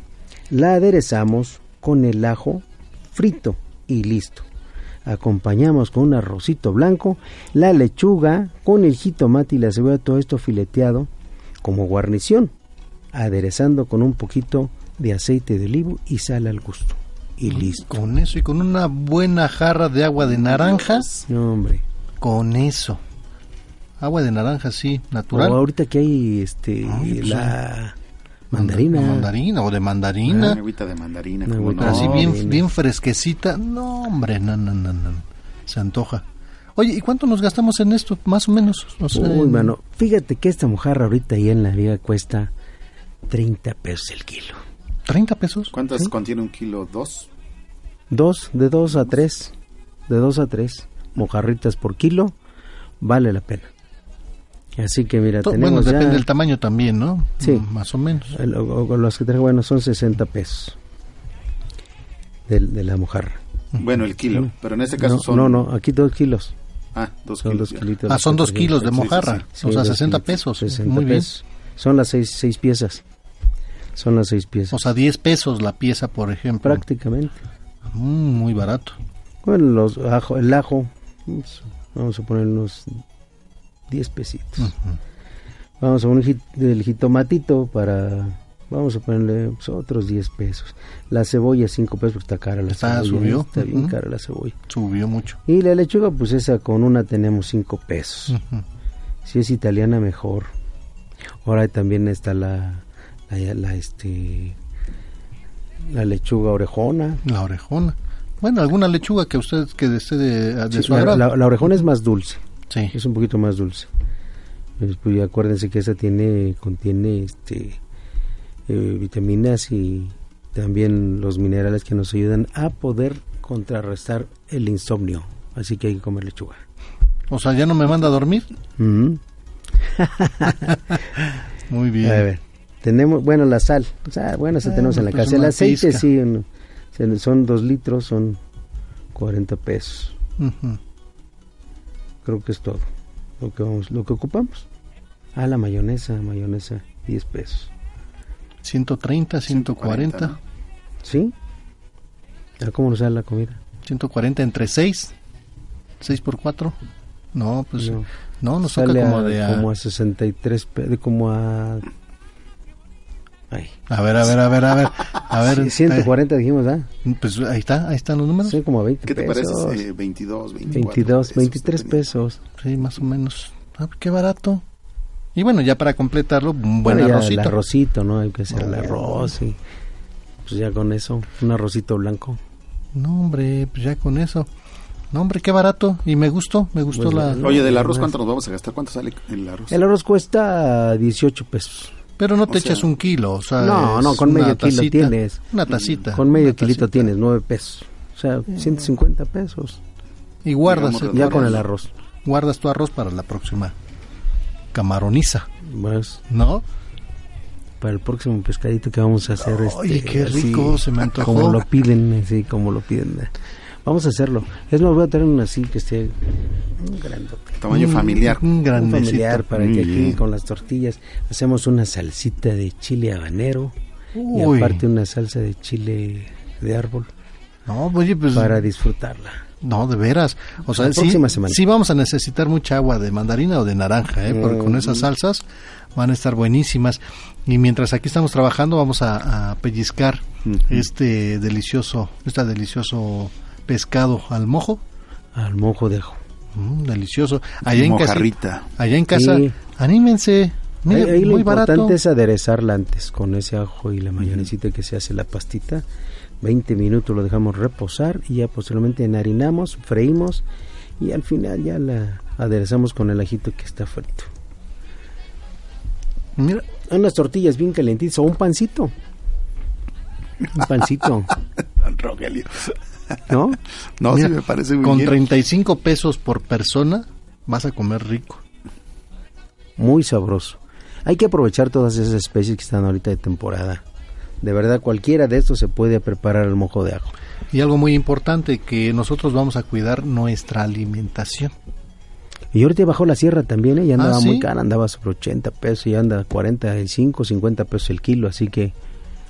la aderezamos con el ajo frito y listo. Acompañamos con un arrocito blanco, la lechuga con el jitomate y la cebolla, todo esto fileteado como guarnición aderezando con un poquito de aceite de olivo y sal al gusto. Y listo. Con eso y con una buena jarra de agua de naranjas. No, hombre. Con eso. Agua de naranja, sí, natural. O ahorita que hay este pues la mandarina. La mandarina o de mandarina. Una agüita de mandarina. Una ¿cómo agüita no? Así bien, bien. bien fresquecita. No, hombre, no, no, no, no. Se antoja. Oye, ¿y cuánto nos gastamos en esto? Más o menos. O sea, Uy, mano, fíjate que esta mojarra ahorita ahí en la liga cuesta 30 pesos el kilo. ¿30 pesos? ¿Cuántas contiene un kilo? ¿Dos? Dos, de dos a tres, de dos a tres mojarritas por kilo, vale la pena. Así que mira, tenemos Bueno, ya... depende del tamaño también, ¿no? Sí. Mm, Más o menos. El- o- o los que traigo, bueno, son 60 pesos de, de la mojarra. Bueno, el kilo. Sí. Pero en este caso no, son... No, no, aquí dos kilos. Ah, dos Son kilos. dos ya. kilitos. Ah, son dos kilos de Sí, sí, mojarra. sí. O sea, dos 60 kilitos, pesos. 60 Muy bien. pesos. Son las seis, seis piezas. Son las seis piezas. O sea, 10 pesos la pieza, por ejemplo. Prácticamente. Mm, muy barato. Bueno, los ajo, el ajo, vamos a poner unos 10 pesitos. Vamos a poner jit- el jitomatito para, vamos a ponerle pues, otros 10 pesos. La cebolla 5 pesos porque está cara la Está, cebolla. subió. Está bien cara la cebolla. Subió mucho. Y la lechuga, pues esa con una tenemos 5 pesos. Si es italiana, mejor. Ahora también está la, la, la, este, la lechuga orejona. La orejona. Bueno, alguna lechuga que usted que esté de, de Sí, su la- la orejona es más dulce. Sí. Es un poquito más dulce. Pues, pues, acuérdense que esa tiene, contiene este eh, vitaminas y también los minerales que nos ayudan a poder contrarrestar el insomnio. Así que hay que comer lechuga. O sea, ¿ya no me manda a dormir? Muy bien. A ver, tenemos, bueno, la sal. O sea, bueno, esa Ah, tenemos en la pues casa. El aceite, pizca. sí, son dos litros, son 40 pesos. Creo que es todo lo que vamos, lo que ocupamos. Ah, la mayonesa, mayonesa, 10 pesos. 130, 140. ¿Sí? ¿A ¿Cómo nos sale la comida? 140 entre 6. 6 por 4. No, pues no, No. nos toca Sale como a, de a, como a 63 pe- de como a Ay. a ver, a ver, a ver, a ver, a ver. Sí, 140 dijimos, ¿ah? eh, Pues ahí está, ahí están los números. Sí, como 20 ¿Qué te pesos. parece? Eh, 22, 24. 22, 23 pesos. Sí, más o menos. Ah, qué barato. Y bueno, ya para completarlo, un buen Bueno, arrocito. El arrocito, ¿no? Hay que hacer el arroz y pues ya con eso, un arrocito blanco. No, hombre, pues ya con eso. No, hombre, qué barato. Y me gustó, me gustó Pues, la... Oye, del arroz, ¿cuánto nos vamos a gastar? ¿Cuánto sale el arroz? El arroz cuesta 18 pesos. Pero no te O sea- echas un kilo, o sea... no, no, con una medio kilo tacita, tienes. Una tacita. Con medio una kilito tienes 9 pesos. O sea, 150 pesos. Y guardas, Digamos, Ya con el arroz. guardas tu arroz para la próxima camaroniza, Pues, ¿no? para el próximo pescadito que vamos a hacer. Ay, este, qué así, rico, se me antojó. Como lo piden, así como lo piden. Vamos a hacerlo. Es más, voy a tener uno así que esté un grandote. Tamaño Un- familiar. Un Un grandecito. familiar para Muy que aquí bien. con las tortillas hacemos una salsita de chile habanero Uy. y aparte una salsa de chile de árbol No, oye, pues... para disfrutarla. No, de veras. O sea, La sí, próxima semana. sí vamos a necesitar mucha agua de mandarina o de naranja, ¿eh? porque con esas salsas van a estar buenísimas. Y mientras aquí estamos trabajando, vamos a, a pellizcar este delicioso, este delicioso pescado al mojo. Al mojo de ajo. Mm, delicioso. Allá en casa, allá en casa, Sí. anímense. Mire, Ahí, ahí lo importante es aderezarla antes con ese ajo y la mayonesita que se hace la pastita. 20 minutos lo dejamos reposar y ya posteriormente enharinamos, freímos y al final ya la aderezamos con el ajito que está frito. Mira, Unas tortillas bien calentitas o un pancito. Un pancito, Don Rogelio. ¿No? No, mira, sí me parece muy con bien. 35 pesos por persona vas a comer rico. Muy sabroso. Hay que aprovechar todas esas especies que están ahorita de temporada. De verdad, cualquiera de estos se puede preparar el mojo de ajo. Y algo muy importante, que nosotros vamos a cuidar nuestra alimentación. Y ahorita bajó la sierra también, ¿eh? ya andaba ¿Ah, sí? muy cara, andaba sobre 80 pesos y anda 45, 50 pesos el kilo, así que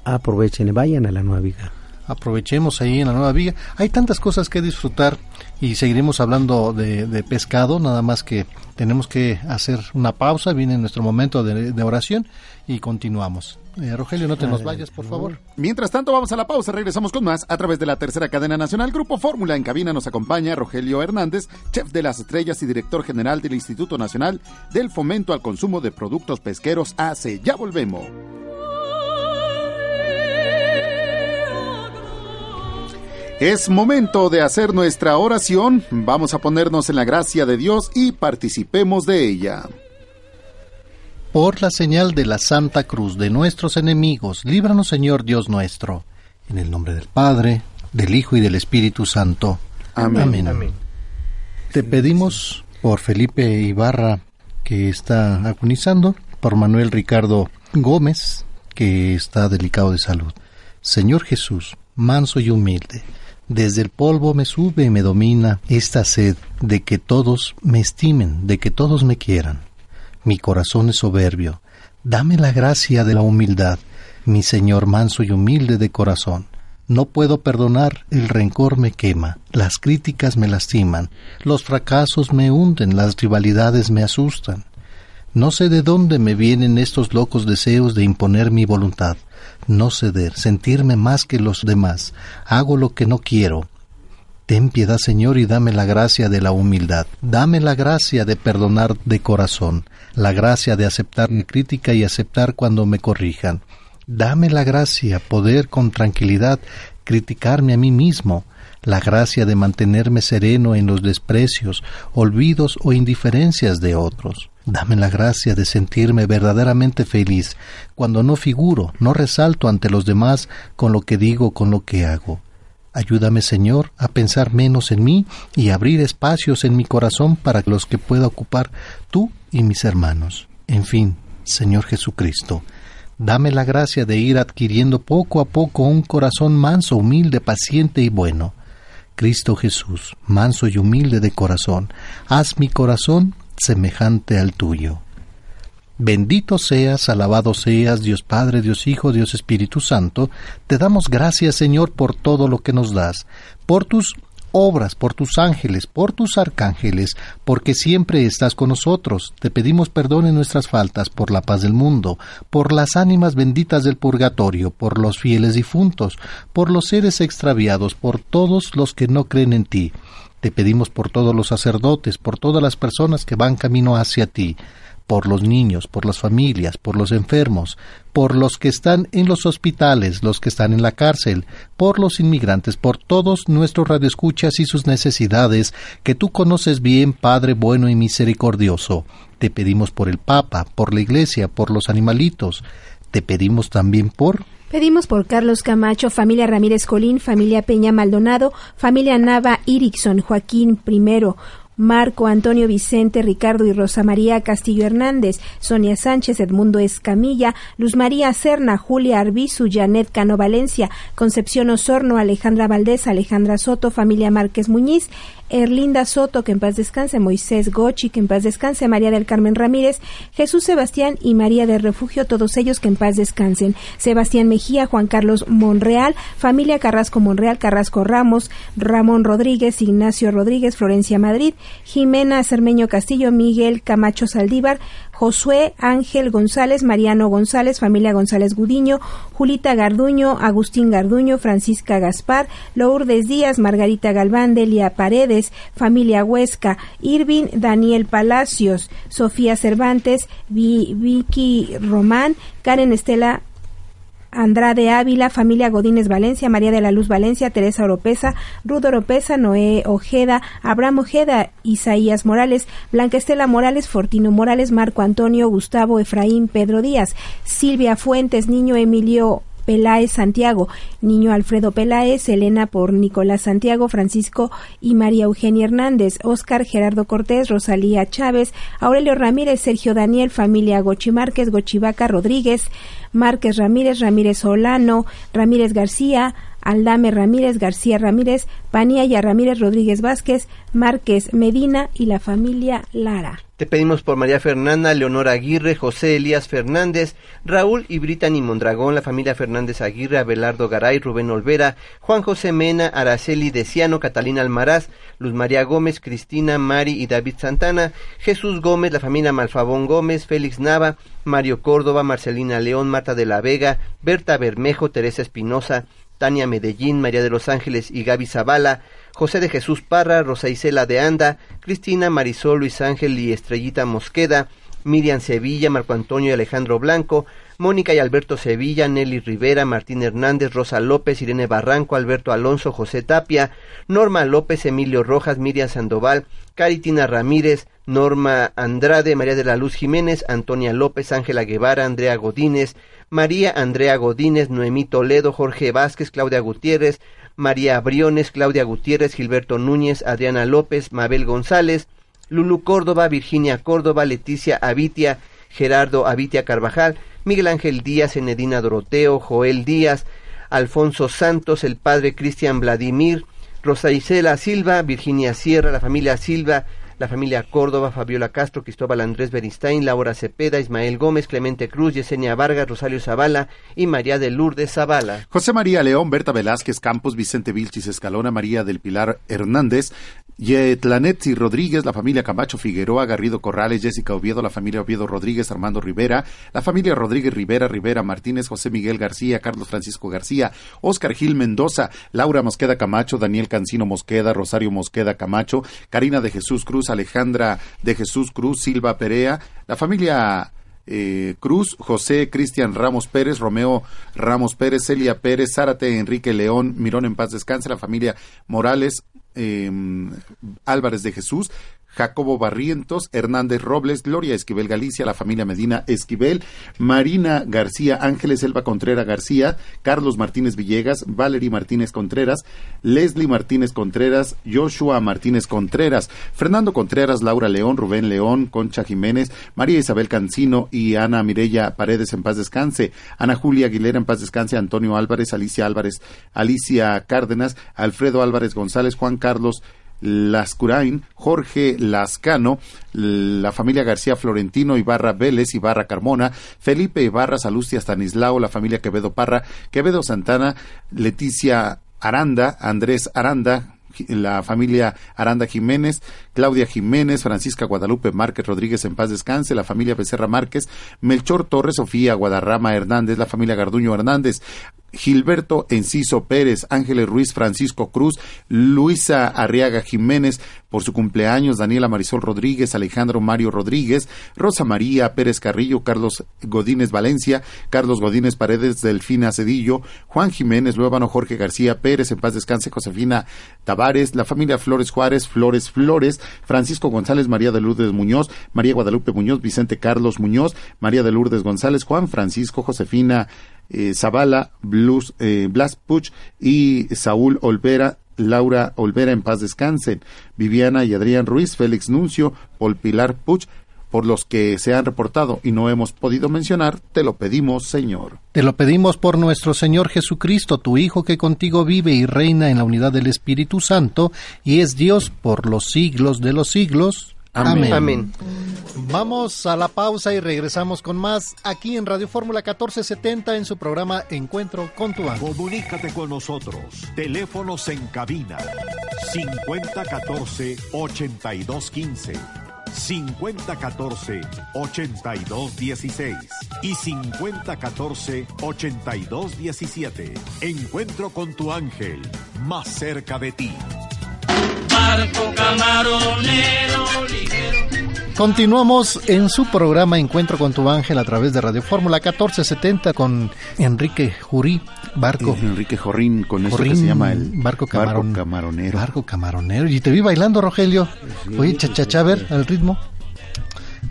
aprovechen vayan a la Nueva Viga. Aprovechemos ahí en la Nueva Viga. Hay tantas cosas que disfrutar y seguiremos hablando de, de pescado, nada más que tenemos que hacer una pausa, viene nuestro momento de, de oración y continuamos. Eh, Rogelio, no te nos vayas, por favor. Mientras tanto, vamos a la pausa. Regresamos con más a través de la tercera cadena nacional. Grupo Fórmula en cabina nos acompaña Rogelio Hernández, chef de las estrellas y director general del Instituto Nacional del Fomento al Consumo de Productos Pesqueros ACE. Ya volvemos. Es momento de hacer nuestra oración. Vamos a ponernos en la gracia de Dios y participemos de ella. Por la señal de la Santa Cruz de nuestros enemigos, líbranos Señor Dios nuestro. En el nombre del Padre, del Hijo y del Espíritu Santo. Amén. Te pedimos por Felipe Ibarra, que está agonizando, por Manuel Ricardo Gómez, que está delicado de salud. Señor Jesús, manso y humilde, desde el polvo me sube y me domina esta sed de que todos me estimen, de que todos me quieran. Mi corazón es soberbio. Dame la gracia de la humildad, mi Señor manso y humilde de corazón. No puedo perdonar, el rencor me quema, las críticas me lastiman, los fracasos me hunden, las rivalidades me asustan. No sé de dónde me vienen estos locos deseos de imponer mi voluntad, no ceder, sentirme más que los demás, hago lo que no quiero, Ten piedad, Señor, y dame la gracia de la humildad. Dame la gracia de perdonar de corazón, la gracia de aceptar mi crítica y aceptar cuando me corrijan. Dame la gracia, poder con tranquilidad criticarme a mí mismo, la gracia de mantenerme sereno en los desprecios, olvidos o indiferencias de otros. Dame la gracia de sentirme verdaderamente feliz cuando no figuro, no resalto ante los demás con lo que digo, con lo que hago. Ayúdame, Señor, a pensar menos en mí y abrir espacios en mi corazón para los que pueda ocupar tú y mis hermanos. En fin, Señor Jesucristo, dame la gracia de ir adquiriendo poco a poco un corazón manso, humilde, paciente y bueno. Cristo Jesús, manso y humilde de corazón, haz mi corazón semejante al tuyo. Bendito seas, alabado seas, Dios Padre, Dios Hijo, Dios Espíritu Santo, te damos gracias, Señor, por todo lo que nos das, por tus obras, por tus ángeles, por tus arcángeles, porque siempre estás con nosotros. Te pedimos perdón en nuestras faltas, por la paz del mundo, por las ánimas benditas del purgatorio, por los fieles difuntos, por los seres extraviados, por todos los que no creen en ti. Te pedimos por todos los sacerdotes, por todas las personas que van camino hacia ti por los niños, por las familias, por los enfermos, por los que están en los hospitales, los que están en la cárcel, por los inmigrantes, por todos nuestros radioescuchas y sus necesidades, que tú conoces bien, Padre bueno y misericordioso. Te pedimos por el Papa, por la Iglesia, por los animalitos. Te pedimos también por Pedimos por Carlos Camacho, familia Ramírez Colín, familia Peña Maldonado, familia Nava Irickson, Joaquín I, Marco Antonio Vicente, Ricardo y Rosa María Castillo Hernández, Sonia Sánchez, Edmundo Escamilla, Luz María Serna, Julia Arbizu, Janet Cano Valencia, Concepción Osorno, Alejandra Valdés, Alejandra Soto, familia Márquez Muñiz, Erlinda Soto, que en paz descanse, Moisés Gochi, que en paz descanse, María del Carmen Ramírez, Jesús Sebastián y María de Refugio, todos ellos que en paz descansen. Sebastián Mejía, Juan Carlos Monreal, familia Carrasco Monreal, Carrasco Ramos, Ramón Rodríguez, Ignacio Rodríguez, Florencia Madrid, Jimena Cermeño Castillo, Miguel Camacho Saldívar, Josué Ángel González, Mariano González, familia González Gudiño, Julita Garduño, Agustín Garduño, Francisca Gaspar, Lourdes Díaz, Margarita Galván, Delia Paredes, familia Huesca, Irving Daniel Palacios, Sofía Cervantes, Vicky Román, Karen Estela Andrade Ávila, familia Godínez Valencia, María de la Luz Valencia, Teresa Oropesa, Rudo Oropesa, Noé Ojeda, Abraham Ojeda, Isaías Morales, Blanca Estela Morales, Fortino Morales, Marco Antonio, Gustavo Efraín, Pedro Díaz, Silvia Fuentes, Niño Emilio Peláez Santiago, Niño Alfredo Peláez, Elena por Nicolás Santiago, Francisco y María Eugenia Hernández, Óscar Gerardo Cortés, Rosalía Chávez, Aurelio Ramírez, Sergio Daniel, familia Gochi Márquez, Gochivaca Rodríguez, Márquez Ramírez, Ramírez Solano, Ramírez García, Aldame Ramírez, García Ramírez, Paniaya Ramírez Rodríguez Vázquez, Márquez Medina y la familia Lara. Te pedimos por María Fernanda, Leonora Aguirre, José Elías Fernández, Raúl y Brittany Mondragón, la familia Fernández Aguirre, Abelardo Garay, Rubén Olvera, Juan José Mena, Araceli Deciano, Catalina Almaraz, Luz María Gómez, Cristina, Mari y David Santana, Jesús Gómez, la familia Malfabón Gómez, Félix Nava, Mario Córdoba, Marcelina León, Marta de la Vega, Berta Bermejo, Teresa Espinosa, Tania Medellín, María de los Ángeles y Gaby Zavala, José de Jesús Parra, Rosa Isela de Anda, Cristina Marisol, Luis Ángel y Estrellita Mosqueda, Miriam Sevilla, Marco Antonio y Alejandro Blanco, Mónica y Alberto Sevilla, Nelly Rivera, Martín Hernández, Rosa López, Irene Barranco, Alberto Alonso, José Tapia, Norma López, Emilio Rojas, Miriam Sandoval, Caritina Ramírez, Norma Andrade, María de la Luz Jiménez, Antonia López, Ángela Guevara, Andrea Godínez, María Andrea Godínez, Noemí Toledo, Jorge Vázquez, Claudia Gutiérrez, María Briones, Claudia Gutiérrez, Gilberto Núñez, Adriana López, Mabel González, Lulu Córdoba, Virginia Córdoba, Leticia Avitia, Gerardo Avitia Carvajal, Miguel Ángel Díaz, Enedina Doroteo, Joel Díaz, Alfonso Santos, el padre Cristian Vladimir, Rosa Isela Silva, Virginia Sierra, la familia Silva, la familia Córdoba, Fabiola Castro, Cristóbal Andrés Beristain, Laura Cepeda, Ismael Gómez, Clemente Cruz, Yesenia Vargas, Rosario Zavala y María de Lourdes Zavala. José María León, Berta Velázquez Campos, Vicente Vilchis Escalona, María del Pilar Hernández, Yetlanetti Rodríguez, la familia Camacho Figueroa, Garrido Corrales, Jessica Oviedo, la familia Oviedo Rodríguez, Armando Rivera, la familia Rodríguez Rivera, Rivera Martínez, José Miguel García, Carlos Francisco García, Óscar Gil Mendoza, Laura Mosqueda Camacho, Daniel Cancino Mosqueda, Rosario Mosqueda Camacho, Karina de Jesús Cruz, Alejandra de Jesús Cruz, Silva Perea, la familia eh, Cruz, José Cristian Ramos Pérez, Romeo Ramos Pérez, Celia Pérez, Zárate, Enrique León, Mirón en paz descanse, la familia Morales, eh, Álvarez de Jesús, Jacobo Barrientos, Hernández Robles, Gloria Esquivel Galicia, la familia Medina Esquivel, Marina García Ángeles, Elba Contreras García, Carlos Martínez Villegas, Valery Martínez Contreras, Leslie Martínez Contreras, Joshua Martínez Contreras, Fernando Contreras, Laura León, Rubén León, Concha Jiménez, María Isabel Cancino y Ana Mirella Paredes en paz descanse, Ana Julia Aguilera en paz descanse, Antonio Álvarez, Alicia Álvarez, Alicia Cárdenas, Alfredo Álvarez González, Juan Carlos Lascurain, Jorge Lascano, la familia García Florentino, Ibarra Vélez, Ibarra Carmona, Felipe Ibarra, Salustia Stanislao, la familia Quevedo Parra, Quevedo Santana, Leticia Aranda, Andrés Aranda, la familia Aranda Jiménez, Claudia Jiménez, Francisca Guadalupe Márquez Rodríguez en paz descanse, la familia Becerra Márquez, Melchor Torres, Sofía Guadarrama Hernández, la familia Garduño Hernández, Gilberto Enciso Pérez, Ángeles Ruiz Francisco Cruz, Luisa Arriaga Jiménez, por su cumpleaños, Daniela Marisol Rodríguez, Alejandro Mario Rodríguez, Rosa María Pérez Carrillo, Carlos Godínez Valencia, Carlos Godínez Paredes, Delfina Cedillo, Juan Jiménez Luébano, Jorge García Pérez, en paz descanse, Josefina Tavares, la familia Flores Juárez, Flores Flores, Francisco González, María de Lourdes Muñoz, María Guadalupe Muñoz, Vicente Carlos Muñoz, María de Lourdes González, Juan Francisco, Josefina eh, eh, Blas Puch y Saúl Olvera, Laura Olvera en paz descansen, Viviana y Adrián Ruiz, Félix Nuncio, Paul Pilar Puch, por los que se han reportado y no hemos podido mencionar, te lo pedimos, Señor. Te lo pedimos por nuestro Señor Jesucristo, tu Hijo, que contigo vive y reina en la unidad del Espíritu Santo, y es Dios por los siglos de los siglos. Amén. Amén. Vamos a la pausa y regresamos con más aquí en Radio Fórmula 1470 en su programa Encuentro con tu ángel. Comunícate con nosotros. Teléfonos en cabina 5014-8215, 5014-8216 y 5014-8217. Encuentro con tu ángel, más cerca de ti. Barco camaronero ligero. Continuamos en su programa Encuentro con tu ángel a través de Radio Fórmula 1470 con Enrique Jurí, barco. Enrique Jorrín, con eso que se llama el barco, camarón- barco camaronero. Barco camaronero. Y te vi bailando, Rogelio. Oye, chachacha, a ver, al ritmo.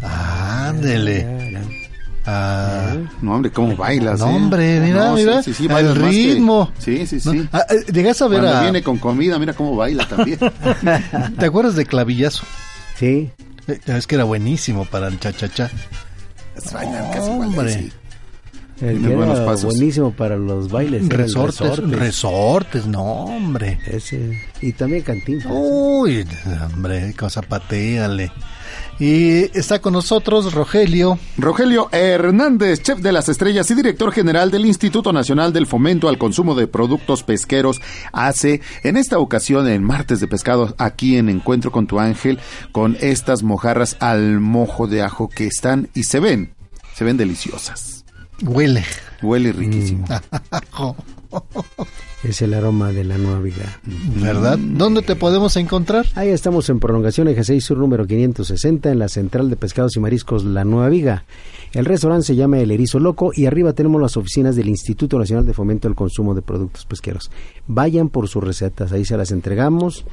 Ándele. Ah, No, hombre, ¿cómo bailas? no, eh? hombre, mira, No, mira. Sí, sí, sí, bailas más que- ritmo. Sí, sí, ¿No? sí. Ah, eh, Llegas a ver Cuando a. viene con comida, mira cómo baila también. ¿Te acuerdas de Clavillazo? Sí. Eh, Es que era buenísimo para el cha-cha-cha. Hombre. sí. El que buenos era pasos. buenísimo para los bailes. el Resortes, resortes, no, hombre. Ese. Y también Cantinflas. Uy, hombre, cosa pateale. Y está con nosotros Rogelio. Rogelio Hernández, chef de las estrellas y director general del Instituto Nacional del Fomento al Consumo de Productos Pesqueros, hace en esta ocasión en Martes de Pescado, aquí en Encuentro con tu Ángel, con estas mojarras al mojo de ajo que están y se ven, se ven deliciosas. Huele. Huele riquísimo. Es el aroma de la nueva viga. ¿Verdad? ¿Dónde te podemos encontrar? Ahí estamos en prolongación Eje 6 Sur número 560 en la Central de Pescados y Mariscos La Nueva Viga. El restaurante se llama El Erizo Loco y arriba tenemos las oficinas del Instituto Nacional de Fomento al Consumo de Productos Pesqueros. Vayan por sus recetas, ahí se las entregamos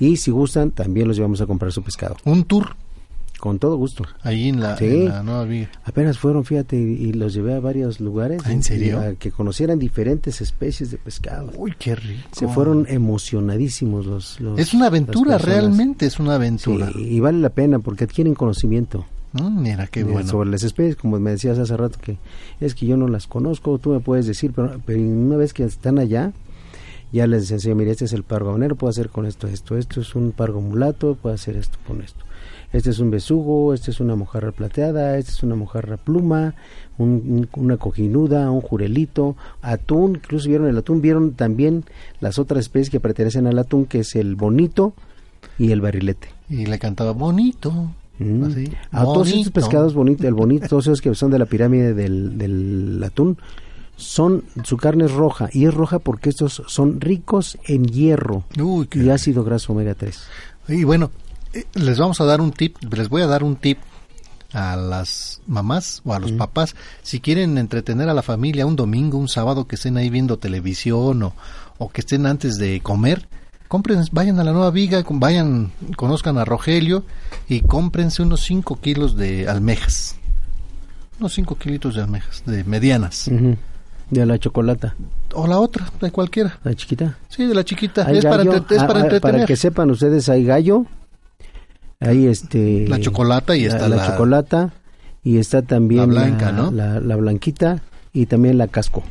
y si gustan también los llevamos a comprar su pescado. Un tour. Con todo gusto. Ahí en la, Sí. en la Nueva Viga. Apenas fueron, fíjate, y, y los llevé a varios lugares. ¿Ah, en serio? A que conocieran diferentes especies de pescado. Uy, qué rico. Se fueron emocionadísimos los... los- Es una aventura, realmente es una aventura. Sí, y vale la pena porque adquieren conocimiento. Mm, mira, qué eh, bueno. Sobre las especies, como me decías hace rato, que es que yo no las conozco, tú me puedes decir, pero, pero una vez que están allá, ya les enseño, mira, este es el pargo habanero, puedo hacer con esto, esto, esto es un pargo mulato, puedo hacer esto con esto. Este es un besugo, este es una mojarra plateada, este es una mojarra pluma, un- un- una cojinuda, un jurelito, atún, incluso vieron el atún, vieron también las otras especies que pertenecen al atún, que es el bonito y el barilete. Y le cantaba bonito. Mm. Así, A todos estos pescados bonitos, el bonito, todos esos que son de la pirámide del, del atún, son, su carne es roja, y es roja porque estos son ricos en hierro Uy, qué y ácido graso omega 3. Y bueno, les vamos a dar un tip, les voy a dar un tip a las mamás o a los papás si quieren entretener a la familia un domingo, un sábado que estén ahí viendo televisión o, o que estén antes de comer, compren, vayan a la Nueva Viga, vayan, conozcan a Rogelio y cómprense unos 5 kilos de almejas. Unos 5 kilitos de almejas, de medianas. De la chocolata. O la otra, de cualquiera. La chiquita. Sí, de la chiquita. Es para, gallo. entre- es Ah, para ah, entretener. que sepan ustedes, hay gallo, hay este... La chocolata y la- está la, la- chocolata y está también La blanca, ¿no? la, la blanquita y también la casco.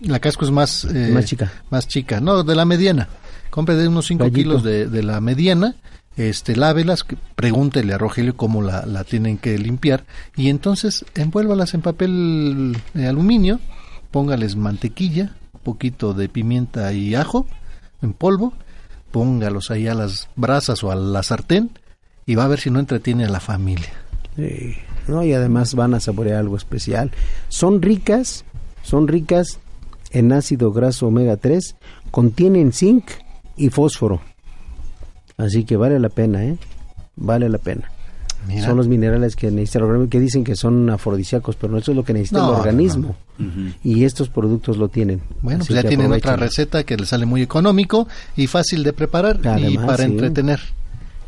La casco es más... eh, Más chica. Más chica. No, de la mediana. Compre de unos 5 Gallito. kilos de, de la mediana. Este, lávelas, pregúntele a Rogelio cómo la, la tienen que limpiar. Y entonces envuélvalas en papel de aluminio. Póngales mantequilla, un poquito de pimienta y ajo en polvo. Póngalos ahí a las brasas o a la sartén. Y va a ver si no entretiene a la familia. Sí. No, y además van a saborear algo especial. Son ricas, son ricas en ácido graso omega 3, contienen zinc y fósforo. Así que vale la pena, ¿eh? Vale la pena. Mira. Son los minerales que necesita el organismo, que dicen que son afrodisíacos, pero no, eso es lo que necesita No, el organismo. no. Y estos productos lo tienen. Bueno, Así pues ya tienen otra receta que le sale muy económico y fácil de preparar y para sí. entretener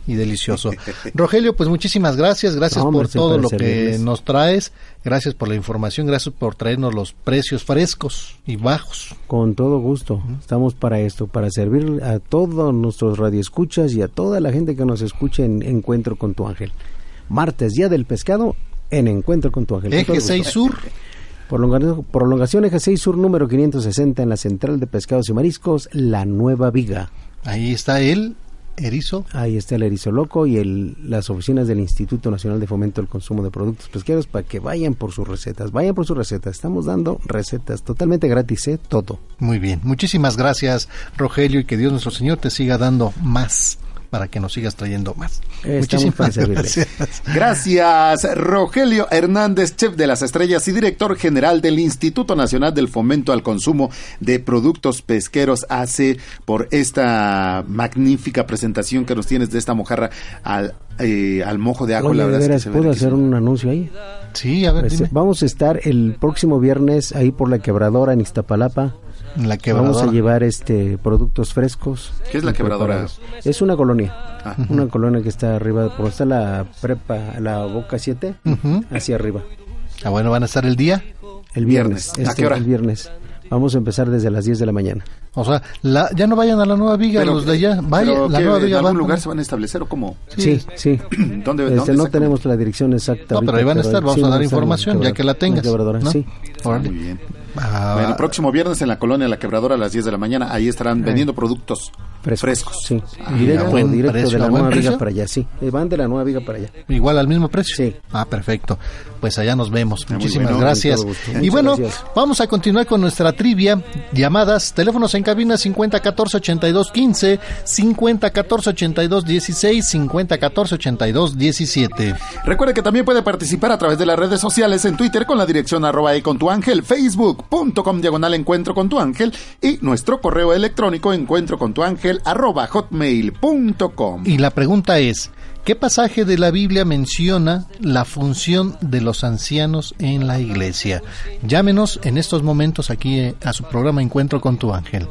y delicioso. Rogelio, pues muchísimas gracias, gracias No, por todo lo que servirles. nos traes, gracias por la información, gracias por traernos los precios frescos y bajos. Con todo gusto. Estamos para esto, para servir a todos nuestros radioescuchas y a toda la gente que nos escuche en Encuentro con tu ángel. Martes, Día del Pescado, en Encuentro con tu ángel. Eje gusto. 6 Sur, Prolonga- prolongación Eje 6 Sur número 560 en la Central de Pescados y Mariscos, La Nueva Viga. ahí está el erizo. Ahí está el erizo loco y el, las oficinas del Instituto Nacional de Fomento del Consumo de Productos Pesqueros para que vayan por sus recetas. Vayan por sus recetas. Estamos dando recetas totalmente gratis, ¿eh? Todo. Muy bien, muchísimas gracias Rogelio y que Dios nuestro Señor te siga dando más para que nos sigas trayendo más. Estamos Muchísimas gracias. Gracias, Rogelio Hernández, chef de las estrellas y director general del Instituto Nacional del Fomento al Consumo de Productos Pesqueros, hace por esta magnífica presentación que nos tienes de esta mojarra al, eh, al mojo de ajo. Oye, la de verdad es que veras, se ve ¿puedo hacer un anuncio ahí? Sí, a ver, Este, dime. vamos a estar el próximo viernes ahí por la quebradora en Iztapalapa. La Vamos quebradora. a llevar este productos frescos. ¿Qué es la quebradora? Es una colonia. Ah. Una colonia que está arriba, por está la prepa, la boca 7, Ujú. hacia arriba. Ah, bueno, van a estar el día. El viernes. Viernes. ¿A este, qué hora? El viernes. Vamos a empezar desde las 10 de la mañana. O sea, la, ya no vayan a la nueva viga Pero- los de allá. Vaya, pero la ¿qué, nueva ¿En viga algún van. lugar se van a establecer o cómo? Sí, sí. ¿Dónde, Este, dónde no tenemos la dirección exacta. No, pero ahí van a estar, vamos sí, a dar en información, ya que la tengas, ¿no? sí. Muy bien. Ah, Bueno, el próximo viernes en la colonia La Quebradora a las 10 de la mañana, ahí estarán vendiendo productos Frescos. frescos. Sí. Ah, directo buen directo precio, de la nueva viga para allá, sí. Eh, Van de la nueva viga para allá. Igual al mismo precio. Sí. Ah, perfecto. Pues allá nos vemos. Muchísimas bueno. gracias. Y bueno, gracias. vamos a continuar con nuestra trivia. Llamadas, teléfonos en cabina 50 14 82 15, 50 14 82 16, 50 14 82 17. Recuerde que también puede participar a través de las redes sociales en Twitter con la dirección arroba e con tu ángel, facebook.com diagonal encuentro con tu ángel y nuestro correo electrónico encuentro con tu ángel arroba hotmail.com. Y la pregunta es, ¿qué pasaje de la Biblia menciona la función de los ancianos en la iglesia? Llámenos en estos momentos aquí eh, a su programa Encuentro con tu ángel.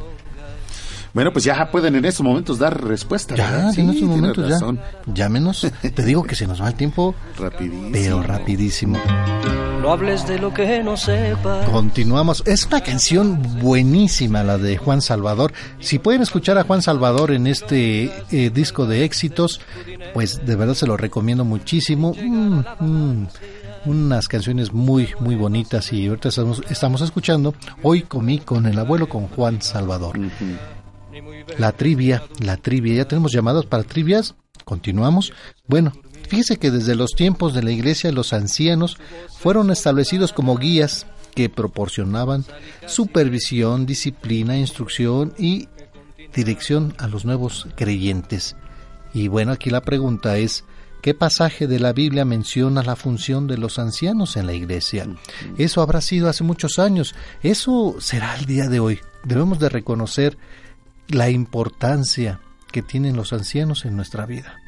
Bueno, pues ya pueden en estos momentos dar respuesta. Ya, en estos momentos ya. Llámenos. Te digo que se nos va el tiempo, Rapidísimo. pero rapidísimo. No hables de lo que no sepas. Continuamos. Es una canción buenísima la de Juan Salvador. Si pueden escuchar a Juan Salvador en este eh, disco de éxitos, pues de verdad se lo recomiendo muchísimo. Mm, mm, unas canciones muy, muy bonitas y ahorita estamos, estamos escuchando. Hoy comí con el abuelo con Juan Salvador. La trivia, la trivia. Ya tenemos llamados para trivias. Continuamos. Bueno, fíjese que desde los tiempos de la iglesia los ancianos fueron establecidos como guías que proporcionaban supervisión, disciplina, instrucción y dirección a los nuevos creyentes. Y bueno, aquí la pregunta es, ¿qué pasaje de la Biblia menciona la función de los ancianos en la iglesia? Eso habrá sido hace muchos años, eso será el día de hoy. Debemos de reconocer la importancia que tienen los ancianos en nuestra vida.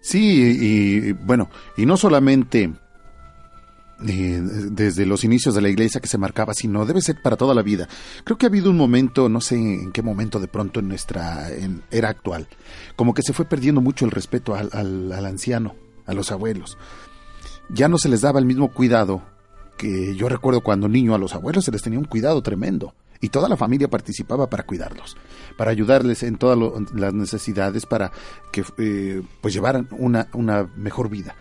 Sí, y, bueno, y no solamente eh, desde los inicios de la iglesia que se marcaba, sino debe ser para toda la vida. Creo que ha habido un momento, no sé en qué momento de pronto en nuestra era actual, como que se fue perdiendo mucho el respeto al anciano, a los abuelos. Ya no se les daba el mismo cuidado que yo recuerdo cuando niño a los abuelos se les tenía un cuidado tremendo y toda la familia participaba para cuidarlos, para ayudarles en todas las necesidades, para que eh, pues llevaran una, una mejor vida.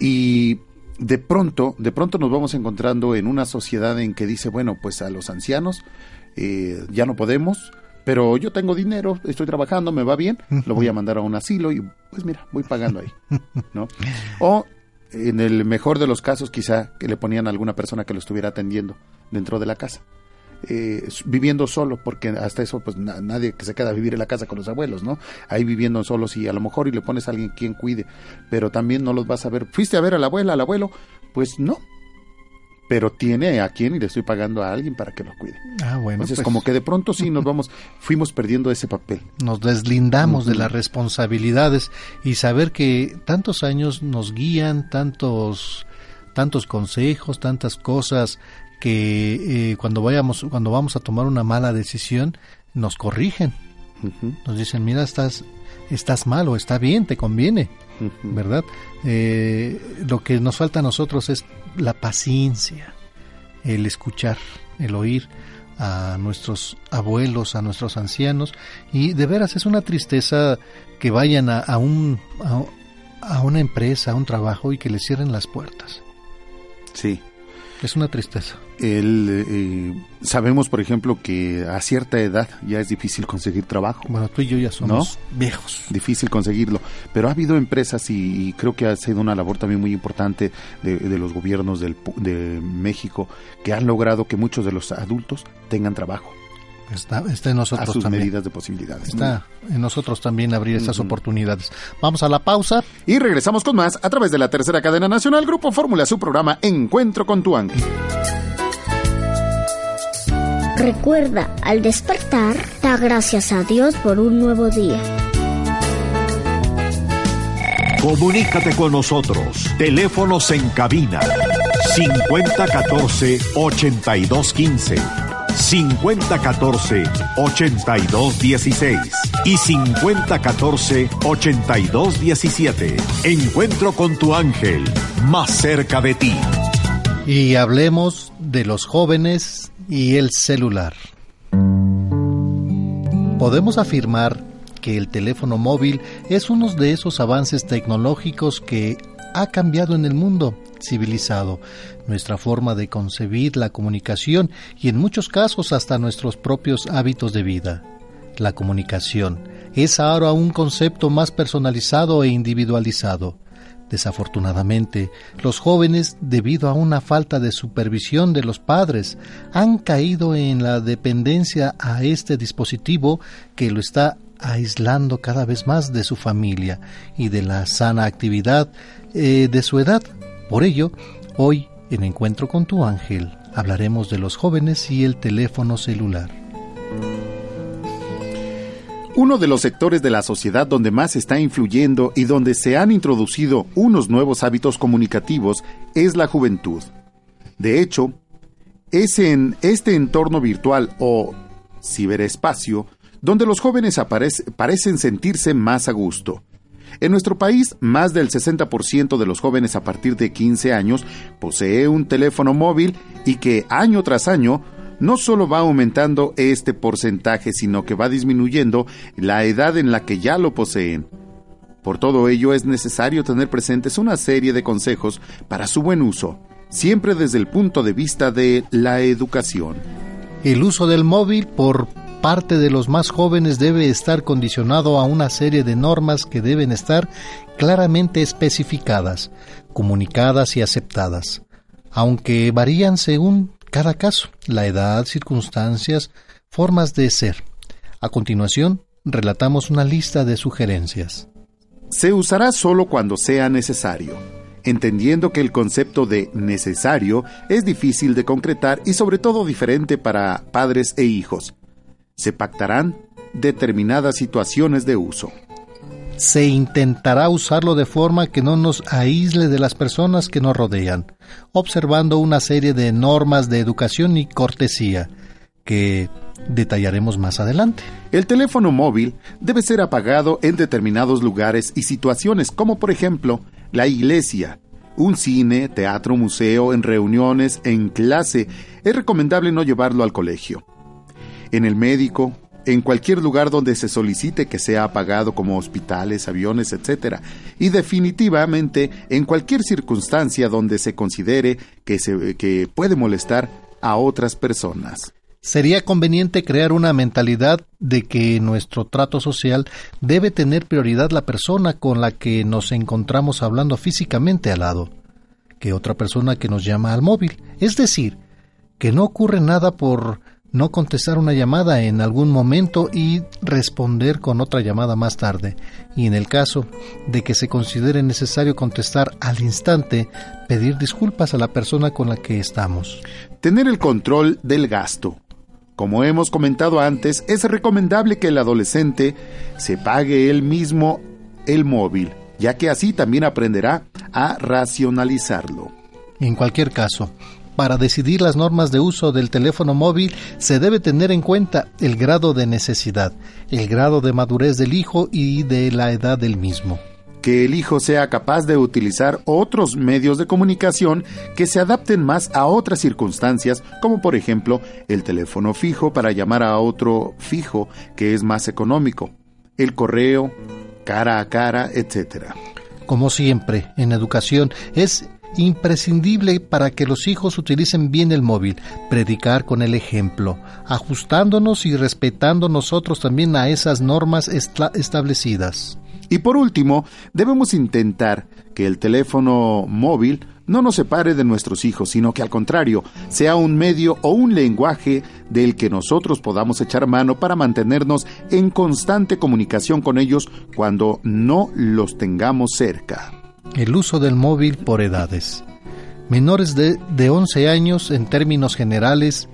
Y de pronto, de pronto nos vamos encontrando en una sociedad en que dice, bueno, pues a los ancianos eh, ya no podemos, pero yo tengo dinero, estoy trabajando, me va bien, lo voy a mandar a un asilo y pues mira, voy pagando ahí, ¿no? O en el mejor de los casos quizá que le ponían a alguna persona que lo estuviera atendiendo dentro de la casa eh, viviendo solo, porque hasta eso, pues nadie que se queda a vivir en la casa con los abuelos, ¿no? Ahí viviendo solos y a lo mejor y le pones a alguien quien cuide, pero también no los vas a ver. ¿Fuiste a ver a la abuela, al abuelo? Pues no. Pero tiene a quien y le estoy pagando a alguien para que lo cuide. Ah, bueno. Entonces, pues como que de pronto sí nos vamos, fuimos perdiendo ese papel. Nos deslindamos de las responsabilidades y saber que tantos años nos guían, tantos tantos consejos, tantas cosas que eh, cuando vayamos cuando vamos a tomar una mala decisión nos corrigen. Nos dicen mira estás estás mal o está bien te conviene verdad eh, lo que nos falta a nosotros es la paciencia el escuchar el oír a nuestros abuelos a nuestros ancianos y de veras es una tristeza que vayan a, un a, a una empresa a un trabajo y que les cierren las puertas. Sí es una tristeza. El, eh, sabemos, por ejemplo, que a cierta edad ya es difícil conseguir trabajo. Bueno, tú y yo ya somos viejos. Difícil conseguirlo. Pero ha habido empresas y, creo que ha sido una labor también muy importante de, los gobiernos del, de México que han logrado que muchos de los adultos tengan trabajo. Está, está en nosotros a sus también. medidas de posibilidades. Está en nosotros también abrir esas oportunidades. Vamos a la pausa. Y regresamos con más a través de la tercera cadena nacional Grupo Fórmula, su programa Encuentro con tu ángel. Recuerda, al despertar, da gracias a Dios por un nuevo día. Comunícate con nosotros. Teléfonos en cabina 5014 8215 5014-8216 y 5014-8217. Encuentro con tu ángel, más cerca de ti. Y hablemos de los jóvenes y el celular. Podemos afirmar que el teléfono móvil es uno de esos avances tecnológicos que ha cambiado en el mundo civilizado, nuestra forma de concebir la comunicación y en muchos casos hasta nuestros propios hábitos de vida. La comunicación es ahora un concepto más personalizado e individualizado. Desafortunadamente, los jóvenes, debido a una falta de supervisión de los padres, han caído en la dependencia a este dispositivo que lo está aislando cada vez más de su familia y de la sana actividad eh, de su edad. Por ello, hoy en Encuentro con tu ángel hablaremos de los jóvenes y el teléfono celular. Uno de los sectores de la sociedad donde más está influyendo y donde se han introducido unos nuevos hábitos comunicativos es la juventud. De hecho, es en este entorno virtual o ciberespacio donde los jóvenes parecen sentirse más a gusto. En nuestro país, más del 60% de los jóvenes a partir de 15 años posee un teléfono móvil y que año tras año no solo va aumentando este porcentaje, sino que va disminuyendo la edad en la que ya lo poseen. Por todo ello es necesario tener presentes una serie de consejos para su buen uso, siempre desde el punto de vista de la educación. El uso del móvil por parte de los más jóvenes debe estar condicionado a una serie de normas que deben estar claramente especificadas, comunicadas y aceptadas, aunque varían según cada caso, la edad, circunstancias, formas de ser. A continuación, relatamos una lista de sugerencias. Se usará solo cuando sea necesario, entendiendo que el concepto de necesario es difícil de concretar y sobre todo diferente para padres e hijos, se pactarán determinadas situaciones de uso. se intentará usarlo de forma que no nos aísle de las personas que nos rodean, observando una serie de normas de educación y cortesía que detallaremos más adelante. El teléfono móvil debe ser apagado en determinados lugares y situaciones, como por ejemplo la iglesia, un cine, teatro, museo, en reuniones, en clase. Es recomendable no llevarlo al colegio. En el médico, en cualquier lugar donde se solicite que sea apagado como hospitales, aviones, etc. Y definitivamente en cualquier circunstancia donde se considere que, se, que puede molestar a otras personas. Sería conveniente crear una mentalidad de que nuestro trato social debe tener prioridad la persona con la que nos encontramos hablando físicamente al lado, que otra persona que nos llama al móvil. Es decir, que no ocurre nada por no contestar una llamada en algún momento y responder con otra llamada más tarde, y en el caso de que se considere necesario contestar al instante, pedir disculpas a la persona con la que estamos. Tener el control del gasto. Como hemos comentado antes, es recomendable que el adolescente se pague él mismo el móvil, ya que así también aprenderá a racionalizarlo. En cualquier caso, para decidir las normas de uso del teléfono móvil se debe tener en cuenta el grado de necesidad, el grado de madurez del hijo y de la edad del mismo. Que el hijo sea capaz de utilizar otros medios de comunicación que se adapten más a otras circunstancias, como por ejemplo el teléfono fijo para llamar a otro fijo que es más económico, el correo, cara a cara, etc. Como siempre, en educación es imprescindible para que los hijos utilicen bien el móvil, predicar con el ejemplo, ajustándonos y respetando nosotros también a esas normas establecidas. Y por último, debemos intentar que el teléfono móvil no nos separe de nuestros hijos, sino que al contrario, sea un medio o un lenguaje del que nosotros podamos echar mano para mantenernos en constante comunicación con ellos cuando no los tengamos cerca. El uso del móvil por edades. Menores de, de 11 años, en términos generales,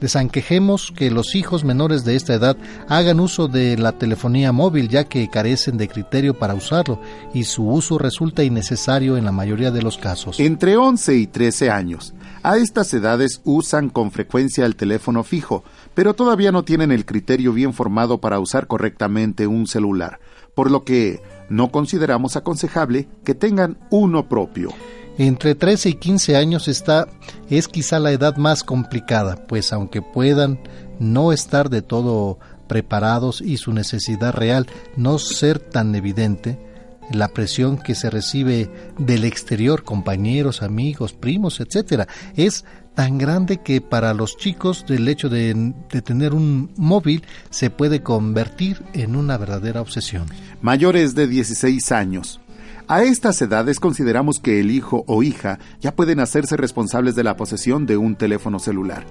desanquejemos que los hijos menores de esta edad hagan uso de la telefonía móvil ya que carecen de criterio para usarlo y su uso resulta innecesario en la mayoría de los casos. Entre 11 y 13 años. A estas edades usan con frecuencia el teléfono fijo, pero todavía no tienen el criterio bien formado para usar correctamente un celular, por lo que no consideramos aconsejable que tengan uno propio. Entre 13 y 15 años está es quizá la edad más complicada, pues aunque puedan no estar de todo preparados y su necesidad real no ser tan evidente, la presión que se recibe del exterior, compañeros, amigos, primos, etcétera, es tan grande que para los chicos el hecho de, tener un móvil se puede convertir en una verdadera obsesión. Mayores de 16 años. A estas edades consideramos que el hijo o hija ya pueden hacerse responsables de la posesión de un teléfono celular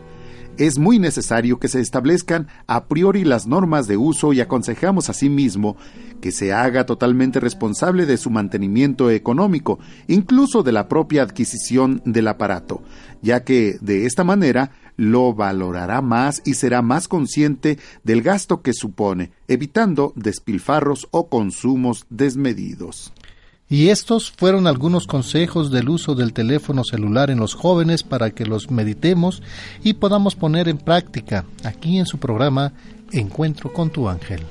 es muy necesario que se establezcan a priori las normas de uso y aconsejamos asimismo que se haga totalmente responsable de su mantenimiento económico, incluso de la propia adquisición del aparato, ya que de esta manera lo valorará más y será más consciente del gasto que supone, evitando despilfarros o consumos desmedidos. Y estos fueron algunos consejos del uso del teléfono celular en los jóvenes para que los meditemos y podamos poner en práctica aquí en su programa Encuentro con tu ángel.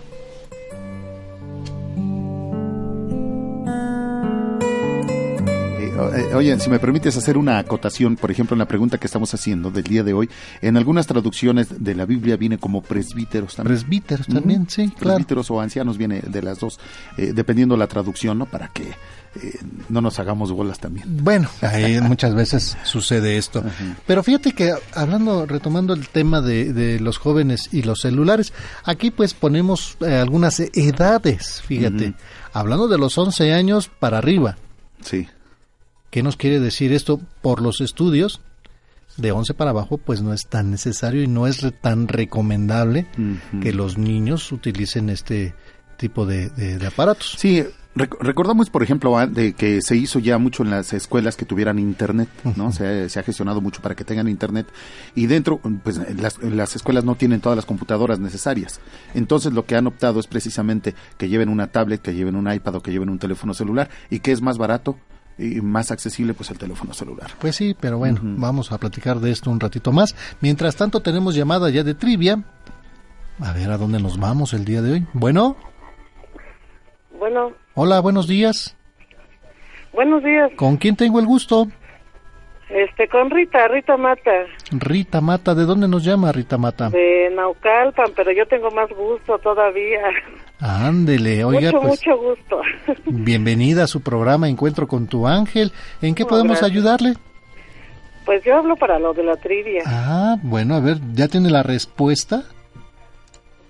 Oye, si me permites hacer una acotación, por ejemplo, en la pregunta que estamos haciendo del día de hoy, en algunas traducciones de la Biblia viene como presbíteros también. Presbíteros también, sí, claro. Presbíteros o ancianos viene de las dos, eh, dependiendo la traducción, ¿no? Para que eh, no nos hagamos bolas también. Bueno, ahí muchas veces sucede esto. Pero fíjate que hablando, retomando el tema de, de, los jóvenes y los celulares, aquí pues ponemos algunas edades, fíjate, hablando de los 11 años para arriba. Sí. ¿Qué nos quiere decir esto? Por los estudios, de 11 para abajo, pues no es tan necesario y no es tan recomendable que los niños utilicen este tipo de, de- de aparatos. Sí, rec- recordamos, por ejemplo, de que se hizo ya mucho en las escuelas que tuvieran internet, ¿no? se, se ha gestionado mucho para que tengan internet y dentro, pues las, las escuelas no tienen todas las computadoras necesarias. Entonces lo que han optado es precisamente que lleven una tablet, que lleven un iPad o que lleven un teléfono celular y que es más barato y más accesible, pues el teléfono celular. Pues sí, pero bueno, vamos a platicar de esto un ratito más. Mientras tanto, tenemos llamada ya de trivia. A ver a dónde nos vamos el día de hoy. Bueno, Bueno, hola, buenos días. buenos días. ¿Con quién tengo el gusto? Este, con Rita, Rita Mata, Rita Mata, ¿de dónde nos llama Rita Mata? de Naucalpan, pero yo tengo más gusto todavía. Ándele, oiga, mucho, pues mucho gusto. bienvenida a su programa Encuentro con tu ángel. ¿En qué podemos gracias. ayudarle? Pues yo hablo para lo de la trivia. Ah, bueno, a ver, ¿ya tiene la respuesta?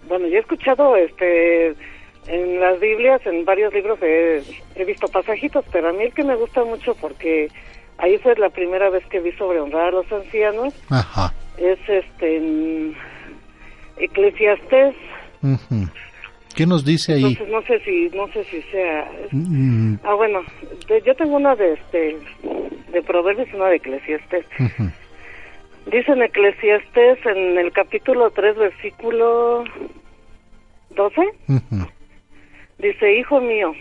Bueno, yo he escuchado este en las Biblias, en varios libros he, he visto pasajitos, pero a mí el que me gusta mucho porque ahí fue la primera vez que vi sobre honrar a los ancianos, Ajá. es este en Eclesiastés. ujú. ¿Qué nos dice ahí? Entonces no sé si no sé si sea Mm, Ah, bueno, de- yo tengo una de este de Proverbios y una de Eclesiastés. ujú. Dice en Eclesiastés en el capítulo 3 versículo 12 Ujú. Dice, hijo mío,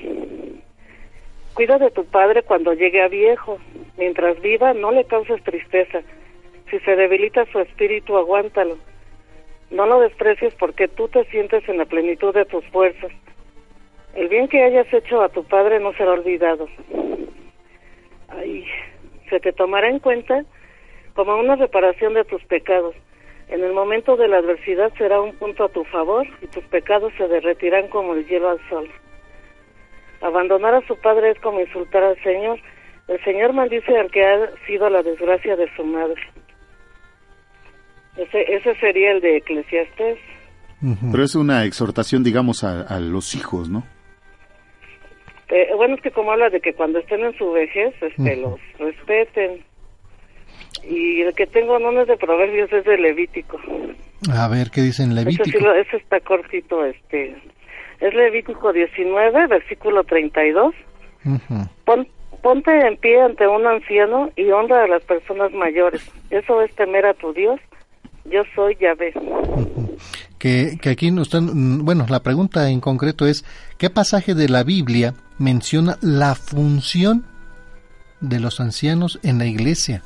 cuida de tu padre cuando llegue a viejo. Mientras viva, no le causes tristeza. Si se debilita su espíritu, aguántalo. No lo desprecies porque tú te sientes en la plenitud de tus fuerzas. El bien que hayas hecho a tu padre no será olvidado. Ay, se te tomará en cuenta como una reparación de tus pecados. En el momento de la adversidad será un punto a tu favor y tus pecados se derretirán como el hielo al sol. Abandonar a su padre es como insultar al Señor. El Señor maldice al que ha sido la desgracia de su madre. Ese, ese sería el de Eclesiastés. Pero es una exhortación, digamos, a, a los hijos, ¿no? Eh, bueno, es que como habla de que cuando estén en su vejez, este, los respeten. Y el que tengo no es de Proverbios, es de Levítico. A ver, ¿qué dice en Ese, sí Levítico? lo- ese está cortito, este. Es Levítico 19, versículo 32. Ujú. Pon- ponte en pie ante un anciano y honra a las personas mayores. Eso es temer a tu Dios. Yo soy Yahvé. Que, que aquí nos están, mm, bueno, la pregunta en concreto es, ¿qué pasaje de la Biblia menciona la función de los ancianos en la iglesia?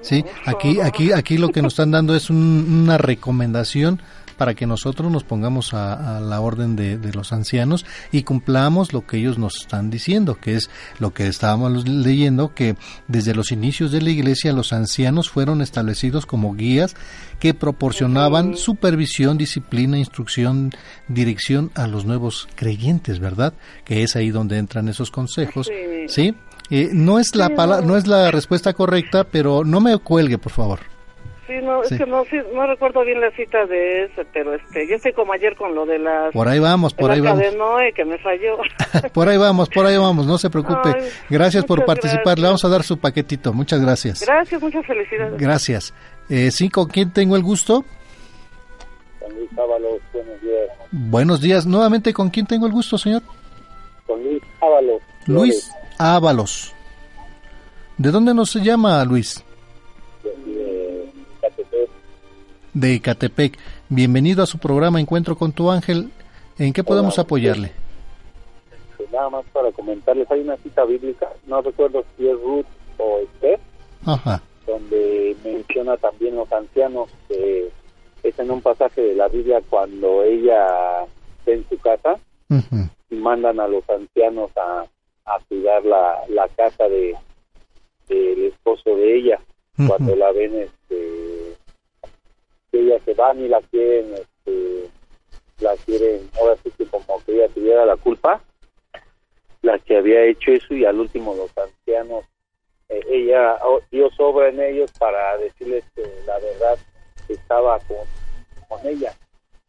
Sí, aquí, aquí, aquí lo que nos están dando es un- una recomendación para que nosotros nos pongamos a, a la orden de, de los ancianos y cumplamos lo que ellos nos están diciendo, que es lo que estábamos leyendo, que desde los inicios de la iglesia los ancianos fueron establecidos como guías que proporcionaban supervisión, disciplina, instrucción, dirección a los nuevos creyentes, ¿verdad? Que es ahí donde entran esos consejos, Sí. ¿sí? Eh, no es la pala- no es la respuesta correcta, pero no me cuelgue, por favor. Sí, no, Sí. es que no, sí, no recuerdo bien la cita de ese, pero este, yo estoy como ayer con lo de las... Por ahí vamos, por la ahí vamos. de Noé, que me falló. Por ahí vamos, por ahí vamos, no se preocupe. Ay, gracias por participar, gracias. le vamos a dar su paquetito. Muchas gracias. Gracias, muchas felicidades. Gracias. Eh, sí, ¿con quién tengo el gusto? Con Luis Ábalos, buenos días. Buenos días. Nuevamente, ¿con quién tengo el gusto, señor? Con Luis Ábalos. Luis Ábalos. ¿De dónde nos llama Luis? De Icatepec. Bienvenido a su programa Encuentro con tu ángel. ¿En qué podemos Hola. apoyarle? Pues nada más para comentarles, hay una cita bíblica, no recuerdo si es Ruth o Esther, Ajá. donde menciona también los ancianos, que es en un pasaje de la Biblia cuando ella está en su casa y mandan a los ancianos a, a cuidar la, la casa de del esposo de ella cuando la ven este que ella se van y la quieren este la quieren ahora sí que como que ella tuviera la culpa la que había hecho eso y al último los ancianos eh, ella oh, Dios obra en ellos para decirles que la verdad que estaba con, con ella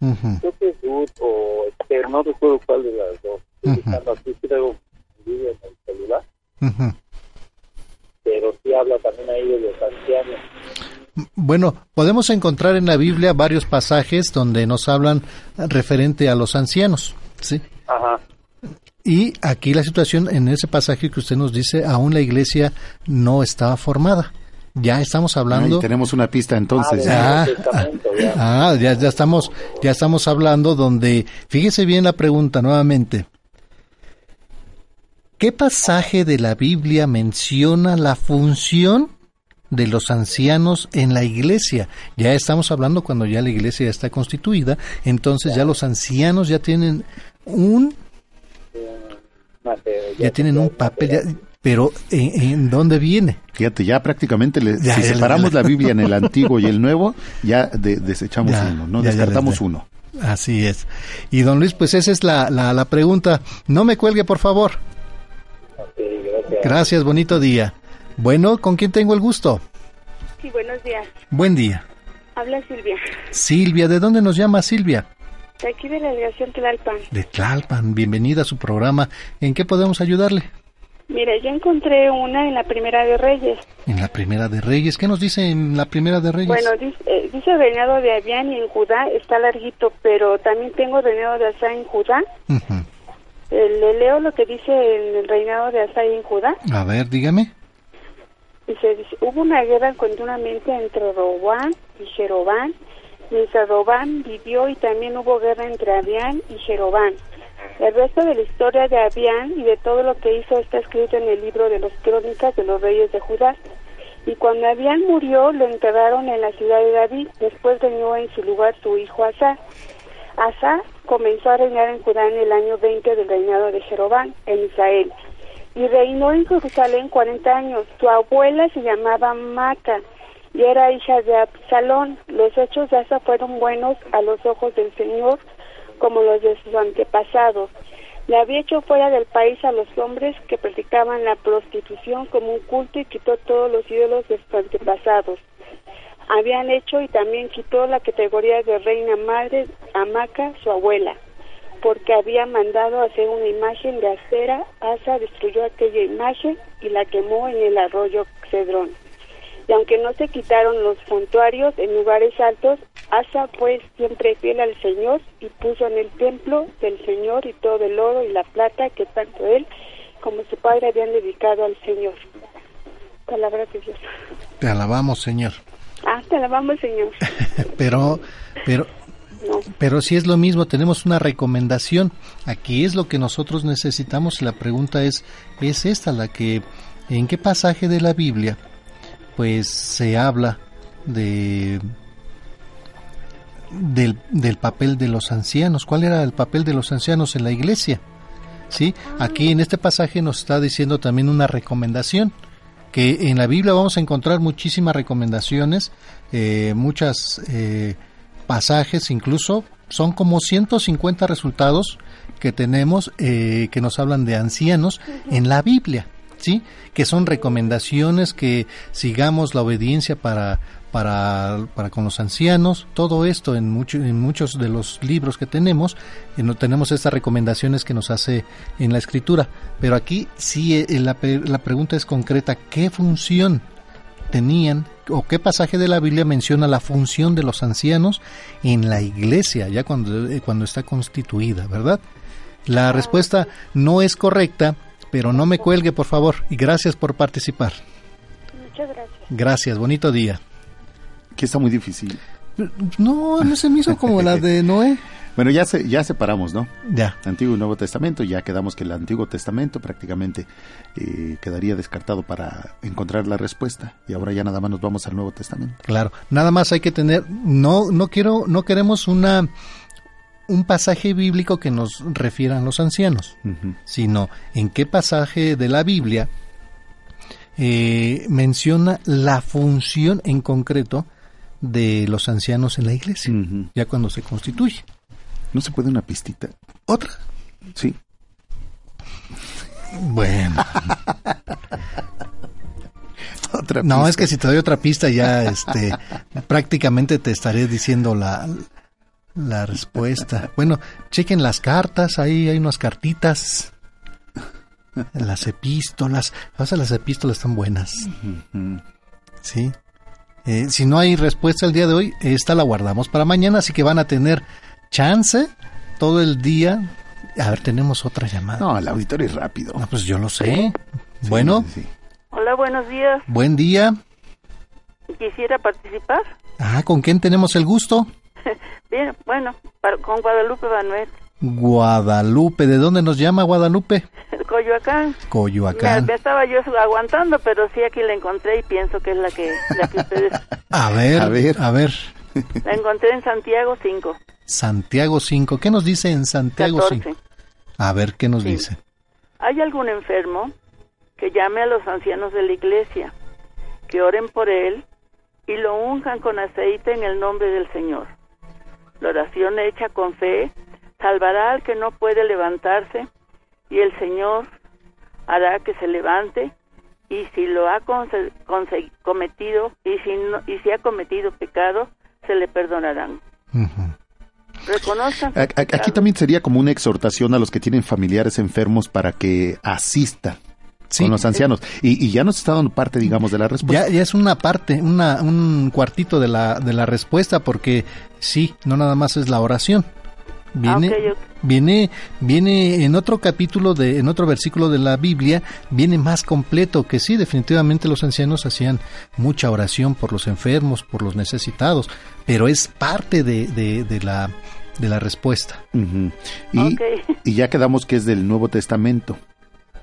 Ujú. creo que es Ruth o Esther, no recuerdo cuál de las dos. Aquí, creo, en el celular, pero sí habla también ahí de los ancianos. Bueno, podemos encontrar en la Biblia varios pasajes donde nos hablan referente a los ancianos, ¿sí? Ajá. Y aquí la situación, en ese pasaje que usted nos dice, aún la iglesia no estaba formada. Ya estamos hablando. Ahí tenemos una pista entonces. Ah, ah, ya, ya estamos, ya estamos hablando donde, fíjese bien la pregunta nuevamente. ¿Qué pasaje de la Biblia menciona la función de los ancianos en la iglesia? Ya estamos hablando cuando ya la iglesia ya está constituida, entonces ya los ancianos ya tienen un ya tienen un papel, ya- pero ¿en, en dónde viene? Fíjate, ya prácticamente, le- Ya, si ya, separamos la Biblia en el Antiguo y el Nuevo, ya de- desechamos Ya, uno, no descartamos uno. Así es. Y don Luis, pues esa es la, la, la pregunta. No me cuelgue, por favor. Gracias, bonito día. Bueno, ¿con quién tengo el gusto? Sí, buenos días. Buen día. Habla Silvia. Silvia, ¿de dónde nos llama Silvia? De aquí de la delegación Tlalpan. De Tlalpan, bienvenida a su programa. ¿En qué podemos ayudarle? Mire, yo encontré una en la Primera de Reyes. En la Primera de Reyes. ¿Qué nos dice en la Primera de Reyes? Bueno, dice, eh, dice reinado de Abián y en Judá está larguito, pero también tengo reinado de Asa en Judá. Ujú. Eh, le leo lo que dice en el reinado de Asa en Judá. A ver, dígame. Dice, dice, hubo una guerra continuamente entre Robán y Jerobán. Mientras Robán vivió y también hubo guerra entre Abián y Jerobán. El resto de la historia de Abián y de todo lo que hizo está escrito en el libro de las crónicas de los reyes de Judá. Y cuando Abián murió, lo enterraron en la ciudad de David. Después reinó en su lugar su hijo Asa. Asa comenzó a reinar en Judá en el año 20 del reinado de Jerobán, en Israel. Y reinó en Jerusalén 40 años. Su abuela se llamaba Maca y era hija de Absalón. Los hechos de Asa fueron buenos a los ojos del Señor, como los de sus antepasados. Le había hecho fuera del país a los hombres que practicaban la prostitución como un culto y quitó todos los ídolos de sus antepasados. Habían hecho y también quitó la categoría de reina madre a Maca, su abuela, porque había mandado hacer una imagen de acera. Asa destruyó aquella imagen y la quemó en el arroyo Cedrón. Y aunque no se quitaron los santuarios en lugares altos, Asa fue siempre fiel al Señor y puso en el templo del Señor y todo el oro y la plata que tanto él como su padre habían dedicado al Señor. Palabra de Dios. Te alabamos, Señor. Ah, te alabamos, Señor. Pero, pero, Pero si es lo mismo, tenemos una recomendación. Aquí es lo que nosotros necesitamos. La pregunta es, es esta la que, ¿en qué pasaje de la Biblia, pues, se habla de del, del papel de los ancianos? ¿Cuál era el papel de los ancianos en la iglesia? Sí, aquí en este pasaje nos está diciendo también una recomendación que en la Biblia vamos a encontrar muchísimas recomendaciones, eh, muchas eh, pasajes, incluso son como 150 resultados que tenemos eh, que nos hablan de ancianos en la Biblia, sí, que son recomendaciones que sigamos la obediencia para para, para con los ancianos, todo esto en, mucho, en muchos de los libros que tenemos, eh, no tenemos estas recomendaciones que nos hace en la escritura, pero aquí sí eh, la, la pregunta es concreta, ¿qué función tenían o qué pasaje de la Biblia menciona la función de los ancianos en la iglesia, ya cuando, eh, cuando está constituida, ¿verdad? La respuesta no es correcta, pero no me cuelgue, por favor, y gracias por participar. Muchas gracias. Gracias, bonito día. Que está muy difícil. No, no se me hizo como la de Noé. Bueno, ya se, ya separamos, ¿no? Ya. Antiguo y Nuevo Testamento, ya quedamos que el Antiguo Testamento prácticamente eh, quedaría descartado para encontrar la respuesta y ahora ya nada más nos vamos al Nuevo Testamento. Claro, nada más hay que tener, no, no quiero, no queremos una un pasaje bíblico que nos refieran los ancianos, sino en qué pasaje de la Biblia eh, menciona la función en concreto de los ancianos en la iglesia, ya cuando se constituye. ¿No se puede una pistita? ¿Otra? Sí. Bueno. Otra no, pista. es que si te doy otra pista ya este prácticamente te estaré diciendo la, la respuesta. Bueno, chequen las cartas, ahí hay unas cartitas. Las epístolas, o sea, las epístolas están buenas. Sí. Eh, si no hay respuesta el día de hoy, esta la guardamos para mañana, así que van a tener chance todo el día. A ver, tenemos otra llamada. No, el auditorio es rápido. No, pues yo lo sé. bueno, Hola, buenos días. buen día. Quisiera participar. Ah, ¿con quién tenemos el gusto? Bien, bueno, para- con Guadalupe Manuel. Guadalupe. ¿De dónde nos llama Guadalupe? Coyoacán. Coyoacán. me estaba yo aguantando, pero sí aquí la encontré y pienso que es la que, la que ustedes... A ver, a ver, a ver. La encontré en Santiago 5. Santiago 5. ¿Qué nos dice en Santiago 5? 14. A ver, ¿qué nos Sí. dice? ¿Hay algún enfermo que llame a los ancianos de la iglesia, que oren por él y lo unjan con aceite en el nombre del Señor? La oración hecha con fe salvará al que no puede levantarse y el Señor hará que se levante y si lo ha cometido y si no- y si ha cometido pecado se le perdonarán. Reconozcan sus A- a- Aquí también sería como una exhortación a los que tienen familiares enfermos para que asistan con los ancianos. Y, y ya nos está dando parte, digamos, de la respuesta. Ya, ya es una parte, una, un cuartito de la, de la respuesta, porque sí, no nada más es la oración. Viene, Ah, ok. viene, viene en otro capítulo de, en otro versículo de la Biblia, viene más completo, que sí, definitivamente los ancianos hacían mucha oración por los enfermos, por los necesitados, pero es parte de, de, de la, de la respuesta. Y, ya quedamos que es del Nuevo Testamento.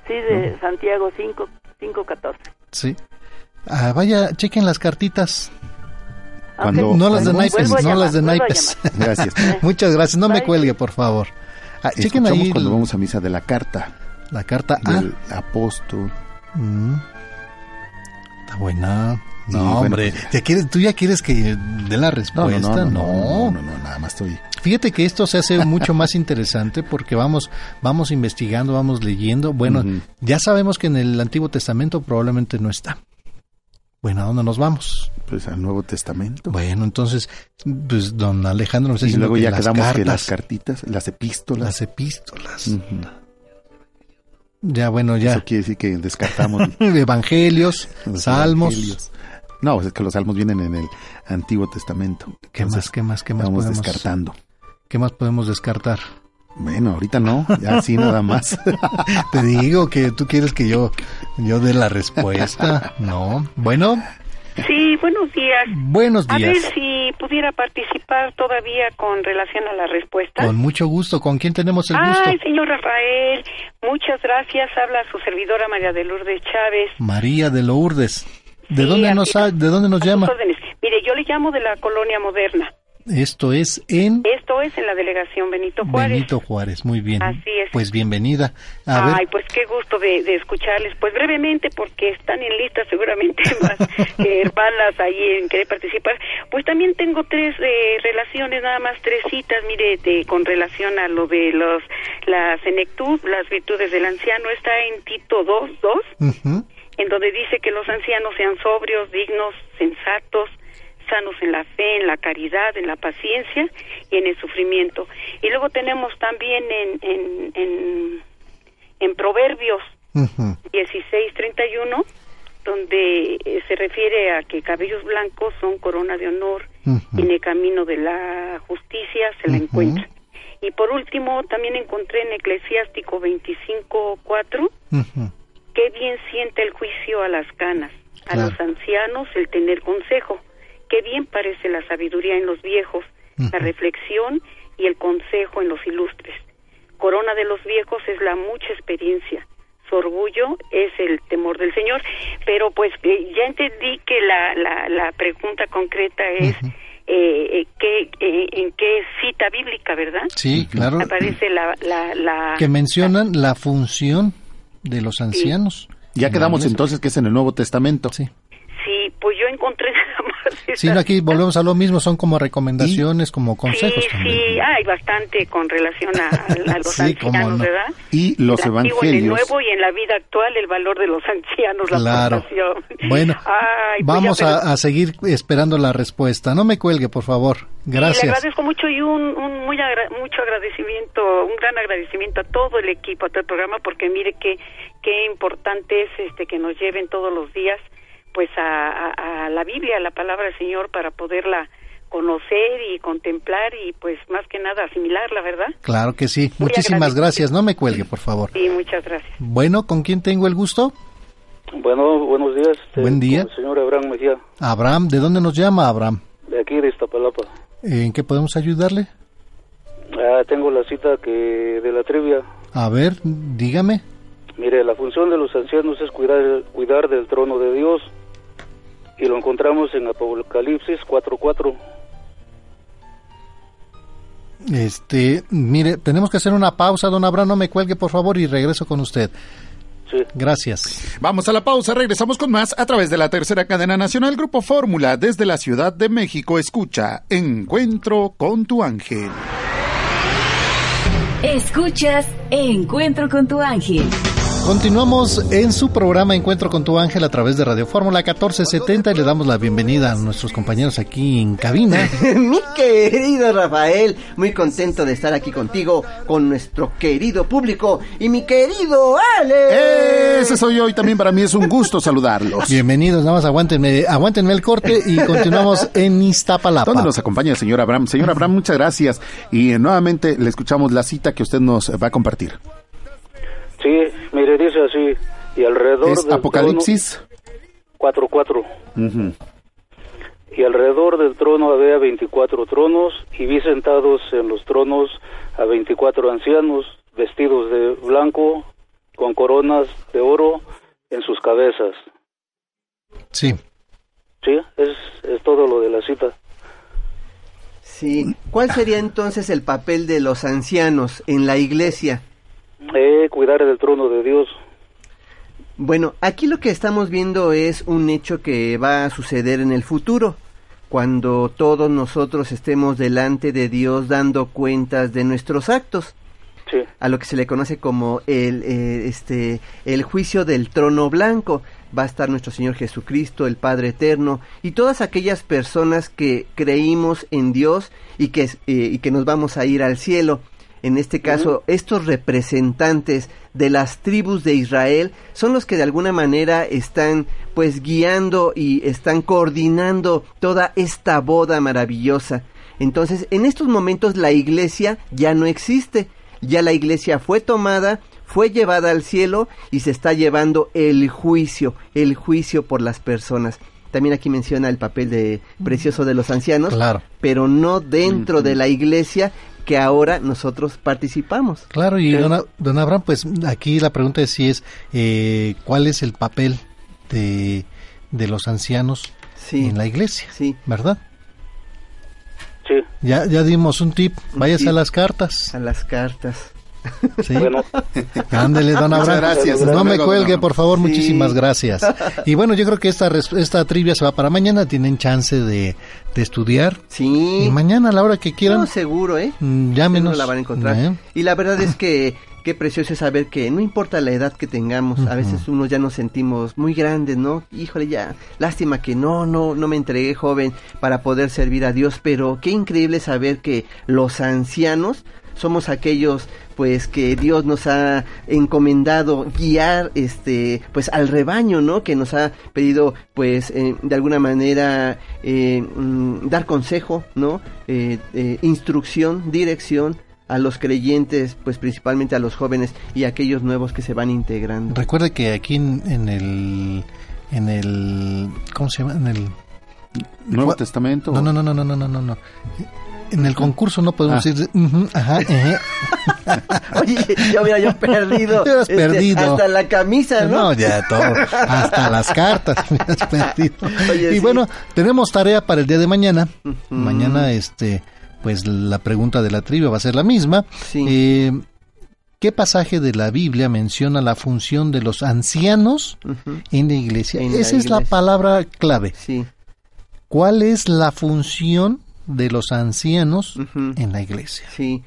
Sí, de Santiago 5, 5.14. Sí. Ah, vaya, chequen las cartitas. Cuando- no las de naipes, no llamar, las de naipes. Gracias. Muchas gracias. No me cuelgue, por favor. Ah, chequen Escuchamos ahí cuando el- vamos a misa de la carta. la carta. Del apóstol. Mm. Está buena. No, bueno, hombre. pues- ¿ya quieres, ¿Tú ya quieres que dé la No, respuesta? no, no, no, no. no, no, no, nada más estoy. Fíjate que esto se hace mucho más interesante porque vamos, vamos investigando, vamos leyendo. Bueno, ya sabemos que en el Antiguo Testamento probablemente no está. Bueno, ¿a dónde nos vamos? Pues al Nuevo Testamento. Bueno, entonces, pues don Alejandro nos Y luego que ya las quedamos que cartas, las cartitas, las epístolas. las epístolas. Ya, bueno, ya. Eso quiere decir que descartamos Evangelios, los salmos. evangelios. No, es que los salmos vienen en el Antiguo Testamento. ¿Qué más, qué más, qué más Vamos podemos descartando. ¿Qué más podemos descartar? Bueno, ahorita no, ya así nada más. Te digo que tú quieres que yo yo dé la respuesta. No. Bueno, Sí, buenos días. buenos A ver días. si pudiera participar todavía con relación a la respuesta. Con mucho gusto. ¿Con quién tenemos el gusto? Ay, señor Rafael, muchas gracias. Habla su servidora María de Lourdes Chávez. María de Lourdes. ¿De Sí, dónde nos ha- de dónde nos A llama? Mire, yo le llamo de la colonia moderna. Esto es en Esto es en la delegación Benito Juárez. Benito Juárez. Muy bien. Así es. Pues bienvenida. A ver, Ay, pues qué gusto de, de escucharles. Pues brevemente, porque están en lista seguramente más eh, hermanas ahí en querer participar. Pues también tengo tres eh, relaciones, nada más tres citas, mire, de, con relación a lo de los la senectud, las virtudes del anciano. Está en Tito 2, 2, ujú, en donde dice que los ancianos sean sobrios, dignos, sensatos, sanos en la fe, en la caridad, en la paciencia y en el sufrimiento. Y luego tenemos también en, en, en, en Proverbios ujú. 16:31, donde eh, se refiere a que cabellos blancos son corona de honor y en el camino de la justicia se la encuentra. Y por último, también encontré en Eclesiástico 25:4 Ujú. Qué bien siente el juicio a las canas, a Claro. los ancianos el tener consejo. Qué bien parece la sabiduría en los viejos, la reflexión y el consejo en los ilustres. Corona de los viejos es la mucha experiencia. Su orgullo es el temor del Señor. Pero pues eh, ya entendí que la, la, la pregunta concreta es eh, eh, ¿qué, eh, en qué cita bíblica, ¿verdad? Sí, claro. Aparece la... la, la Que mencionan la función de los ancianos. Ya quedamos entonces que es en el Nuevo Testamento. Sí. Sí, pues yo encontré. Sí, aquí volvemos a lo mismo, son como recomendaciones, como consejos Sí, también. sí, hay bastante con relación a, a los Sí, ancianos, no. ¿verdad? Y los El antiguo, en el evangelios. nuevo y en la vida actual el valor de los ancianos, la Claro. aportación. Bueno, Ay, pues vamos ya, pero- a, a seguir esperando la respuesta. No me cuelgue, por favor. Y le Gracias. agradezco mucho y un, un muy agra- mucho agradecimiento, un gran agradecimiento a todo el equipo, a todo el programa, porque mire qué qué importante es este que nos lleven todos los días pues a, a, a la Biblia, a la palabra del Señor para poderla conocer y contemplar y pues más que nada asimilarla, ¿verdad? Claro que sí. Muchísimas gracias. No me cuelgue, por favor. Sí, muchas gracias. Bueno, ¿con quién tengo el gusto? Bueno, buenos días. este, Buen día. con el señor Abraham Mejía, Abraham, ¿de dónde nos llama Abraham? de aquí de Iztapalapa. ¿En qué podemos ayudarle? Ah, tengo la cita que de la trivia. A ver, dígame. Mire, la función de los ancianos es cuidar, cuidar del trono de Dios y lo encontramos en Apocalipsis 4.4. Este, mire, tenemos que hacer una pausa, don Abraham, no me cuelgue, por favor, y regreso con usted. Gracias. Vamos a la pausa, regresamos con más a través de la tercera cadena nacional Grupo Fórmula desde la Ciudad de México. Escucha Encuentro con tu ángel. Escuchas Encuentro con tu ángel. Continuamos en su programa Encuentro con tu ángel a través de Radio Fórmula 1470 y le damos la bienvenida a nuestros compañeros aquí en cabina. Mi querido Rafael, muy contento de estar aquí contigo, con nuestro querido público y mi querido Ale. Ese soy yo y también para mí es un gusto saludarlos. Bienvenidos, nada más aguántenme, aguántenme el corte y continuamos en Iztapalapa. ¿Dónde nos acompaña el señor Abraham? Señor Abraham, muchas gracias. Y eh, nuevamente le escuchamos la cita que usted nos va a compartir. Sí, mire, dice así, y alrededor Es del Apocalipsis. trono, 4.4. Ujú. Y alrededor del trono había 24 tronos, y vi sentados en los tronos a 24 ancianos, vestidos de blanco, con coronas de oro en sus cabezas. Sí. Sí, es, es todo lo de la cita. Sí. ¿Cuál sería entonces el papel de los ancianos en la iglesia? Eh, cuidar del trono de Dios. Bueno, aquí lo que estamos viendo es un hecho que va a suceder en el futuro, cuando todos nosotros estemos delante de Dios dando cuentas de nuestros actos. A lo que se le conoce como el, eh, este, el juicio del trono blanco. Va a estar nuestro Señor Jesucristo, el Padre Eterno, y todas aquellas personas que creímos en Dios y que, eh, y que nos vamos a ir al cielo. En este caso, estos representantes de las tribus de Israel son los que de alguna manera están pues guiando y están coordinando toda esta boda maravillosa. Entonces, en estos momentos la iglesia ya no existe. Ya la iglesia fue tomada, fue llevada al cielo y se está llevando el juicio, el juicio por las personas. También aquí menciona el papel de precioso de los ancianos, Claro. pero no dentro de la iglesia que ahora nosotros participamos. Claro, y don, A- don Abraham, pues aquí la pregunta es si es, eh, ¿cuál es el papel de, de los ancianos en la iglesia? Sí. ¿Verdad? Sí. Ya, ya dimos un tip, váyase a las cartas. A las cartas. Sí. Ándele, don Abraham. gracias. No me cuelgue, por favor, Sí. muchísimas gracias. Y bueno, yo creo que esta, esta trivia se va para mañana. Tienen chance de, de estudiar. Sí. Y mañana, a la hora que quieran, No, seguro, ¿eh? mm, llámenos. Seguro la van a encontrar. ¿eh? Y la verdad es que qué precioso es saber que no importa la edad que tengamos, a veces unos ya nos sentimos muy grandes, ¿no? Híjole, ya, lástima que no, no, no me entregué joven para poder servir a Dios, pero qué increíble saber que los ancianos somos aquellos pues que Dios nos ha encomendado guiar este pues al rebaño, ¿no? Que nos ha pedido pues eh, de alguna manera eh, mm, dar consejo, ¿no? Eh, eh, instrucción, dirección a los creyentes, pues principalmente a los jóvenes y a aquellos nuevos que se van integrando. Recuerde que aquí en, en el en el ¿cómo se llama? En el Nuevo Testamento. No, no, no, no, no, no, no. En el concurso no podemos Ah. decir ajá, ejé. Oye, yo hubiera yo perdido. Hubieras este, perdido. Hasta la camisa, ¿no? No, ya todo, hasta las cartas perdido. Oye, y sí. bueno, tenemos tarea para el día de mañana. Mañana, este, pues la pregunta de la trivia va a ser la misma. Eh, ¿Qué pasaje de la Biblia menciona la función de los ancianos en la iglesia? En la Esa es la palabra clave. Sí. ¿Cuál es la función de los ancianos en la iglesia? Sí,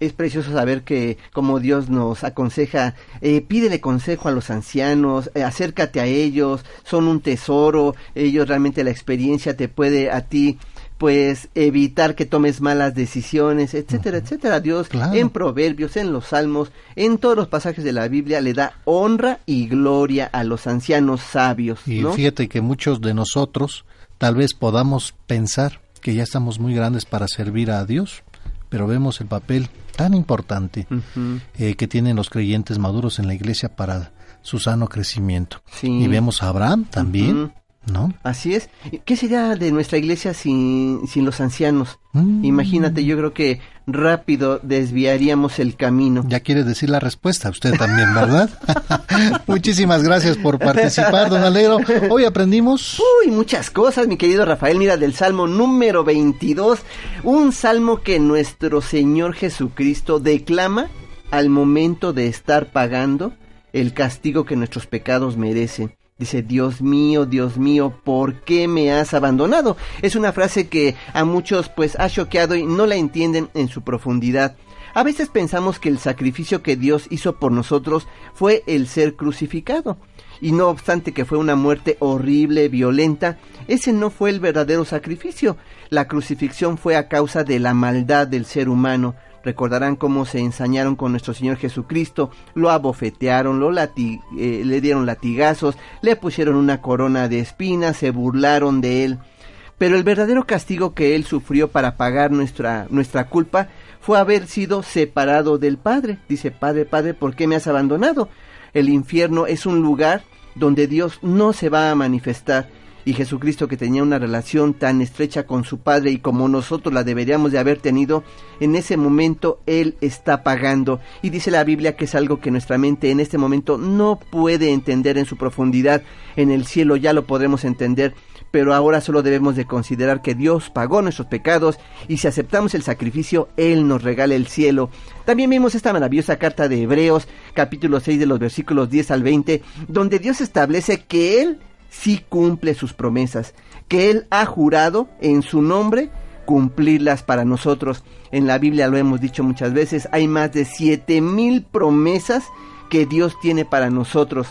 es precioso saber que como Dios nos aconseja, eh, pídele consejo a los ancianos, eh, acércate a ellos, son un tesoro, ellos realmente la experiencia te puede a ti pues evitar que tomes malas decisiones, etcétera, etcétera. Dios en Proverbios, en los Salmos, en todos los pasajes de la Biblia le da honra y gloria a los ancianos sabios. Y fíjate que muchos de nosotros tal vez podamos pensar que ya estamos muy grandes para servir a Dios, pero vemos el papel tan importante eh, que tienen los creyentes maduros en la iglesia para su sano crecimiento. Y vemos a Abraham también, ¿no? Así es. ¿Qué sería de nuestra iglesia sin, sin los ancianos? Mm. Imagínate, yo creo que rápido desviaríamos el camino. Ya quiere decir la respuesta, usted también, ¿verdad? Muchísimas gracias por participar, don Alegro. Hoy aprendimos... Uy, muchas cosas, mi querido Rafael. Mira, del Salmo número 22, un salmo que nuestro Señor Jesucristo declama al momento de estar pagando el castigo que nuestros pecados merecen. Dice, Dios mío, Dios mío, ¿por qué me has abandonado? Es una frase que a muchos pues ha choqueado y no la entienden en su profundidad. A veces pensamos que el sacrificio que Dios hizo por nosotros fue el ser crucificado. Y no obstante que fue una muerte horrible, violenta, ese no fue el verdadero sacrificio. La crucifixión fue a causa de la maldad del ser humano, Recordarán cómo se ensañaron con nuestro Señor Jesucristo, lo abofetearon, lo eh, le dieron latigazos, le pusieron una corona de espinas, se burlaron de él. Pero el verdadero castigo que él sufrió para pagar nuestra, nuestra culpa fue haber sido separado del Padre. Dice, Padre, Padre, ¿por qué me has abandonado? El infierno es un lugar donde Dios no se va a manifestar y Jesucristo que tenía una relación tan estrecha con su Padre y como nosotros la deberíamos de haber tenido, en ese momento Él está pagando. Y dice la Biblia que es algo que nuestra mente en este momento no puede entender en su profundidad. En el cielo ya lo podremos entender, pero ahora solo debemos de considerar que Dios pagó nuestros pecados y si aceptamos el sacrificio, Él nos regala el cielo. También vimos esta maravillosa carta de Hebreos, capítulo 6 de los versículos 10 al 20, donde Dios establece que Él sí cumple sus promesas, que Él ha jurado en su nombre cumplirlas para nosotros. En la Biblia lo hemos dicho muchas veces, hay más de siete mil promesas que Dios tiene para nosotros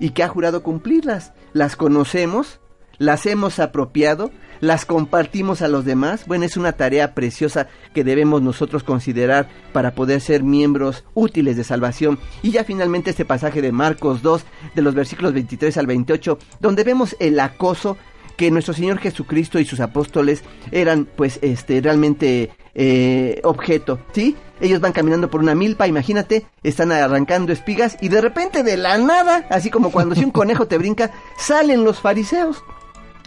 y que ha jurado cumplirlas. Las conocemos, las hemos apropiado, las compartimos a los demás. Bueno, es una tarea preciosa que debemos nosotros considerar para poder ser miembros útiles de salvación. Y ya finalmente este pasaje de Marcos 2, de los versículos 23 al 28, donde vemos el acoso que nuestro Señor Jesucristo y sus apóstoles eran pues este realmente eh, objeto, ¿sí? Ellos van caminando por una milpa, imagínate, están arrancando espigas y de repente de la nada, así como cuando si un conejo te brinca, salen los fariseos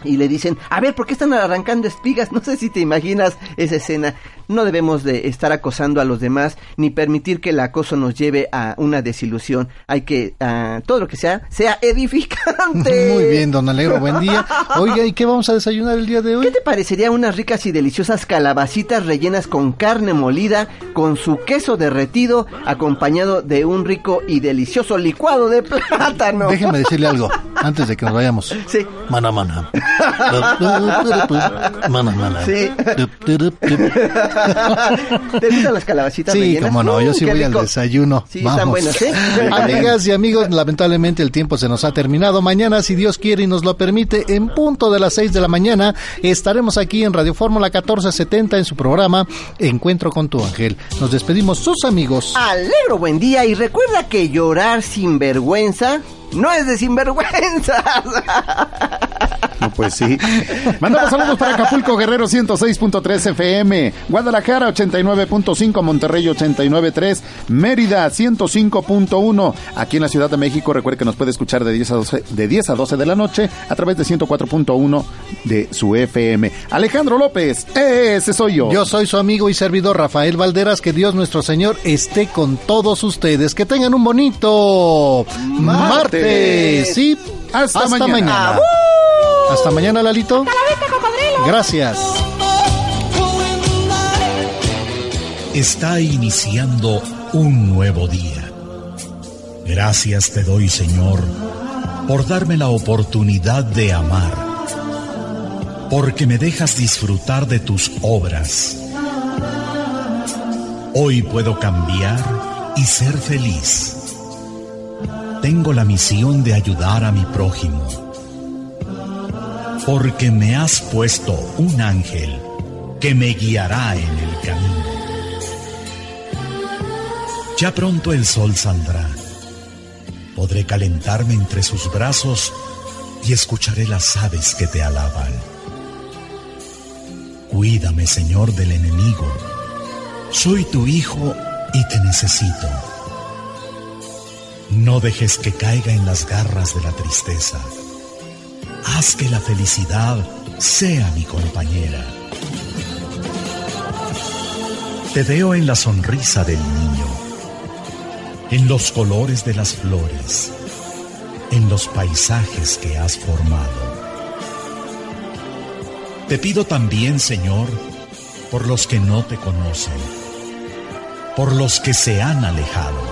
y le dicen, a ver, ¿por qué están arrancando espigas? No sé si te imaginas esa escena. No debemos de estar acosando a los demás ni permitir que el acoso nos lleve a una desilusión. Hay que, uh, todo lo que sea, sea edificante. Muy bien, don Alegro, buen día. Oiga, ¿y qué vamos a desayunar el día de hoy? ¿Qué te parecería unas ricas y deliciosas calabacitas rellenas con carne molida, con su queso derretido, acompañado de un rico y delicioso licuado de plátano? Déjeme decirle algo, antes de que nos vayamos. Sí. Mana, mana. mana, mana. Sí. ¿Te gustan las calabacitas Sí, como no, yo sí voy al desayuno. Sí, están buenas, ¿eh? Amigas y amigos, lamentablemente el tiempo se nos ha terminado. Mañana, si Dios quiere y nos lo permite, en punto de las 6 de la mañana, estaremos aquí en Radio Fórmula 1470 en su programa Encuentro con tu ángel. Nos despedimos sus amigos. Alegro buen día y recuerda que llorar sin vergüenza no es de sinvergüenza. No, pues sí. Mandamos saludos para Acapulco, Guerrero 106.3 FM, Guadalajara 89.5, Monterrey 89.3, Mérida 105.1. Aquí en la Ciudad de México, recuerde que nos puede escuchar de 10 a 12 de, 10 a 12 de la noche a través de 104.1 de su FM. Alejandro López, ese soy yo. Yo soy su amigo y servidor Rafael Valderas. Que Dios nuestro Señor esté con todos ustedes. Que tengan un bonito martes. Sí, hasta, mañana. Hasta mañana, Lalito. Gracias. Está iniciando un nuevo día. Gracias te doy, Señor, por darme la oportunidad de amar, porque me dejas disfrutar de tus obras. Hoy puedo cambiar y ser feliz tengo la misión de ayudar a mi prójimo. Porque me has puesto un ángel que me guiará en el camino. Ya pronto el sol saldrá. Podré calentarme entre sus brazos y escucharé las aves que te alaban. Cuídame, Señor, del enemigo. Soy tu hijo y te necesito. No dejes que caiga en las garras de la tristeza. Haz que la felicidad sea mi compañera. Te veo en la sonrisa del niño, en los colores de las flores, en los paisajes que has formado. Te pido también, Señor, por los que no te conocen, por los que se han alejado.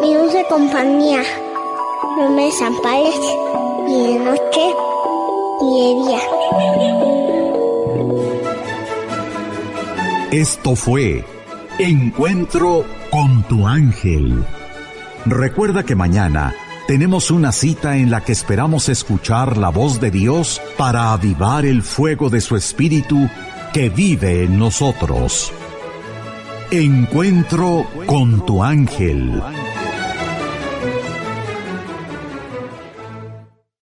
mi dulce compañía, no me desampares ni de noche ni de día. Esto fue Encuentro con tu ángel. Recuerda que mañana tenemos una cita en la que esperamos escuchar la voz de Dios para avivar el fuego de su espíritu que vive en nosotros. Encuentro con tu ángel.